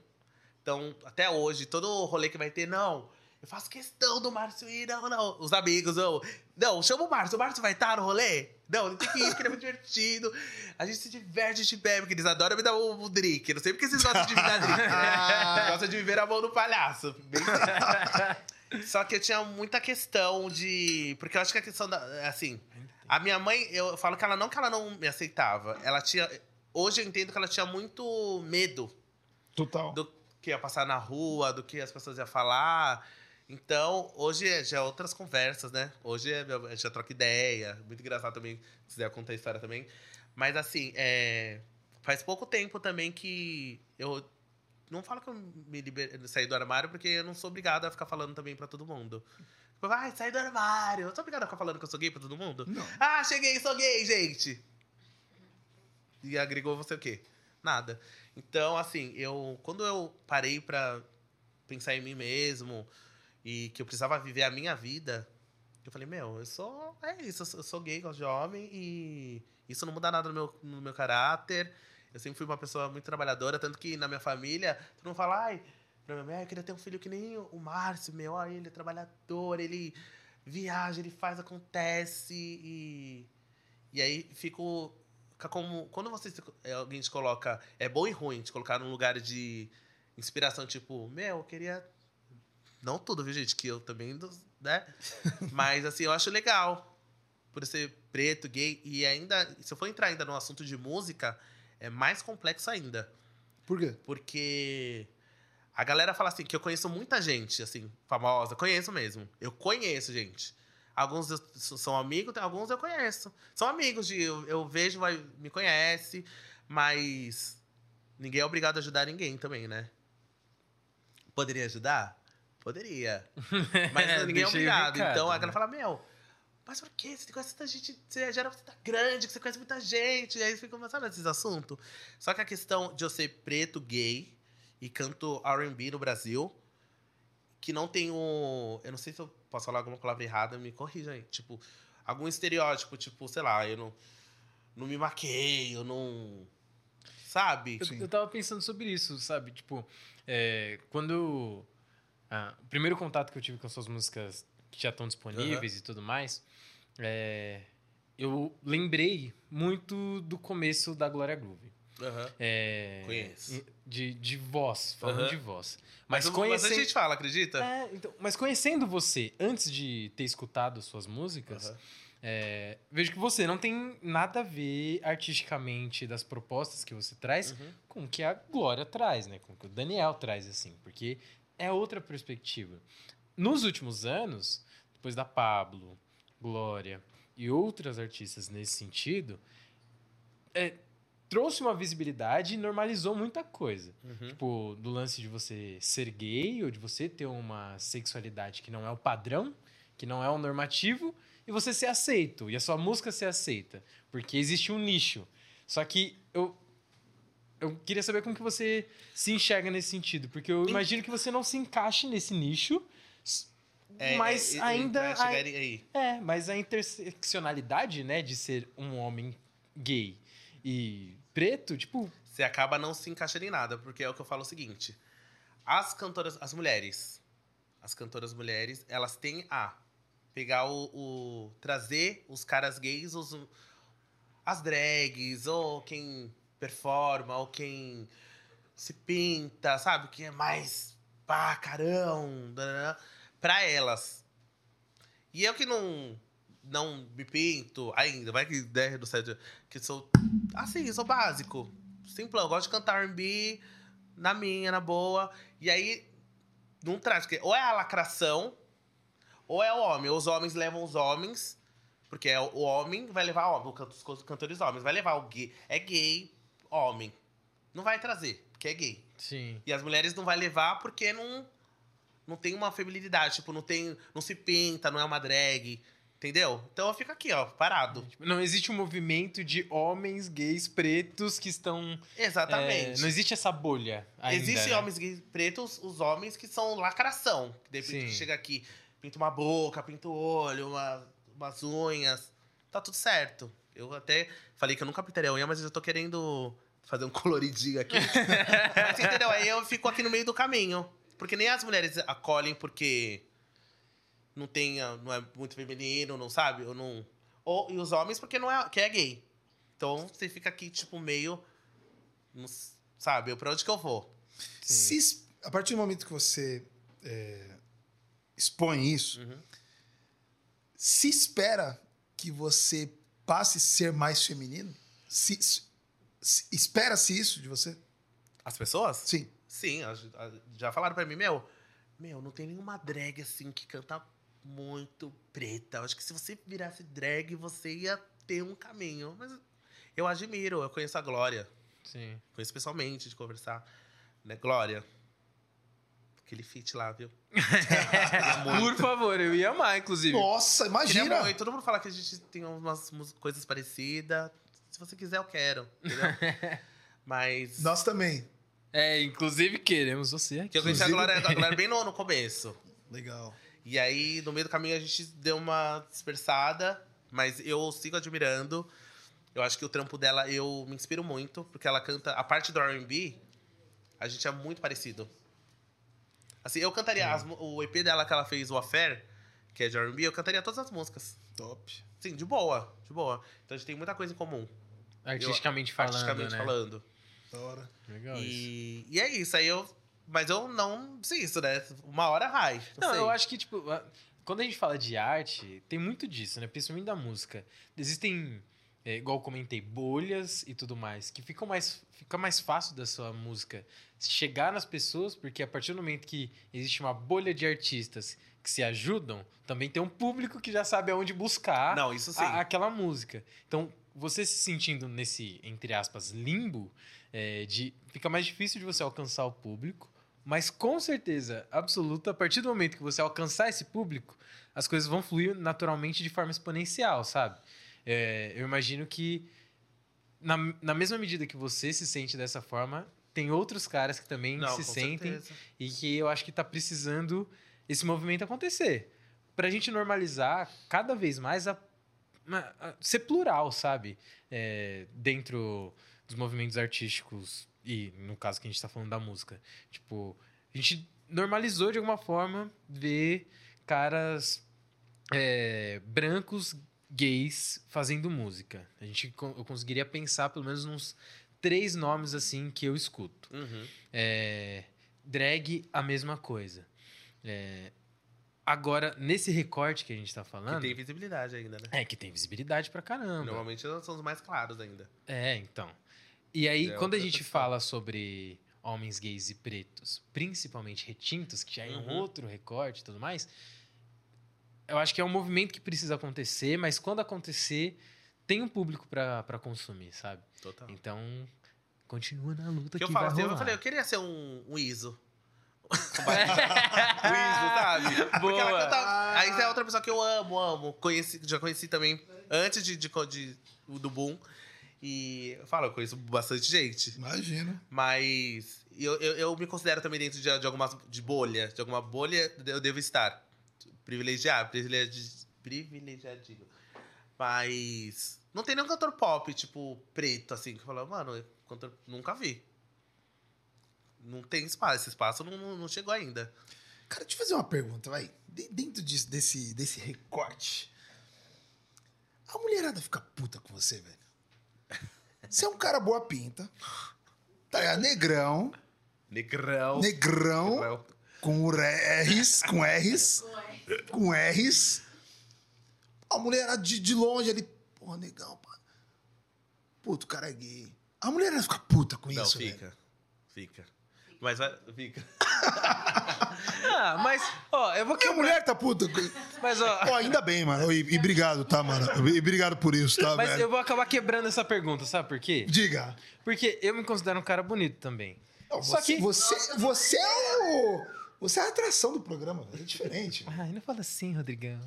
Então, até hoje, todo rolê que vai ter, não. Eu faço questão do Márcio ir, não, não. Os amigos, não. Não, chama o Márcio. O Márcio vai estar no rolê? Não, ele tem que ir, porque ele é muito divertido. A gente se diverte, a gente bebe, porque eles adoram me dar o, o drink. Eu não sei porque vocês gostam de me dar drink. Eles gostam de viver a mão do palhaço. Bem Só que eu tinha muita questão de. Porque eu acho que a questão da. Assim, a minha mãe, eu falo que ela não que ela não me aceitava. Ela tinha. Hoje eu entendo que ela tinha muito medo Total. do que ia passar na rua, do que as pessoas iam falar. Então, hoje é- já é outras conversas, né? Hoje é, a gente já troca ideia. Muito engraçado também, se quiser contar a história também. Mas assim, é, faz pouco tempo também que eu. Não falo que eu me liber... saí do armário, porque eu não sou obrigado a ficar falando também pra todo mundo. Tipo, Vai, sai do armário. Eu sou obrigado a ficar falando que eu sou gay pra todo mundo? Não. Ah, cheguei, sou gay, gente. E agregou você o quê? Nada. Então, assim, eu quando eu parei pra pensar em mim mesmo e que eu precisava viver a minha vida, eu falei, meu, eu sou. É isso, eu sou, gay, gosto de homem e isso não muda nada no meu, no meu caráter. Eu sempre fui uma pessoa muito trabalhadora, tanto que na minha família, todo mundo fala, ai, pra minha mãe, eu queria ter um filho que nem o Márcio, meu, ai, ele é trabalhador, ele viaja, ele faz, acontece e. E aí fico. como. Quando você é, alguém te coloca. É bom e ruim te colocar num lugar de inspiração, tipo, meu, eu queria. Não tudo, viu, gente? Que eu também. Né? Mas assim, eu acho legal. Por ser preto, gay. E ainda. Se eu for entrar ainda no assunto de música, é mais complexo ainda. Por quê? Porque a galera fala assim, que eu conheço muita gente, assim, famosa. Conheço mesmo. Eu conheço, gente. Alguns são amigos, alguns eu conheço. São amigos de. Eu, eu vejo, vai, me conhece, mas ninguém é obrigado a ajudar ninguém também, né? Poderia ajudar? Poderia. Mas ninguém é obrigado. recado, então a né? galera fala, meu, mas por quê? Você conhece tanta gente, você já era você tá grande, que você conhece muita gente. E aí fica começando esses assuntos. Só que a questão de eu ser preto, gay, e canto R&B no Brasil, que não tem um... Eu não sei se eu posso falar alguma palavra errada, me corrija aí. Tipo, algum estereótipo, tipo, sei lá, eu não, não me maqueio, eu não... Sabe? Eu, eu tava pensando sobre isso, sabe? Tipo, é, quando. Ah, o primeiro contato que eu tive com as suas músicas que já estão disponíveis e tudo mais, é, eu lembrei muito do começo da Glória Groove. Aham. É, Conheço. De, de voz, falando Aham. de voz. Mas, Mas, mas a conhecendo. gente fala, acredita? É, então, mas conhecendo você, antes de ter escutado suas músicas, Aham. é, vejo que você não tem nada a ver artisticamente das propostas que você traz Uhum. com o que a Glória traz, né? Com o que o Daniel traz, assim, porque é outra perspectiva. Nos últimos anos, depois da Pablo, Glória e outras artistas nesse sentido, é, trouxe uma visibilidade e normalizou muita coisa. Uhum. Tipo, do lance de você ser gay ou de você ter uma sexualidade que não é o padrão, que não é o normativo, e você ser aceito, e a sua música ser aceita. Porque existe um nicho. Só que eu. Eu queria saber como que você se enxerga nesse sentido, porque eu imagino que você não se encaixe nesse nicho, É, mas é, é, ainda chegar aí. é, mas a interseccionalidade, né, de ser um homem gay e preto, tipo, você acaba não se encaixando em nada, porque é o que eu falo o seguinte: as cantoras, as mulheres, as cantoras mulheres, elas têm a pegar o, o- trazer os caras gays, os as drags, ou quem performa, ou quem se pinta, sabe, que é mais pá, carão, pra elas. E eu que não não me pinto ainda, vai que der do certo, que sou assim, sou básico, simplão, eu gosto de cantar R&B na minha, na boa. E aí não traz, porque ou é a lacração, ou é o homem. Os homens levam os homens, porque é o o homem vai levar homem, os cantores homens, vai levar o gay. É gay, homem. Não vai trazer, porque é gay. Sim. E as mulheres não vai levar porque não não tem uma feminilidade, tipo, não tem, não se pinta, não é uma drag, entendeu? Então eu fico aqui, ó, parado. Tipo, Não existe um movimento de homens gays pretos que estão. Exatamente. é, não existe essa bolha. Ainda, Existem né? homens gays pretos, os homens que são lacração. Que de repente chega aqui, pinta uma boca, pinta o olho, uma- umas unhas. Tá tudo certo. Eu até falei que eu nunca pintaria a unha, mas eu tô querendo fazer um coloridinho aqui. mas entendeu? Aí eu fico aqui no meio do caminho. Porque nem as mulheres acolhem porque não tem, não é muito feminino, não sabe? Ou não. Ou, e os homens porque não é, que é gay. Então você fica aqui, tipo, meio. não sabe? Pra onde que eu vou? Se, a partir do momento que você é, expõe isso, Uhum. se espera que você passe a ser mais feminino? Se, se- se- Espera-se isso de você? As pessoas? Sim. Sim, já falaram pra mim, meu, meu, não tem nenhuma drag assim que canta muito preta. Eu acho que se você virasse drag, você ia ter um caminho. Mas eu admiro, eu conheço a Glória. Sim. Conheço pessoalmente de conversar. Né, Glória? Aquele feat lá, viu? Por favor, eu ia amar, inclusive. Nossa, imagina! muito. Todo mundo fala que a gente tem umas coisas parecidas. Se você quiser, eu quero. Entendeu? Mas. Nós também. É, inclusive queremos você aqui. Que eu conheci a Glória, a Glória bem no, no começo. Legal. E aí, no meio do caminho, a gente deu uma dispersada, mas eu sigo admirando. Eu acho que o trampo dela, eu me inspiro muito, porque ela canta. A parte do RB, a gente é muito parecido. Assim, eu cantaria as o EP dela que ela fez, o Affair, que é de RB, eu cantaria todas as músicas. Top. Sim, de boa, de boa. Então a gente tem muita coisa em comum. Artisticamente Eu- falando, artisticamente né? falando. Da hora. Legal isso. E, e é isso, aí eu. Mas eu não desisto, né? Uma hora vai. Não, sei. eu acho que, tipo, quando a gente fala de arte, tem muito disso, né? Principalmente da música. Existem, é, igual eu comentei, bolhas e tudo mais, que ficam mais, fica mais fácil da sua música chegar nas pessoas, porque a partir do momento que existe uma bolha de artistas que se ajudam, também tem um público que já sabe aonde buscar Não, isso sim. a- aquela música. Então, você se sentindo nesse, entre aspas, limbo, é, de, fica mais difícil de você alcançar o público, mas com certeza absoluta, a partir do momento que você alcançar esse público, as coisas vão fluir naturalmente de forma exponencial, sabe? É, eu imagino que, na, na mesma medida que você se sente dessa forma, tem outros caras que também Não, se sentem certeza. e que eu acho que tá precisando esse movimento acontecer. Pra gente normalizar cada vez mais a, a- a- ser plural, sabe? É, dentro dos movimentos artísticos e no caso que a gente tá falando da música. Tipo, a gente normalizou de alguma forma ver caras é, brancos gays fazendo música. A gente eu conseguiria pensar pelo menos uns três nomes assim que eu escuto. Uhum. É, drag, a mesma coisa. É, agora, nesse recorte que a gente tá Que falando. tem visibilidade ainda, né? É, que tem visibilidade pra caramba. Normalmente são os mais claros ainda. É, então. E aí, É quando a gente questão. fala sobre homens gays e pretos, principalmente retintos, que já é um Uhum. outro recorte e tudo mais, eu acho que é um movimento que precisa acontecer, mas quando acontecer, tem um público pra pra consumir, sabe? Total. Então, continua na luta Que que, eu falo vai assim, rolar. eu falei, eu queria ser um, um ISO. um ISO, sabe? Porque ela Boa. canta. Aí é outra pessoa que eu amo, amo. Conheci, já conheci também antes de, de, de- do Boom. E eu falo, eu conheço bastante gente. Imagina. Mas eu, eu, eu me considero também dentro de, de algumas de bolha. De alguma bolha eu devo estar. Privilegiar, privilegi, privilegiadinho. Mas não tem nenhum cantor pop, tipo, preto, assim, que fala, mano, cantor, nunca vi. Não tem espaço, esse espaço não, não, não chegou ainda. Cara, deixa eu fazer uma pergunta, vai. De- dentro disso, desse, desse recorte, a mulherada fica puta com você, velho. Você é um cara boa pinta, tá ligado? Negrão, Negrão. negrão, Negrão. com R's, com R's, Com com R's. A mulher era de, de longe ali. Porra, negão, pá. Puto, o cara é gay. A mulher ia ficar puta com Não, isso, fica. velho. Fica. Mas vai. Fica. Ah, mas, ó, eu vou quebrar. mulher tá puta Mas, ó, Pô, ainda bem, mano. E, e obrigado, tá, mano? E obrigado por isso, tá, mas velho? eu vou acabar quebrando essa pergunta, sabe por quê? Diga. Porque eu me considero um cara bonito também. Não, Só você, que. você, você é o. Você é a atração do programa, velho. É diferente. Ai, não fala assim, Rodrigão.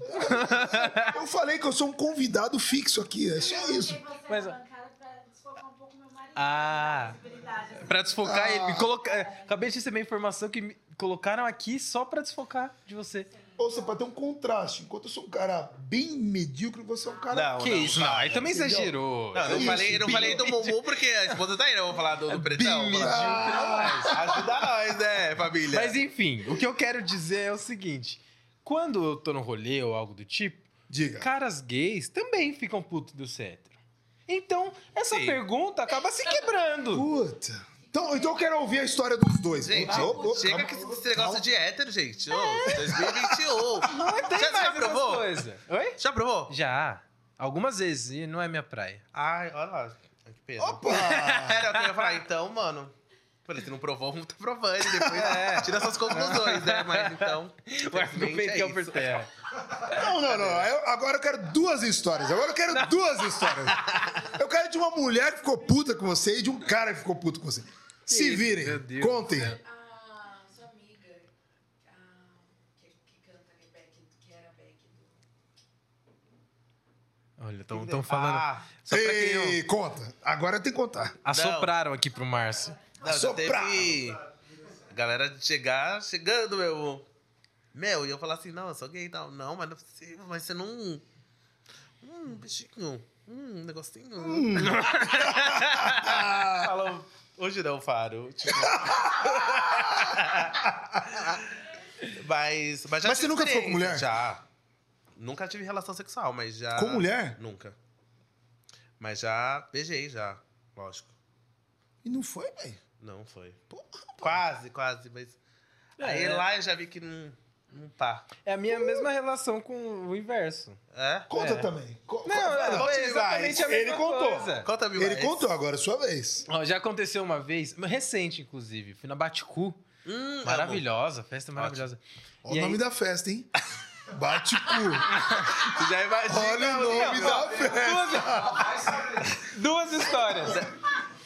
Eu falei que eu sou um convidado fixo aqui. É só isso. Mas, Mas, ó. bancada pra desfocar um pouco meu marido. Ah. Possibilidade, assim. Pra desfocar Ah. ele. Me coloca... é, Acabei de receber a informação que me colocaram aqui só pra desfocar de você. Ou seja, pra ter um contraste. Enquanto eu sou um cara bem medíocre, você é um cara. Não, que isso? Não, aí também entendeu? exagerou. Não, eu não, Isso, falei, não falei do Mumu porque a esposa tá aí, eu vou falar do, do Pretão. bem vou falar- medíocre, Ajuda nós, né, família? Mas enfim, o que eu quero dizer é o seguinte: quando eu tô no rolê ou algo do tipo, Diga. caras gays também ficam putos do hétero. Então, essa Sim. pergunta acaba se quebrando. Puta. Então, então eu quero ouvir a história dos dois. Gente, Ô, ô, chega calma. com esse negócio Calma. de hétero, gente. Ô, 2021. Não tem já, mais já provou? coisas. Oi? Já provou? Já. Algumas vezes, e não é minha praia. Ai, olha lá. Que pena. Opa! Era o que eu ia falar, então, mano. Falei, se não provou, vamos tá provando. e Depois É. tira suas conclusões, né? Mas então. O argumento que eu isso. por terra. Não, não, não. Eu- agora eu quero duas histórias. Agora eu quero duas histórias. Eu quero de uma mulher que ficou puta com você e de um cara que ficou puto com você. Se isso, virem. meu Deus Contem. do céu. Ah, sua amiga, ah, que, que canta ali, Beck, que era Beck do... Olha, estão falando. Ah, Só pra quem não- Ei, conta. Agora tem que contar. Assopraram aqui pro Márcio. não, já Soprar. teve. A galera de chegar, chegando, meu. Meu, e eu falar assim, não, eu sou gay e tal. Não, mas não é possível, mas você não. Hum, bichinho. Hum, negocinho. Falou, hoje não, Faro. Tipo... mas, mas, já Mas você nunca ficou com mulher? Já. Nunca tive relação sexual, mas já. Com mulher? Nunca. Mas já beijei, já. Lógico. E não foi, velho. Não foi. Porra. Quase, quase, mas. Aí É. lá eu já vi que não, não tá. É a minha mesma relação com o inverso. É? Conta É. também. Co- Não, é, conte foi exatamente mais. a mesma Ele contou. coisa. Conta-me Ele mais. contou agora, é sua vez. Ó, já aconteceu uma vez, recente inclusive, fui na Baticu. Hum, Maravilhosa, festa maravilhosa. Olha o aí- nome da festa, hein? Bate cu. amo. Tu já imagina. Olha o nome da festa. Duas histórias.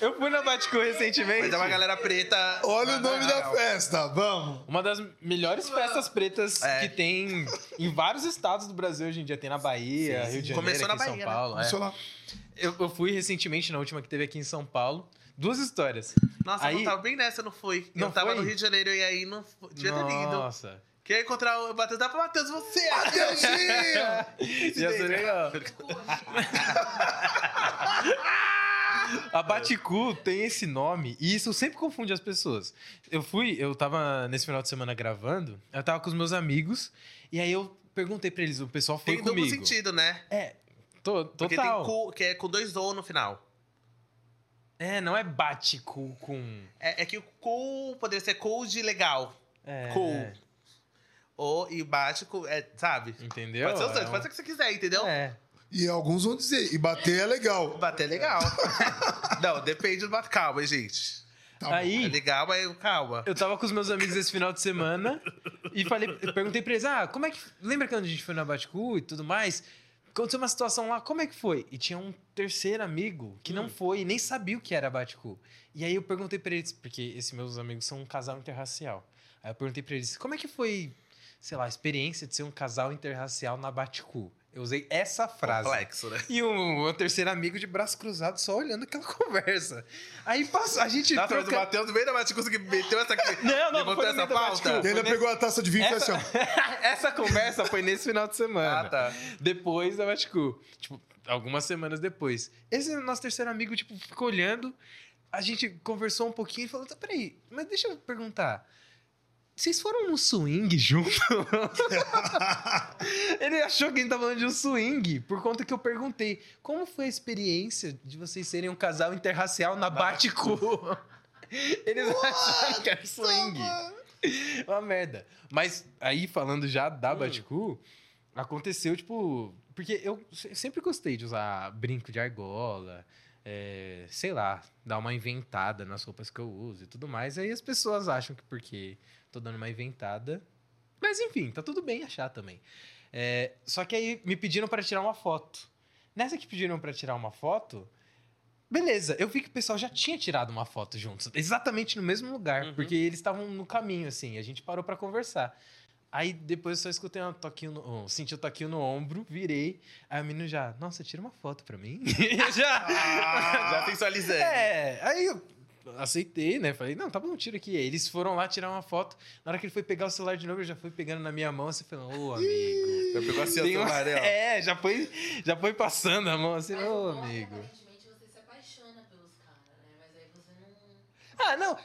Eu fui na Baticu recentemente. Mas é uma galera preta. Olha o nome da Legal. festa. Vamos. Uma das melhores festas pretas É. que tem em vários estados do Brasil hoje em dia. Tem na Bahia, Sim, sim. Rio de Janeiro, Começou na aqui em Bahia, São né? Paulo. é. Começou lá. Eu, eu fui recentemente, na última que teve aqui em São Paulo. Duas histórias. Nossa, Aí- eu não tava bem nessa, eu não fui. Não eu tava foi? no Rio de Janeiro e aí não fui. Tinha ter ido. Nossa. Queria encontrar o Matheus. Dá pra Matheus, você! Mateuzinho! Ia ser legal. A Baticu tem esse nome e isso sempre confunde as pessoas. Eu fui, eu tava nesse final de semana gravando, eu tava com os meus amigos e aí eu perguntei pra eles, o pessoal foi Tem duplo comigo. sentido, né? É, to, Porque total. tem cu, que é com dois O no final. É, não é Baticu com... É, é que o cu poderia ser cool de legal. É, Cool. O e cu- é, sabe? Entendeu? Pode ser os dois, É um- pode ser o que você quiser, entendeu? É. E alguns vão dizer, e bater é legal. Bater é legal. não, depende do bate. Calma, hein, gente. Tá bom. É Aí, legal, mas calma. eu tava com os meus amigos esse final de semana e falei, eu perguntei pra eles, ah, como é que... Lembra quando a gente foi na Baticu e tudo mais? Aconteceu uma situação lá, como é que foi? E tinha um terceiro amigo que não foi e nem sabia o que era Baticu. E aí eu perguntei pra eles, porque esses meus amigos são um casal interracial. Aí eu perguntei pra eles, como é que foi, sei lá, a experiência de ser um casal interracial na Baticu? Eu usei essa frase. Complexo, né? E o meu terceiro amigo de braço cruzado só olhando aquela conversa. Aí passou, a gente o troca... Matheus no meio da Baticuça que meteu essa. Não, não, levantou no essa pauta. Baticu. E ainda pegou a taça de vinho e fez assim, Essa, ó. essa conversa foi nesse final de semana. Ah, tá. Depois da Baticu. Tipo, algumas semanas depois. Esse nosso terceiro amigo, tipo, ficou olhando. A gente conversou um pouquinho e falou: tá, peraí, mas deixa eu perguntar. Vocês foram no swing junto? Ele achou que a gente tava falando de um swing, por conta que eu perguntei como foi a experiência de vocês serem um casal interracial na Baticu? Eles acharam que era swing. Uma merda. Mas aí, falando já da Baticu, aconteceu, tipo. Porque eu se- sempre gostei de usar brinco de argola, é, sei lá, dar uma inventada nas roupas que eu uso e tudo mais. Aí as pessoas acham que porque tô dando uma inventada. Mas enfim, tá tudo bem achar também. É, só que aí me pediram pra tirar uma foto. Nessa que pediram pra tirar uma foto. Beleza, eu vi que o pessoal já tinha tirado uma foto juntos, exatamente no mesmo lugar, Uhum. porque eles estavam no caminho, assim, a gente parou pra conversar. Aí depois eu só escutei um toquinho, no, um, senti um toquinho no ombro, virei, aí o menino já, nossa, tira uma foto pra mim. já, Já sensualizando. é, aí eu aceitei, né? Falei, não, tá bom, tira aqui. Aí eles foram lá tirar uma foto. Na hora que ele foi pegar o celular de novo, eu já fui pegando na minha mão, assim, falando, ô, amigo. Já pegou assim o Tem um- celular, né. É, já foi, já foi passando a mão, assim, ô, amigo. Aparentemente você se apaixona pelos caras, né? Mas aí você não. Ah, não,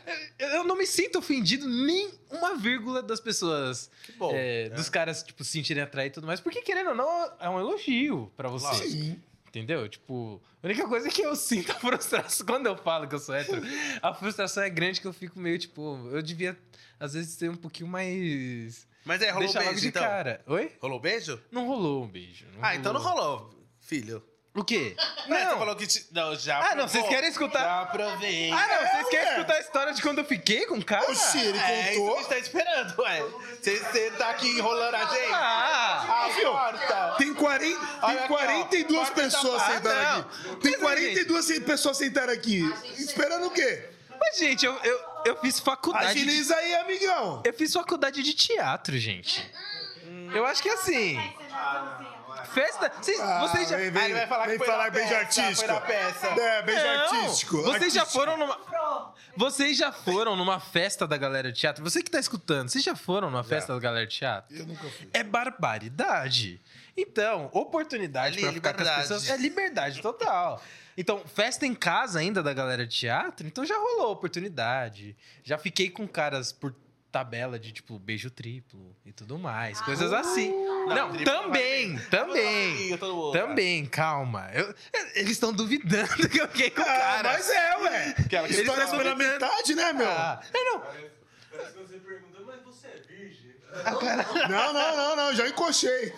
eu, não me sinto ofendido nem uma vírgula das pessoas, Que bom. é, né? dos caras, tipo, se sentirem atraídos e tudo mais, porque querendo ou não, é um elogio pra você. Sim. Entendeu? Tipo, a única coisa é que eu sinto a frustração quando eu falo que eu sou hétero. A frustração é grande que eu fico meio, tipo, eu devia, às vezes, ser um pouquinho mais. Mas é, rolou Deixa beijo, de então? cara. Oi? Rolou beijo? Não rolou um beijo. Ah, então não rolou, filho. O quê? Não, você Não. falou que... Te... Não, já Ah, não, vocês querem escutar? Já aprovei. Ah, não, vocês querem ué. escutar a história de quando eu fiquei com o cara? Oxi, ele É, isso que a contou. gente tá esperando, ué. Você, tá aqui enrolando a gente? Ah! Ah, corta. Tem, 40, Olha tem aqui, ó. 42 Corta pessoas sentadas aqui. Tem Mas, 42 pessoas sentadas aqui. Esperando o quê? Mas, gente, eu, eu, eu fiz faculdade. de- Agiliza aí, amigão. Eu fiz faculdade de teatro, gente. Eu acho que assim. Festa. Vocês, Ah, vocês já. vem, vem, ele vai falar que foi falar na beijo peça, artístico. foi na peça. É, beijo Não, artístico. Vocês já Artístico. foram numa. Vocês já foram numa festa da galera de teatro? Você que tá escutando, vocês já foram numa festa da galera de teatro? Eu nunca fui. É barbaridade. Então, oportunidade pra ficar com as liberdade. pessoas é liberdade total. Então, festa em casa ainda da galera de teatro, então já rolou oportunidade. Já fiquei com caras por tabela de tipo beijo triplo e tudo mais, coisas assim. Não, triplo também, também. Eu tô no outro. Também, calma. Eu- eles estão duvidando que eu fiquei com o Ah, cara. mas é, ué. Aquela que História estão pela metade, né, meu? Ah, é, não. Parece que você pergunta, mas você é virgem? Não, não, não, não. Já encoxei.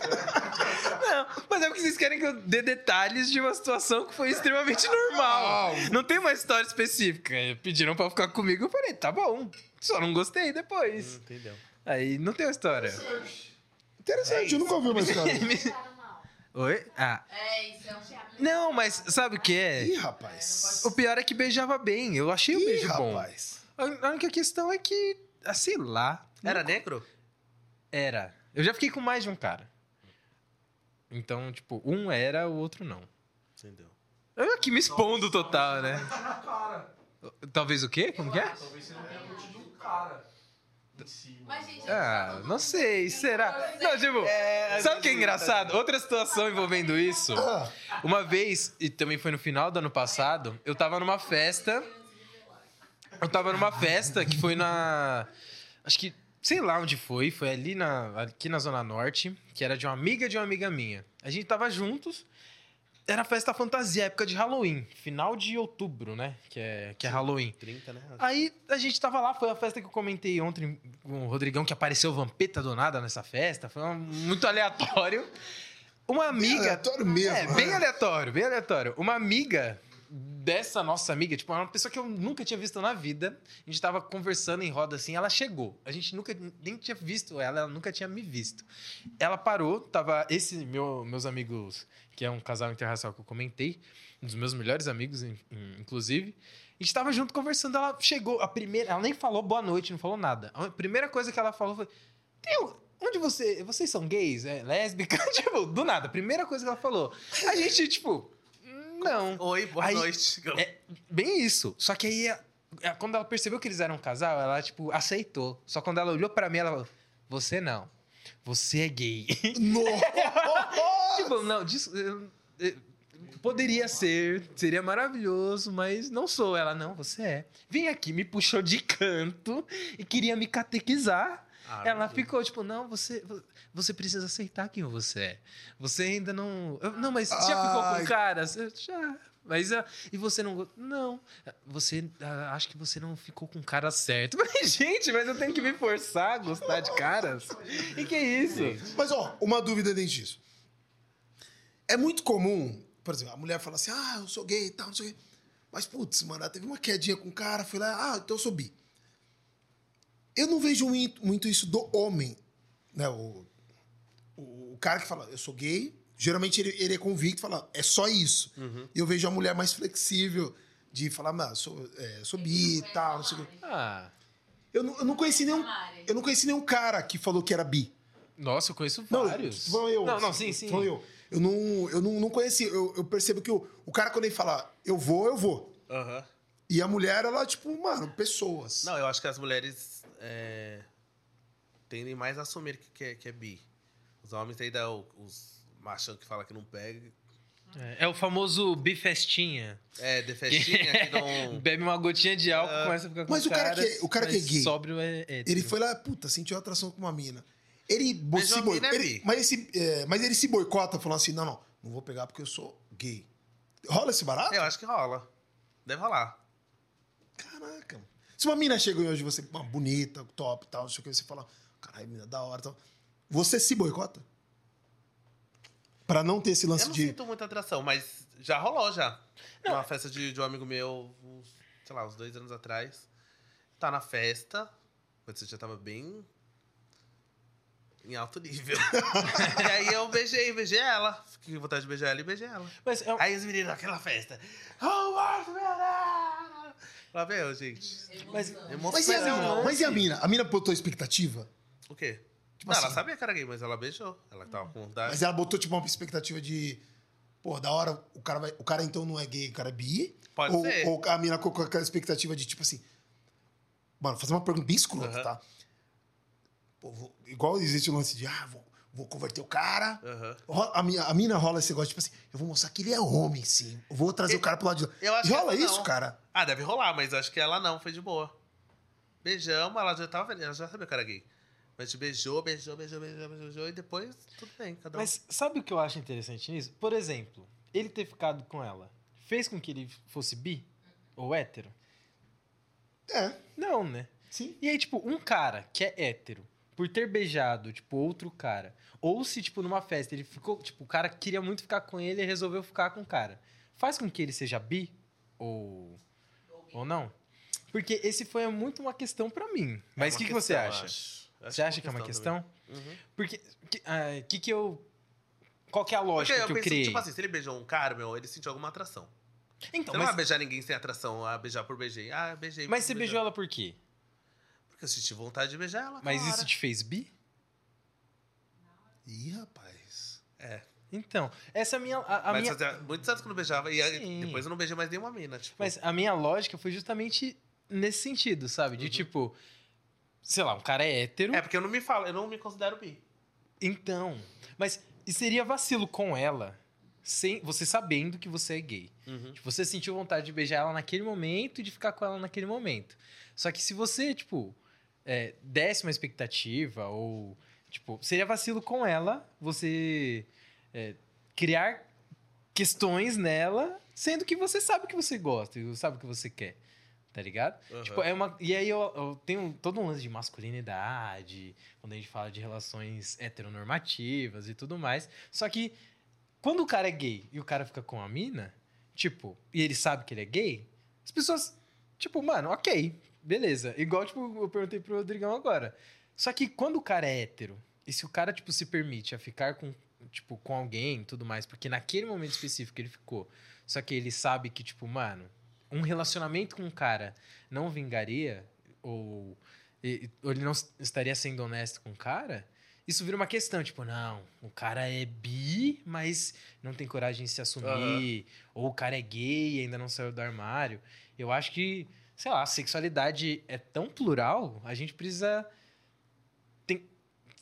Não, mas é porque vocês querem que eu dê detalhes de uma situação que foi extremamente normal. Não tem uma história específica. Pediram pra ficar comigo, eu falei, tá bom. Só não gostei depois. Entendeu? Aí não tem uma história. Interessante, eu nunca ouvi uma história. Oi? Ah. É, isso é um teatro. Não, mas sabe o que é? Ih, rapaz. O pior é que beijava bem. Eu achei o Ih, beijo bom. rapaz. A a única questão é que, ah, sei lá. Era negro? Era. Eu já fiquei com mais de um cara. Então, tipo, um era, o outro não. Entendeu. Eu aqui me expondo total, né? Na cara. Talvez o quê? Como que é? Talvez você não tenha curtido cara. Mas, gente, Ah, não sei, será? Não, tipo, É, sabe o que é engraçado? Outra situação envolvendo isso. Uma vez, e também foi no final do ano passado, eu tava numa festa. Eu tava numa festa que foi na. Acho que. Sei lá onde foi, foi ali na, aqui na Zona Norte, que era de uma amiga de uma amiga minha. A gente tava juntos. Era festa fantasia, época de Halloween. Final de outubro, né? Que é, que é Halloween. 30, né? Aí a gente tava lá, foi a festa que eu comentei ontem com o Rodrigão, que apareceu vampeta do nada nessa festa. Foi um- muito aleatório. Uma amiga. aleatório mesmo, É, bem aleatório, bem aleatório. Uma amiga dessa nossa amiga, tipo, uma pessoa que eu nunca tinha visto na vida. A gente tava conversando em roda assim, ela chegou. A gente nunca nem tinha visto ela, ela nunca tinha me visto. Ela parou, tava esse meu, meus amigos, que é um casal interracial que eu comentei, um dos meus melhores amigos, in- in- inclusive. A gente tava junto conversando, ela chegou, a primeira, ela nem falou boa noite, não falou nada. A primeira coisa que ela falou foi: "Tem um- Onde você. Vocês são gays? É, lésbica? tipo, do nada. A primeira coisa que ela falou. A gente, tipo. Não. Oi, boa Aí- noite. É bem isso. Só que aí, a- a- quando ela percebeu que eles eram um casal, ela, tipo, aceitou. Só quando ela olhou pra mim, ela falou: Você não. Você é gay. no... tipo, não, disso- poderia ser, seria maravilhoso, mas não sou. Ela, não, você é. Vem aqui, me puxou de canto e queria me catequizar. Ah, Ela ficou tipo, não, você, você precisa aceitar quem você é. Você ainda não. eu- não, mas você já ficou com caras? Eu, já. Mas ah, e você não. Não. Você. ah, acho que você não ficou com o cara certo. Mas, gente, mas eu tenho que me forçar a gostar de caras? E que é isso? Mas, ó, uma dúvida dentro disso. É muito comum, por exemplo, a mulher fala assim, ah, eu sou gay e tal, não sei o quê. Mas, putz, mano, ela teve uma quedinha com o cara, foi lá, ah, então eu sou bi. Eu não vejo muito, isso do homem, né? O, o, o cara que fala, eu sou gay, geralmente ele, ele é convicto e fala, é só isso. E eu vejo a mulher mais flexível de falar, mas sou, é, sou bi e tal, não sei o quê. Ah. Eu não, eu não conheci nenhum. Eu não conheci nenhum cara que falou que era bi. Nossa, eu conheço Não, vários. Não, eu. Não, não, sim, sim. Falando eu. Eu não, eu não, não conheci. Eu, eu percebo que o, o cara, quando ele fala eu vou, eu vou. Aham. E a mulher, ela, tipo, mano, pessoas. Não, eu acho que as mulheres é, tendem mais a assumir que, que, é, que é bi. Os homens ainda, o- os machão que fala que não pega. É, é o famoso bifestinha. É, de festinha que não. Bebe uma gotinha de álcool, Ah. começa a ficar com Mas o cara que é- o cara que é gay, Sóbrio é, é Ele foi lá, puta, sentiu atração com uma mina. Ele, Mas se boi- é ele- mas, ele se, é, mas ele se boicota falando assim: não, não, não vou pegar porque eu sou gay. Rola esse barato? Eu acho que rola. Deve rolar. Caraca. mano. Se uma mina chega hoje, você, uma bonita, top e tal, não sei o que, você fala, caralho, mina da hora e tal. Você se boicota? Pra não ter esse Eu lance não de. sinto muita atração, mas já rolou já. Uma festa de, de um amigo meu, uns, sei lá, uns dois anos atrás. Tá na festa, mas você já tava bem em alto nível. e aí eu beijei, beijei ela. Fiquei com vontade de beijar ela e beijei ela. Mas é um- Aí os meninos naquela festa. Oh, Marcos Vera! Lá meu, gente. Mas-. Mas e a mina? Mas e a mina? A mina botou expectativa? O quê? Tipo não, assim- ela sabia que era gay, mas ela beijou. Ela tava com vontade. Mas ela botou, tipo, uma expectativa de. Pô, da hora, o cara, vai, o cara então não é gay, o cara é bi? Pode ou, ser. Ou a mina colocou aquela expectativa de, tipo assim. Mano, fazer uma pergunta bem escrota, Aham. tá? Pô, vou- igual existe o lance de, ah, vou, vou converter o cara. Ro- A, minha, a mina rola esse negócio, tipo assim, eu vou mostrar que ele é homem, sim. Eu vou trazer Eu- o cara pro lado de lá. eu acho que rola isso, não. cara? Ah, deve rolar, mas eu acho que ela não, foi de boa. Beijamos, ela já tava ela já sabia que era gay. Mas te beijou, beijou, beijou, beijou, beijou, e depois tudo bem, cada um. Mas sabe o que eu acho interessante nisso? Por exemplo, ele ter ficado com ela fez com que ele fosse bi ou hétero? É, Não, né? sim. E aí, tipo, um cara que é hétero, por ter beijado, tipo, outro cara, ou se, tipo, numa festa, ele ficou, tipo, o cara queria muito ficar com ele e resolveu ficar com o cara, faz com que ele seja bi ou, ou não? Porque esse foi muito uma questão pra mim. Mas É o que, uma que você acha? acho. Acho Você acha que é uma questão? Uhum. Porque, que, ah, que que eu... Qual que é a lógica eu que eu penso, criei? tipo assim, se ele beijou um cara, meu, ele sentiu alguma atração. então, Você não vai mas, beijar ninguém sem atração, a beijar por beijei. Ah, beijei. mas você beijou ela por quê? Porque eu senti vontade de beijar ela. Mas isso te fez bi? Ih, rapaz. É. Então, essa é a minha... A, a mas minha... fazia muitos anos que eu não beijava. E aí, Sim. depois eu não beijei mais nenhuma mina. Tipo, Mas a minha lógica foi justamente nesse sentido, sabe? De tipo, sei lá, um cara é hétero. É, porque eu não me falo, eu não me considero bi. Então. Mas e seria vacilo com ela, sem você sabendo que você é gay. Uhum. Tipo, você sentiu vontade de beijar ela naquele momento e de ficar com ela naquele momento. Só que se você, tipo, é, desse uma expectativa ou. Tipo, seria vacilo com ela você é, criar questões nela, sendo que você sabe o que você gosta e sabe o que você quer. Tá ligado? Uhum. Tipo, é uma. E aí eu, eu tenho todo um lance de masculinidade, quando a gente fala de relações heteronormativas e tudo mais. Só que quando o cara é gay e o cara fica com a mina, tipo, e ele sabe que ele é gay, as pessoas, tipo, mano, ok, beleza. Igual, tipo, eu perguntei pro Rodrigão agora. Só que quando o cara é hétero, e se o cara, tipo, se permite a ficar com, tipo, com alguém e tudo mais, porque naquele momento específico ele ficou, só que ele sabe que, tipo, mano, um relacionamento com um cara não vingaria, ou, ou ele não estaria sendo honesto com o cara, isso vira uma questão, tipo, não, o cara é bi, mas não tem coragem de se assumir, ou o cara é gay e ainda não saiu do armário. Eu acho que, sei lá, a sexualidade é tão plural, a gente precisa tem,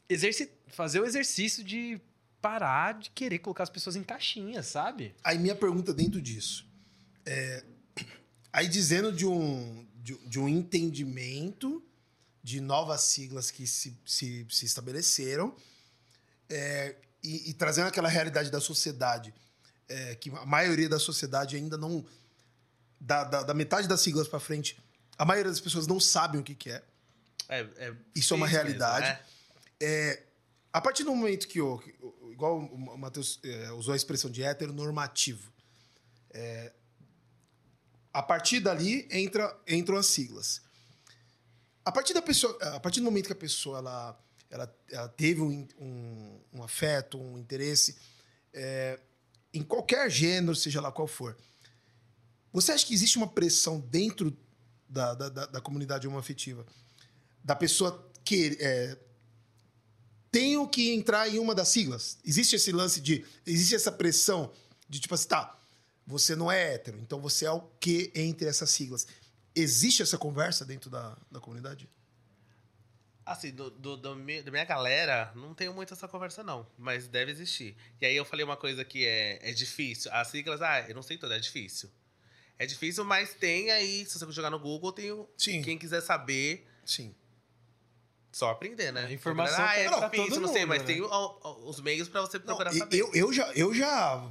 exerci- fazer o exercício de parar de querer colocar as pessoas em caixinhas, sabe? Aí minha pergunta dentro disso. É, aí dizendo de um, de, de um entendimento de novas siglas que se, se, se estabeleceram é, e, e trazendo aquela realidade da sociedade. é, que a maioria da sociedade ainda não. Da, da, da metade das siglas pra frente, a maioria das pessoas não sabem o que, que é. É, é Isso é uma realidade. mesmo, né? É, a partir do momento que, o- igual o Matheus é, usou a expressão de heteronormativo, é, a partir dali entra, entram as siglas. A partir, da pessoa, a partir do momento que a pessoa ela, ela, ela teve um, um, um afeto, um interesse, é, em qualquer gênero, seja lá qual for, você acha que existe uma pressão dentro da, da, da, da comunidade homoafetiva da pessoa que é, tenho que entrar em uma das siglas. Existe esse lance de. Existe essa pressão de tipo assim, tá, você não é hétero, então você é o que entre essas siglas. Existe essa conversa dentro da, da comunidade? Assim, do, do- do da minha galera, não tenho muito essa conversa, não. Mas deve existir. E aí eu falei uma coisa que é, é difícil. As siglas, ah, eu não sei toda, é difícil. É difícil, mas tem aí, se você jogar no Google, tem o, Sim. quem quiser saber, Sim. só aprender, né? A informação ah, é tá pra difícil, não sei, mundo, mas né? tem o- o- os meios pra você Não, procurar e- saber. eu, eu já. Eu já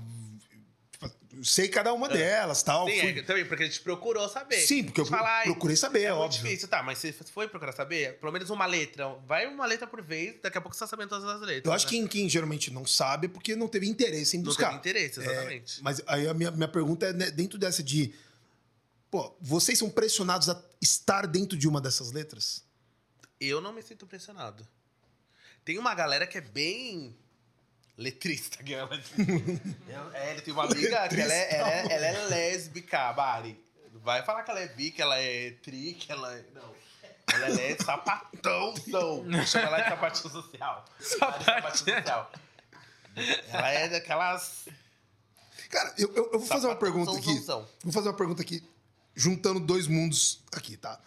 sei cada uma delas, tal. Sim, fui- é, também, porque a gente procurou saber. Sim, porque eu A gente fala, "Ai, procurei saber, é muito óbvio. difícil, tá, mas se você foi procurar saber, pelo menos uma letra, vai uma letra por vez, daqui a pouco você tá sabendo todas as letras. Eu acho né? que quem, quem geralmente não sabe é porque não teve interesse em Não buscar. teve interesse, É, exatamente. mas aí a minha, minha pergunta é né, dentro dessa de. Pô, vocês são pressionados a estar dentro de uma dessas letras? Eu não me sinto pressionado. Tem uma galera que é bem letrista. Que ela... Eu- é, ele tem uma amiga que ela é, ela, é, ela é lésbica, Mari. Vai falar que ela é bi, que ela é tri, que ela é... Não. Ela é lésbica, sapatão, não. Chama ela de sapatinho social. É sapatinho social. Ela é daquelas... Cara, eu, eu- eu vou fazer uma pergunta aqui. Vou fazer uma pergunta aqui, juntando dois mundos aqui, tá?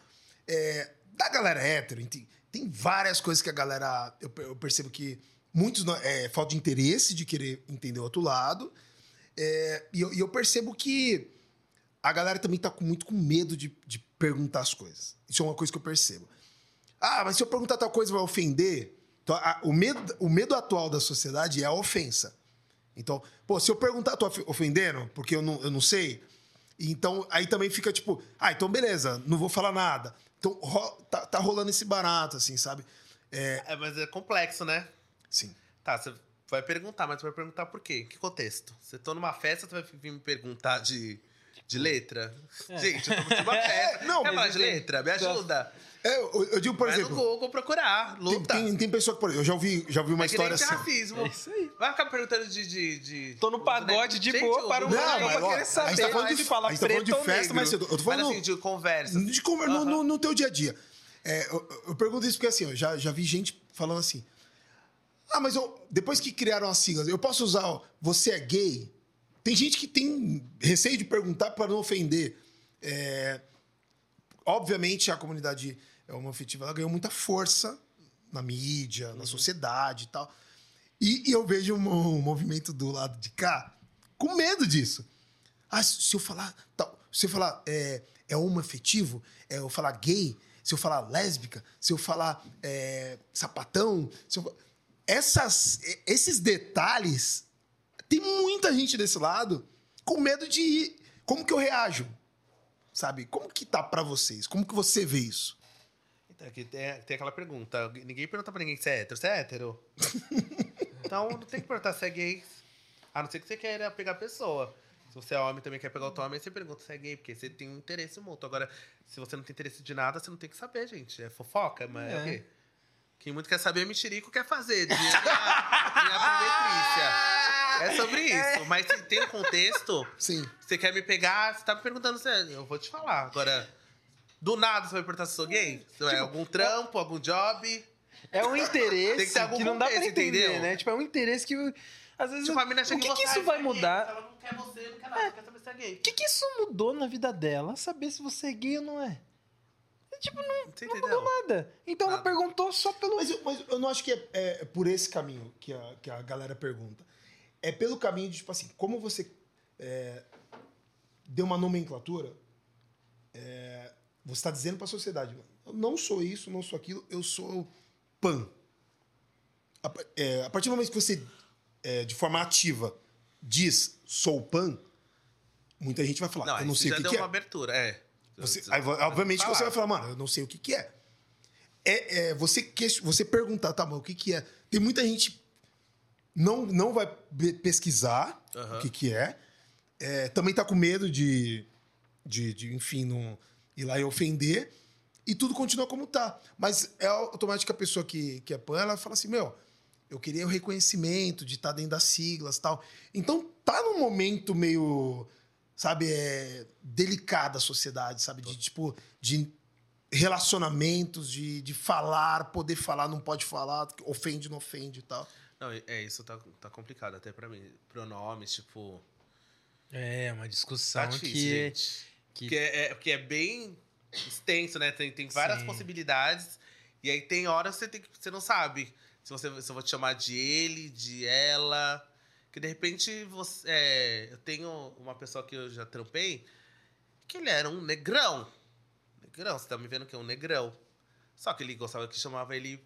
É, da galera hétero, tem, tem várias coisas que a galera. Eu percebo que muitos é falta de interesse de querer entender o outro lado. É, e, eu, e eu percebo que a galera também tá com- muito com medo de, de perguntar as coisas. Isso é uma coisa que eu percebo. Ah, mas se eu perguntar tal coisa vai ofender. Então, a- o, medo, o medo atual da sociedade é a ofensa. Então, pô, se eu perguntar, tô ofe- ofendendo, porque eu não, eu não sei. Então, aí também fica tipo, ah, então beleza, não vou falar nada. Então, ro- tá, tá rolando esse barato, assim, sabe? É, É, mas é complexo, né? Sim. Tá, você vai perguntar, mas você vai perguntar por quê? Em que contexto? Você tô numa festa, você vai vir me perguntar de, de letra? Gente, eu tô curtindo uma festa. Não, Quer mas falar de tem- letra? Me ajuda. É, eu, eu digo, por vai no exemplo, Google procurar, tem, luta. tem, tem pessoa que, por exemplo, eu já ouvi, já ouvi uma é que nem história assim. racismo. É isso aí. Vai ficar perguntando de... de, de Tô no pagode de Gente, boa, para um não, mas, pra querer a gente saber. tá falando Aí de, fala a gente tá falando de festa, negro. mas cedo. Eu tô falando Mas assim, de conversa. de conver- no, no, no teu dia a dia. É, eu, eu pergunto isso porque assim, eu já, já vi gente falando assim. Ah, mas eu, depois que criaram as siglas, eu posso usar ó, você é gay? Tem gente que tem receio de perguntar para não ofender. É, obviamente, a comunidade homoafetiva ela ganhou muita força na mídia, na sociedade e tal. E, e eu vejo um, um movimento do lado de cá com medo disso. Ah, se eu falar. Tal, se eu falar é, é homoafetivo, é, eu falar gay, se eu falar lésbica, se eu falar é, sapatão, se eu, fa- essas, esses detalhes, tem muita gente desse lado com medo de ir. Como que eu reajo? Sabe? Como que tá pra vocês? Como que você vê isso? Então, aqui tem, tem aquela pergunta. Ninguém pergunta pra ninguém se é hétero. Você é hétero? então não tem que perguntar se é gay. A não ser que você queira pegar a pessoa. Se você é homem também quer pegar outro homem, você pergunta se é gay, porque você tem um interesse mútuo. Agora, se você não tem interesse de nada, você não tem que saber, gente. É fofoca, mas é, É. o quê? Quem muito quer saber, mexerico quer fazer. Dinheiro minha, minha É sobre isso. Mas se tem um contexto, Sim. você quer me pegar, você tá me perguntando é- eu vou te falar. Agora, do nada você vai perguntar se eu sou gay? Se é algum trampo, algum job? É um interesse que que não dá pra entender, entendeu? né? Tipo, é um interesse que às vezes Tipo, a mina o chega que, em que você, isso "Ah, vai é gay." mudar? Ela não quer você, não quer nada, ela quer saber se é gay. O que, que isso mudou na vida dela? Saber se você é gay ou não é? Tipo, não, não entendeu? mudou nada. Então ela Nada. perguntou só pelo. Mas eu, mas eu não acho que é, é por esse caminho que a, que a galera pergunta. É pelo caminho de, tipo assim, como você é, deu uma nomenclatura, é, você está dizendo para a sociedade, eu não sou isso, não sou aquilo, eu sou pan. A, é, a partir do momento que você, é, de forma ativa, diz sou pan, muita gente vai falar, Não, eu não sei já o que, deu que é. uma abertura, é. Você- aí, obviamente você vai falar, mano, eu não sei o que, que é. É, é, você, que, você perguntar, tá, mas o que, que é? Tem muita gente não não vai pesquisar o que, que é. É, Também tá com medo de, de, de, enfim, não ir lá e ofender. E tudo continua como tá. Mas é automático que a pessoa que, que é pan, ela fala assim, meu, eu queria o reconhecimento de estar dentro das siglas e tal. Então tá num momento meio, sabe, é, delicado a sociedade, sabe? De, tipo, de relacionamentos, de, de falar, poder falar, não pode falar, ofende, não ofende e tal. Não, é isso, tá, tá complicado até pra mim. Pronomes, tipo. É, uma discussão Tá difícil, que, gente. que Porque é, é- porque é bem extenso, né? Tem, tem várias Sim. possibilidades. E aí tem horas que você, tem, que- você não sabe se, você, se eu vou te chamar de ele, de ela. Que de repente você. é, eu tenho uma pessoa que eu já trampei que ele era um negrão. Negrão, você tá me vendo que é um negrão. Só que ele gostava que chamava ele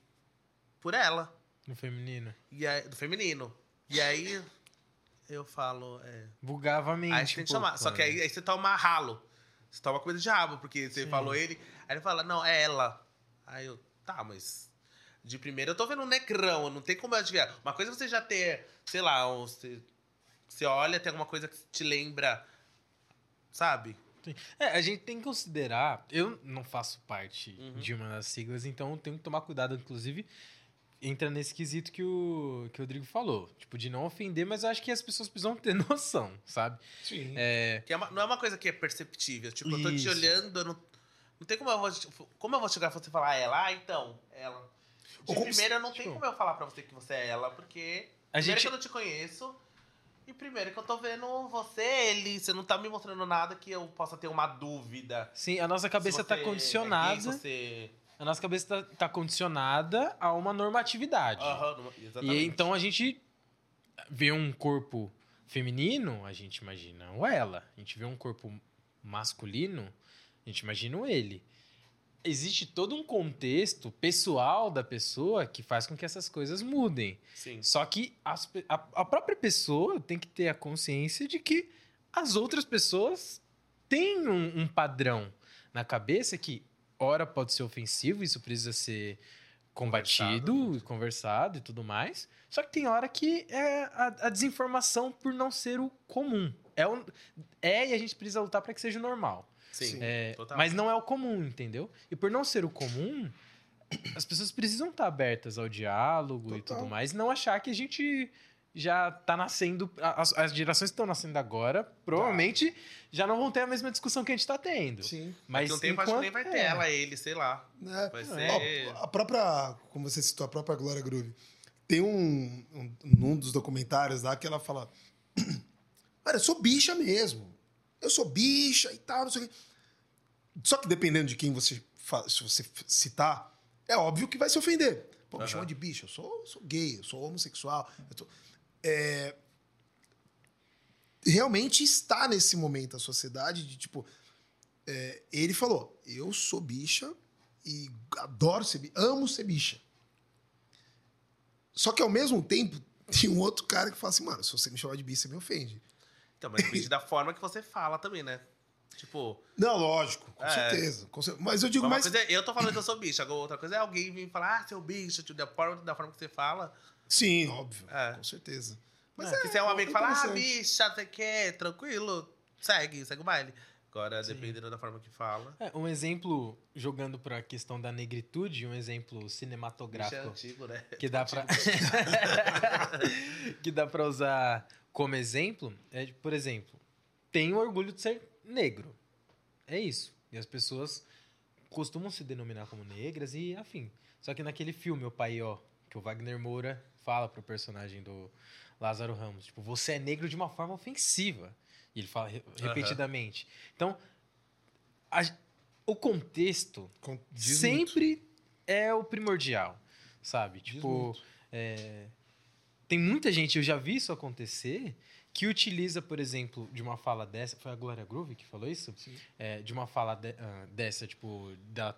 por ela. no feminino. E aí, do feminino. E aí eu falo. É, Bugava a mente. Aí você tem que chamar. Só que né? aí, aí você toma ralo. Você toma coisa de rabo, porque você Sim. falou ele. Aí ele fala, não, é ela. Aí eu, tá, mas. De primeira eu tô vendo um negrão, não tem como eu adivinhar. Uma coisa é você já ter, sei lá, um, você, você olha, tem alguma coisa que te lembra, sabe? É, a gente tem que considerar. Eu não faço parte Uhum. de uma das siglas, então eu tenho que tomar cuidado, inclusive. Entra nesse quesito que o, que o Rodrigo falou. Tipo, de não ofender, mas eu acho que as pessoas precisam ter noção, sabe? Sim. É, Que é uma- não é uma coisa que é perceptível. Tipo, eu tô te olhando, eu não, não tem como eu vou. te- Como eu vou chegar e falar, ah, ela? Ah, então, ela. De Ou primeira, eu não tipo- tem como eu falar pra você que você é ela, porque. A primeiro gente- que eu não te conheço. E primeiro que eu tô vendo você, ele. Você não tá me mostrando nada que eu possa ter uma dúvida. sim, a nossa cabeça Se tá é condicionada. se você... A nossa cabeça tá, tá condicionada a uma normatividade. Aham, não- E exatamente. então a gente vê um corpo feminino, a gente imagina o ela. A gente vê um corpo masculino, a gente imagina o ele. Existe todo um contexto pessoal da pessoa que faz com que essas coisas mudem. Sim. Só que as a, a própria pessoa tem que ter a consciência de que as outras pessoas têm um, um padrão na cabeça que, ora, pode ser ofensivo, isso precisa ser combatido, conversado, e tudo mais. Só que tem hora que é a, a desinformação por não ser o comum. É, o- é e a gente precisa lutar para que seja o normal. Sim. É, Total. mas não é o comum, entendeu? E por não ser o comum, as pessoas precisam estar abertas ao diálogo e Total. tudo mais, e não achar que a gente já tá nascendo. As, as gerações que estão nascendo agora provavelmente já não vão ter a mesma discussão que a gente tá tendo. Sim. Mas a um tempo acho que nem vai ter é. ela, ele, sei lá. É. Vai ser. Ó, a própria, como você citou, a própria Glória Groove, tem um, um, num dos documentários lá que ela fala: Cara, eu sou bicha mesmo. Eu sou bicha e tal, não sei o quê. Só que dependendo de quem você, se você citar, é óbvio que vai se ofender. Pô, me chama de bicha, eu sou, sou gay, eu sou homossexual. eu tô- É, Realmente está nesse momento a sociedade de tipo. é, ele falou: eu sou bicha e adoro ser bicha, amo ser bicha. Só que ao mesmo tempo, tem um outro cara que fala assim, mano, se você me chamar de bicha, você me ofende. Então, mas depende da forma que você fala também, né? Tipo, Não, lógico, com É. certeza. com cer- Mas eu digo mais. é eu tô falando que eu sou bicho, agora outra coisa é alguém vir falar, ah, seu bicho, tipo, da forma, da forma que você fala. Sim, óbvio, É. com certeza. Mas Mas se você é um amigo que fala, ah, bicha, você quer, tranquilo, segue, segue o baile. Agora, dependendo da forma que fala. É, um exemplo, jogando para a questão da negritude, um exemplo é cinematográfico antigo, né? que dá para que dá para usar como exemplo é, por exemplo, tenho orgulho de ser negro. É isso. E as pessoas costumam se denominar como negras e afim. Só que naquele filme, o pai, ó, que o Wagner Moura fala pro personagem do Lázaro Ramos, tipo, você é negro de uma forma ofensiva. E ele fala re- repetidamente. Então, a- o contexto diz sempre é o primordial, sabe? Diz Tipo, muito. é, tem muita gente, eu já vi isso acontecer, que utiliza, por exemplo, de uma fala dessa, foi a Glória Groove que falou isso? É, de uma fala de- ah, dessa, tipo, da,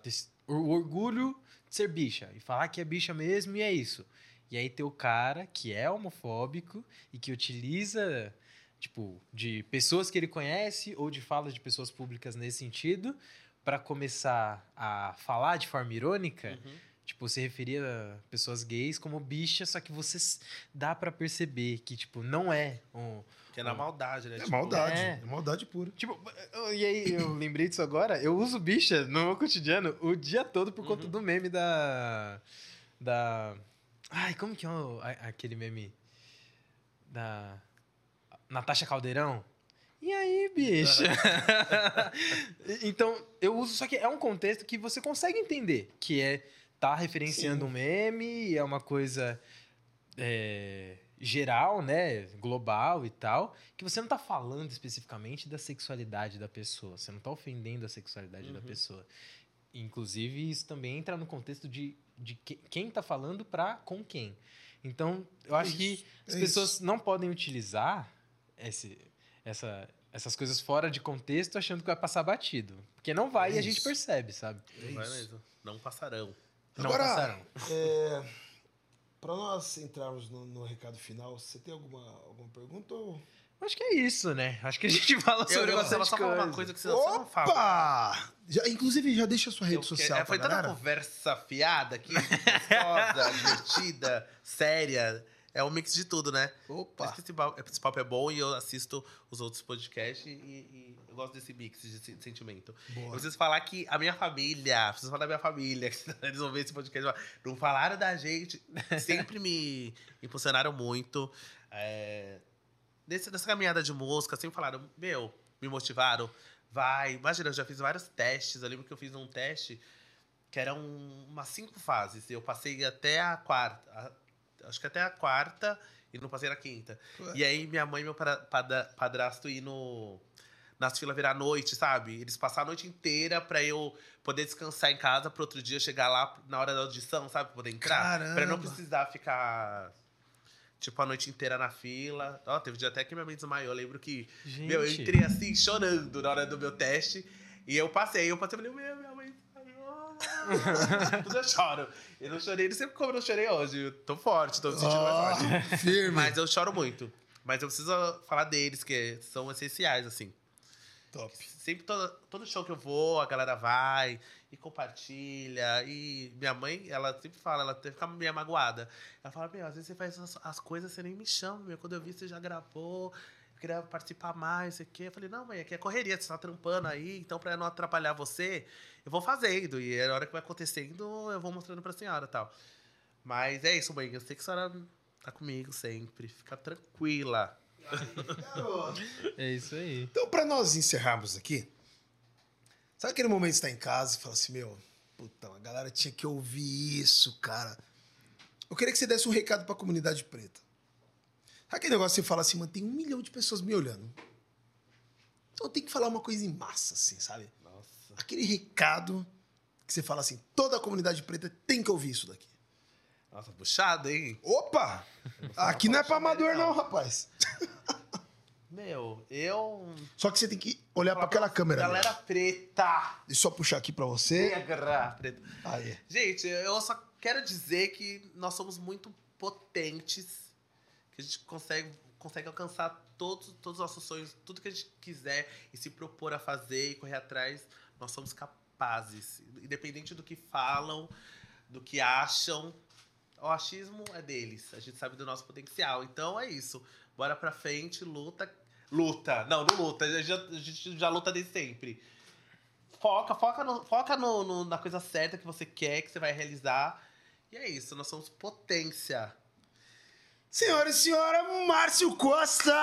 o orgulho de ser bicha, e falar que é bicha mesmo, e é isso. E aí tem o cara que é homofóbico e que utiliza tipo, de pessoas que ele conhece ou de falas de pessoas públicas nesse sentido, pra começar a falar de forma irônica, Uhum. tipo, se referia a pessoas gays como bicha, só que você dá pra perceber que, tipo, não é um. Que é na maldade, né? É Tipo, maldade. é. É maldade pura. Tipo, e aí eu lembrei disso agora, eu uso bicha no meu cotidiano o dia todo por conta Uhum. do meme da. Da. Ai, como que é o- a- aquele meme? Da. Natasha Caldeirão? E aí, bicha? então, eu uso, só que é um contexto que você consegue entender, que é tá referenciando um meme, é uma coisa é, geral, né, global e tal, que você não tá falando especificamente da sexualidade da pessoa, você não tá ofendendo a sexualidade da Uhum. pessoa. Inclusive, isso também entra no contexto de, de que- quem tá falando pra com quem. Então, eu acho que Isso, as é pessoas isso. não podem utilizar esse, essa, essas coisas fora de contexto achando que vai passar batido. Porque não vai É e a gente isso. percebe, sabe? Não vai mesmo. Não passarão. Não Agora, passarão. É, para nós entrarmos no, no recado final, você tem alguma, alguma pergunta? Ou... Acho que é isso, né? Acho que a gente fala Eu, sobre eu bastante só falar coisa. uma coisa que você, você não fala. Opa! Já, inclusive, já deixa a sua rede Eu social é, Foi tanta galera. conversa fiada aqui, gostosa, divertida, séria. É um mix de tudo, né? Opa! Mas esse papo, esse papo é bom e eu assisto os outros podcasts e, e eu gosto desse mix de se- sentimento. Eu Boa. preciso falar que a minha família, preciso falar da minha família, que eles vão ver esse podcast, não falaram da gente, sempre me impulsionaram muito. É, nesse- nessa caminhada de música, sempre falaram, meu, me motivaram, vai. Imagina, eu já fiz vários testes, eu lembro que eu fiz um teste que eram umas cinco fases, eu passei até a quarta, a- acho que até a quarta e não passei na quinta. Ué. E aí minha mãe e meu para- padrasto ir no nas filas virar noite, sabe? Eles passaram a noite inteira pra eu poder descansar em casa pro outro dia chegar lá na hora da audição, sabe? Pra poder entrar. Pra eu não precisar ficar, tipo, a noite inteira na fila. Ó, teve dia até que minha mãe desmaiou. Eu lembro que, Gente, meu, eu entrei assim, chorando na hora do meu teste. E eu passei. Eu passei falei, meu, minha. Tudo eu choro. Eu não chorei, não sei como eu não chorei hoje. Eu tô forte, tô me sentindo mais forte. Firme. Mas eu choro muito. Mas eu preciso falar deles, que são essenciais, assim. Top. Sempre todo, todo show que eu vou, a galera vai e compartilha. E minha mãe, ela sempre fala, ela fica meio magoada. Ela fala, meu, às vezes você faz as, as coisas, você nem me chama, meu. Quando eu vi, você já gravou. Eu queria participar mais, sei o quê. Eu falei, não, mãe, aqui é correria, você tá trampando aí, então pra não atrapalhar você, eu vou fazendo. E a hora que vai acontecendo, eu vou mostrando pra senhora e tal. Mas é isso, mãe. Eu sei que a senhora tá comigo sempre. Fica tranquila. É isso aí. Então, pra nós encerrarmos aqui, sabe aquele momento que você tá em casa e fala assim, meu, puta, a galera tinha que ouvir isso, cara. Eu queria que você desse um recado pra comunidade preta. Sabe aquele negócio que você fala assim, mano, tem um milhão de pessoas me olhando. Então eu tenho que falar uma coisa em massa, assim, sabe? Aquele recado que você fala assim, toda a comunidade preta tem que ouvir isso daqui. Nossa, puxado, hein? Opa! Aqui não é pra amador, não, rapaz. Meu, eu. Só que você tem que olhar pra aquela câmera. Galera preta! Eu só puxar aqui pra você. Negra preta. Aí. Gente, eu só quero dizer que nós somos muito potentes, que a gente consegue, consegue alcançar todos, todos os nossos sonhos, tudo que a gente quiser e se propor a fazer e correr atrás, nós somos capazes. Independente do que falam, do que acham, o achismo é deles. A gente sabe do nosso potencial. Então é isso. Bora pra frente, luta. Luta. Não, não luta. A gente já, luta desde sempre. Foca, foca, no- foca no- no- na coisa certa que você quer, que você vai realizar. E é isso, nós somos potência. Senhora e senhora, Márcio Costa!